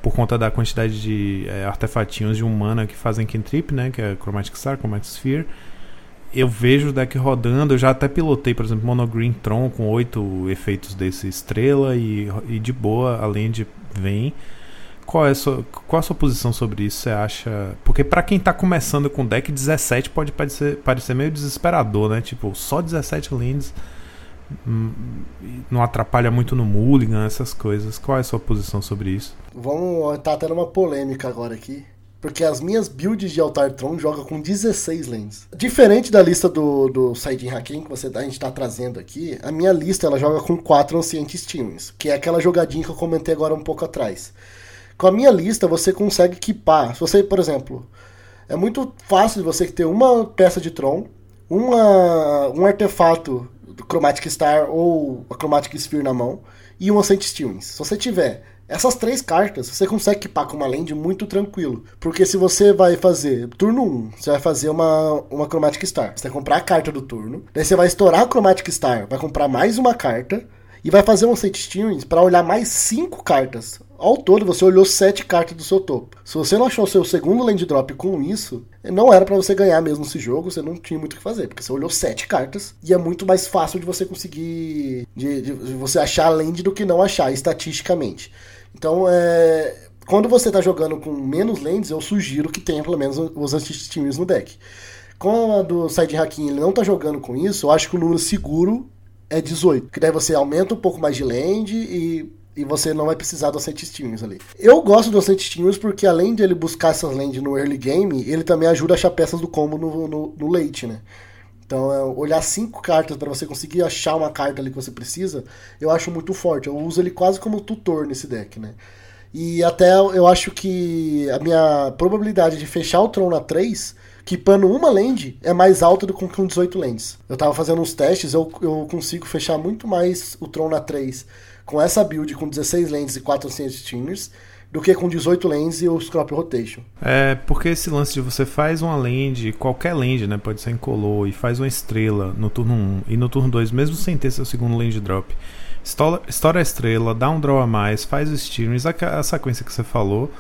Speaker 2: por conta da quantidade de é, artefatinhos de um mana que fazem cantrip, né, que é Chromatic Star, Chromatic Sphere eu vejo o deck rodando, eu já até pilotei, por exemplo, Mono Green Tron com oito efeitos desse estrela e, e de boa, além de vem. Qual é, a sua, qual a sua posição sobre isso? Você acha. Porque para quem tá começando com deck 17 pode parecer, parecer meio desesperador, né? Tipo, só 17 lands hum, não atrapalha muito no mulligan, essas coisas. Qual é a sua posição sobre isso?
Speaker 4: Vamos tá tendo uma polêmica agora aqui. Porque as minhas builds de Altar Tron jogam com 16 lanes. Diferente da lista do, do Saidin Hakim que você, a gente está trazendo aqui, a minha lista ela joga com 4 Ancient Steams, que é aquela jogadinha que eu comentei agora um pouco atrás. Com a minha lista você consegue equipar. Se você, por exemplo, é muito fácil você ter uma peça de Tron, uma, um artefato do Chromatic Star ou a Chromatic Sphere na mão e um Ancient Steams. Se você tiver essas três cartas você consegue equipar com uma land muito tranquilo. Porque se você vai fazer turno 1, você vai fazer uma, uma Chromatic Star. Você vai comprar a carta do turno. Daí você vai estourar a Chromatic Star, vai comprar mais uma carta. E vai fazer um set steering para olhar mais cinco cartas. Ao todo, você olhou sete cartas do seu topo. Se você não achou seu segundo land drop com isso, não era para você ganhar mesmo esse jogo, você não tinha muito o que fazer, porque você olhou sete cartas e é muito mais fácil de você conseguir. de, de você achar land do que não achar, estatisticamente. Então, é, quando você está jogando com menos lands, eu sugiro que tenha pelo menos os anti-steams no deck. Com a do Side Hacking ele não está jogando com isso, eu acho que o número seguro é 18. Que daí você aumenta um pouco mais de land e, e você não vai precisar dos anti-steams ali. Eu gosto dos anti-steams porque além de ele buscar essas lands no early game, ele também ajuda a achar peças do combo no, no, no late, né? Então, é, olhar cinco cartas para você conseguir achar uma carta ali que você precisa, eu acho muito forte. Eu uso ele quase como tutor nesse deck, né? E até eu acho que a minha probabilidade de fechar o Tron na 3, pano uma land, é mais alta do que com 18 lands. Eu tava fazendo uns testes, eu, eu consigo fechar muito mais o Tron na 3 com essa build com 16 lands e 400 steamers do que com 18 lanes e os crop rotation.
Speaker 2: É, porque esse lance de você faz uma land, qualquer land, né, pode ser incolor, e faz uma estrela no turno 1 e no turno 2, mesmo sem ter seu segundo land drop, estoura a estrela, dá um draw a mais, faz o steering, a, a sequência que você falou,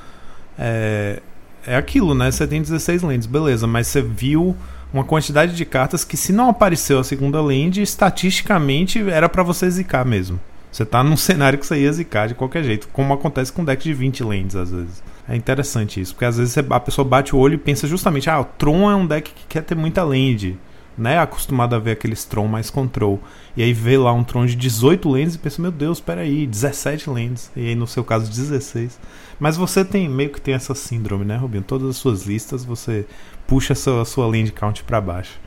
Speaker 2: é, é aquilo, né, você tem 16 lands, beleza, mas você viu uma quantidade de cartas que se não apareceu a segunda land, estatisticamente era para você zicar mesmo. Você tá num cenário que você ia zicar de qualquer jeito, como acontece com deck de 20 lands às vezes. É interessante isso, porque às vezes a pessoa bate o olho e pensa justamente, ah, o Tron é um deck que quer ter muita land, né? Acostumado a ver aqueles Tron mais control. E aí vê lá um Tron de 18 lands e pensa, meu Deus, peraí, 17 lands. E aí no seu caso 16. Mas você tem meio que tem essa síndrome, né, Rubinho? Todas as suas listas você puxa a sua, a sua land count para baixo.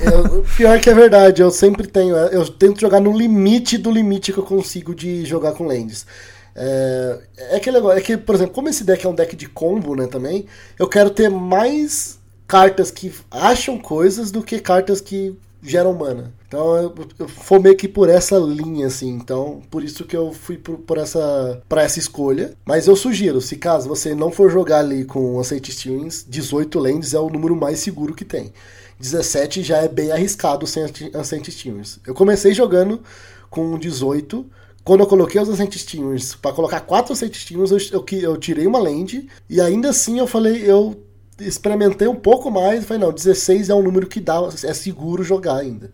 Speaker 4: Eu, pior que é verdade, eu sempre tenho. Eu tento jogar no limite do limite que eu consigo de jogar com lands. É, é aquele negócio, é que, por exemplo, como esse deck é um deck de combo, né, também, eu quero ter mais cartas que acham coisas do que cartas que geram mana. Então eu, eu fui por essa linha, assim. Então, por isso que eu fui por, por essa para essa escolha. Mas eu sugiro, se caso você não for jogar ali com Aceite Steams, 18 lands é o número mais seguro que tem. 17 já é bem arriscado sem Ascent Steamers. Eu comecei jogando com 18. Quando eu coloquei os Ascent Steamers, pra colocar quatro Ascent Steamers, eu, eu, eu tirei uma land. E ainda assim eu falei, eu experimentei um pouco mais. Falei, não, 16 é um número que dá, é seguro jogar ainda.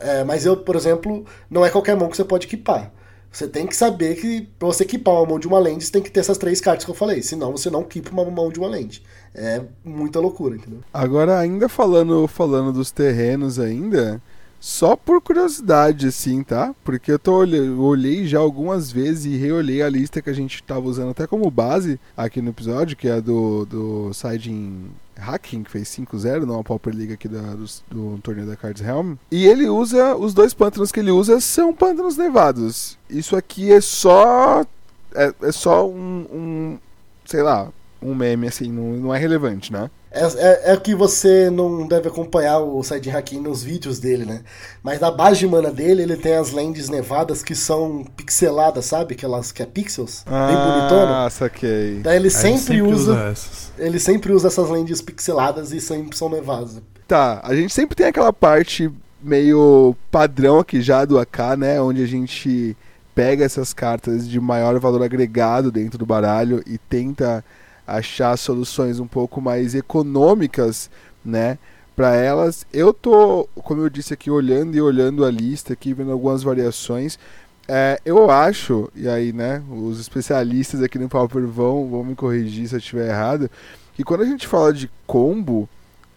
Speaker 4: É, mas eu, por exemplo, não é qualquer mão que você pode equipar. Você tem que saber que pra você equipar uma mão de uma lente, você tem que ter essas três cartas que eu falei. Senão você não equipa uma mão de uma lente. É muita loucura, entendeu?
Speaker 3: Agora, ainda falando, falando dos terrenos ainda, só por curiosidade, assim, tá? Porque eu tô olhei, olhei já algumas vezes e reolhei a lista que a gente tava usando até como base aqui no episódio, que é do, do Siding Hacking, que fez 5-0 numa Pauper League aqui da, do, do, torneio da Cards Helm. E ele usa, os dois pântanos que ele usa são pântanos nevados. Isso aqui é só. É, é só um, um. Sei lá, um meme, assim, não, não é relevante, né?
Speaker 4: É, é, é, que você não deve acompanhar o Side Hakim nos vídeos dele, né? Mas na base de mana dele, ele tem as lentes nevadas que são pixeladas, sabe? Aquelas que é pixels,
Speaker 3: ah, bem bonitona. Ah, saquei.
Speaker 4: Daí ele sempre, sempre usa. usa ele sempre usa essas lentes pixeladas e sempre são nevadas.
Speaker 3: Tá, a gente sempre tem aquela parte meio padrão aqui já do AK, né? Onde a gente pega essas cartas de maior valor agregado dentro do baralho e tenta achar soluções um pouco mais econômicas, né? Para elas, eu tô, como eu disse aqui, olhando e olhando a lista aqui, vendo algumas variações. É, eu acho, e aí, né, os especialistas aqui no Pauper vão, vão me corrigir se eu estiver errado, que quando a gente fala de combo,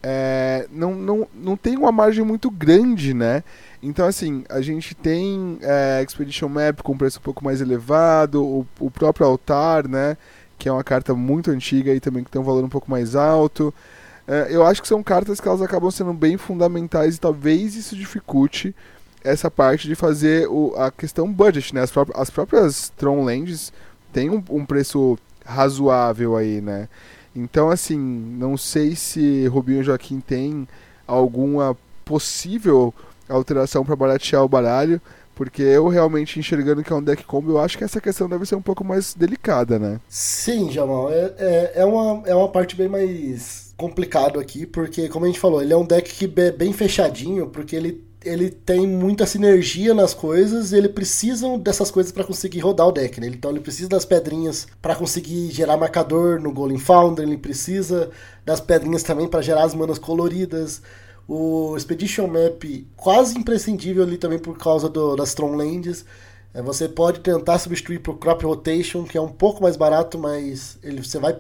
Speaker 3: é, não, não, não tem uma margem muito grande, né? Então, assim, a gente tem é, Expedition Map com preço um pouco mais elevado, o, o próprio altar, né? Que é uma carta muito antiga e também que tem um valor um pouco mais alto. É, eu acho que são cartas que elas acabam sendo bem fundamentais e talvez isso dificulte essa parte de fazer o, a questão budget, né? As, pró as próprias Tron Lands têm um, um, preço razoável aí, né? Então, assim, não sei se Rubinho Joaquim tem alguma possível alteração para baratear o baralho, porque eu realmente enxergando que é um deck combo, eu acho que essa questão deve ser um pouco mais delicada, né?
Speaker 4: Sim, Jamal. É, é, é, uma, é uma parte bem mais complicado aqui, porque, como a gente falou, ele é um deck que é bem fechadinho, porque ele, ele tem muita sinergia nas coisas e ele precisa dessas coisas para conseguir rodar o deck, né? Então ele precisa das pedrinhas para conseguir gerar marcador no Golem Founder, ele precisa das pedrinhas também para gerar as manas coloridas o Expedition Map quase imprescindível ali também por causa do, das Stronglands. É, você pode tentar substituir o Crop Rotation, que é um pouco mais barato, mas ele, você, vai,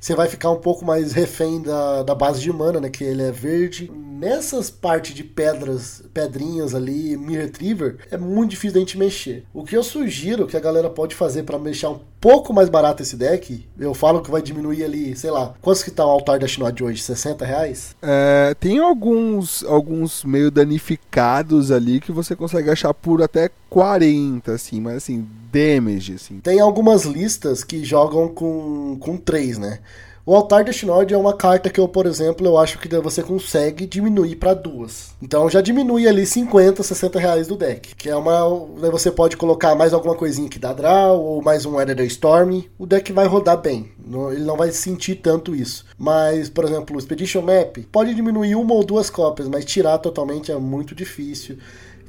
Speaker 4: você vai ficar um pouco mais refém da, da base de mana, né? Que ele é verde. Nessas partes de pedras, pedrinhas ali, Mirror Retriever, é muito difícil da gente mexer. O que eu sugiro que a galera pode fazer para deixar um pouco mais barato esse deck, eu falo que vai diminuir ali, sei lá, quantos que tá o altar da Shinod hoje? 60 reais?
Speaker 3: É, tem alguns, alguns meio danificados ali que você consegue achar por até 40, assim, mas assim, damage, assim.
Speaker 4: Tem algumas listas que jogam com, com 3, né? O Altar Destinod é uma carta que eu, por exemplo, eu acho que você consegue diminuir para duas. Então já diminui ali 50, 60 reais do deck. Que é uma. Né, você pode colocar mais alguma coisinha que dá draw, ou mais um Editor Storm. O deck vai rodar bem. Ele não vai sentir tanto isso. Mas, por exemplo, o Expedition Map pode diminuir uma ou duas cópias, mas tirar totalmente é muito difícil.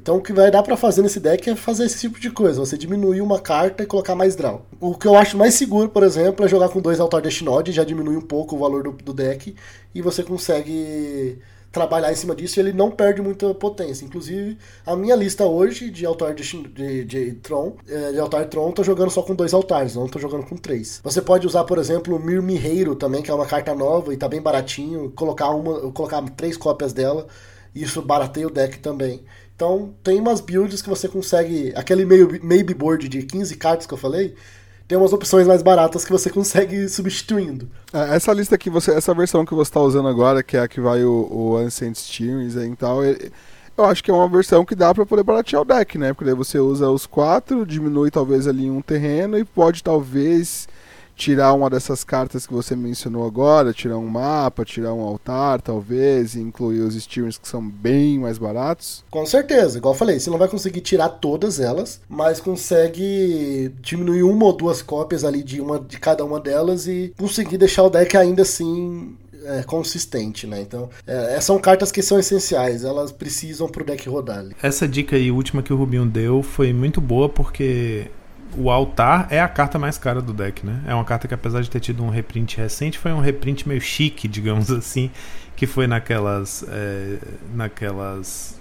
Speaker 4: Então o que vai dar para fazer nesse deck é fazer esse tipo de coisa, você diminuir uma carta e colocar mais draw. O que eu acho mais seguro, por exemplo, é jogar com dois Altar Destinod, já diminui um pouco o valor do, do deck e você consegue trabalhar em cima disso e ele não perde muita potência. Inclusive, a minha lista hoje de altar de, de, de Tron, é, de altar Tron, tô jogando só com dois altares, não tô jogando com três. Você pode usar, por exemplo, o Mir Mirreiro também, que é uma carta nova e tá bem baratinho, colocar uma, colocar três cópias dela, isso barateia o deck também. Então tem umas builds que você consegue. Aquele meio, maybe board de 15 cartas que eu falei. Tem umas opções mais baratas que você consegue substituindo.
Speaker 3: É, essa lista que você. Essa versão que você está usando agora, que é a que vai o, o Ancient Steams e tal, eu acho que é uma versão que dá para poder baratear o deck, né? Porque daí você usa os quatro, diminui talvez ali um terreno e pode talvez tirar uma dessas cartas que você mencionou agora, tirar um mapa, tirar um altar, talvez, e incluir os streamers que são bem mais baratos?
Speaker 4: Com certeza, igual eu falei, você não vai conseguir tirar todas elas, mas consegue diminuir uma ou duas cópias ali de uma de cada uma delas e conseguir deixar o deck ainda assim é, consistente, né? Então, é, são cartas que são essenciais, elas precisam pro deck rodar. Ali.
Speaker 2: Essa dica aí última que o Rubinho deu foi muito boa porque o altar é a carta mais cara do deck, né? É uma carta que apesar de ter tido um reprint recente, foi um reprint meio chique, digamos assim, que foi naquelas é, naquelas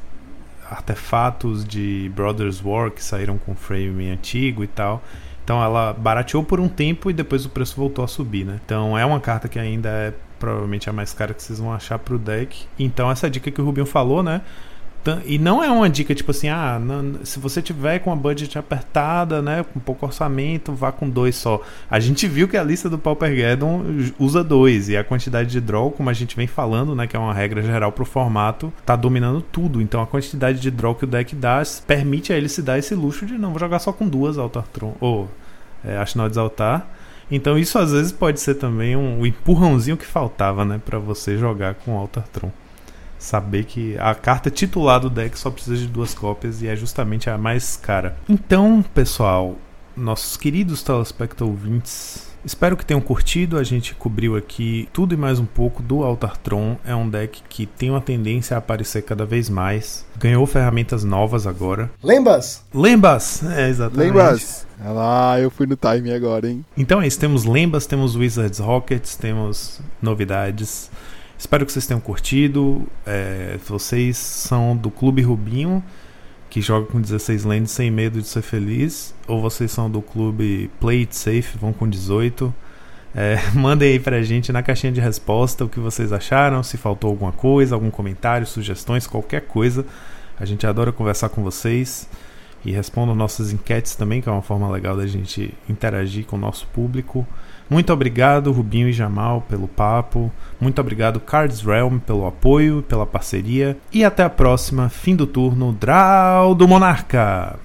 Speaker 2: artefatos de Brothers War que saíram com frame antigo e tal. Então ela barateou por um tempo e depois o preço voltou a subir, né? Então é uma carta que ainda é provavelmente a mais cara que vocês vão achar pro deck. Então essa dica que o Rubinho falou, né? E não é uma dica tipo assim, ah, não, se você tiver com a budget apertada, né, com pouco orçamento, vá com dois só. A gente viu que a lista do Paupergeddon usa dois e a quantidade de draw, como a gente vem falando, né, que é uma regra geral pro formato, tá dominando tudo. Então a quantidade de draw que o deck dá permite a ele se dar esse luxo de não vou jogar só com duas Altartron ou é, Ashnod Altar. Então isso às vezes pode ser também um, um empurrãozinho que faltava, né, para você jogar com Altartron saber que a carta titular do deck só precisa de duas cópias e é justamente a mais cara. Então, pessoal, nossos queridos telespecta ouvintes, espero que tenham curtido. A gente cobriu aqui tudo e mais um pouco do Altartron. É um deck que tem uma tendência a aparecer cada vez mais. Ganhou ferramentas novas agora.
Speaker 4: Lembas?
Speaker 2: Lembas! É, exatamente.
Speaker 3: Lembas! Olha lá, eu fui no time agora, hein?
Speaker 2: Então é isso, temos Lembas, temos Wizards Rockets, temos novidades. Espero que vocês tenham curtido. É, vocês são do Clube Rubinho, que joga com 16 lands sem medo de ser feliz. Ou vocês são do Clube Play It Safe, vão com 18. É, mandem aí pra gente na caixinha de resposta o que vocês acharam, se faltou alguma coisa, algum comentário, sugestões, qualquer coisa. A gente adora conversar com vocês e respondam nossas enquetes também, que é uma forma legal da gente interagir com o nosso público. Muito obrigado, Rubinho e Jamal, pelo papo. Muito obrigado, Cards Realm, pelo apoio, pela parceria. E até a próxima. Fim do turno. Draw do Monarca!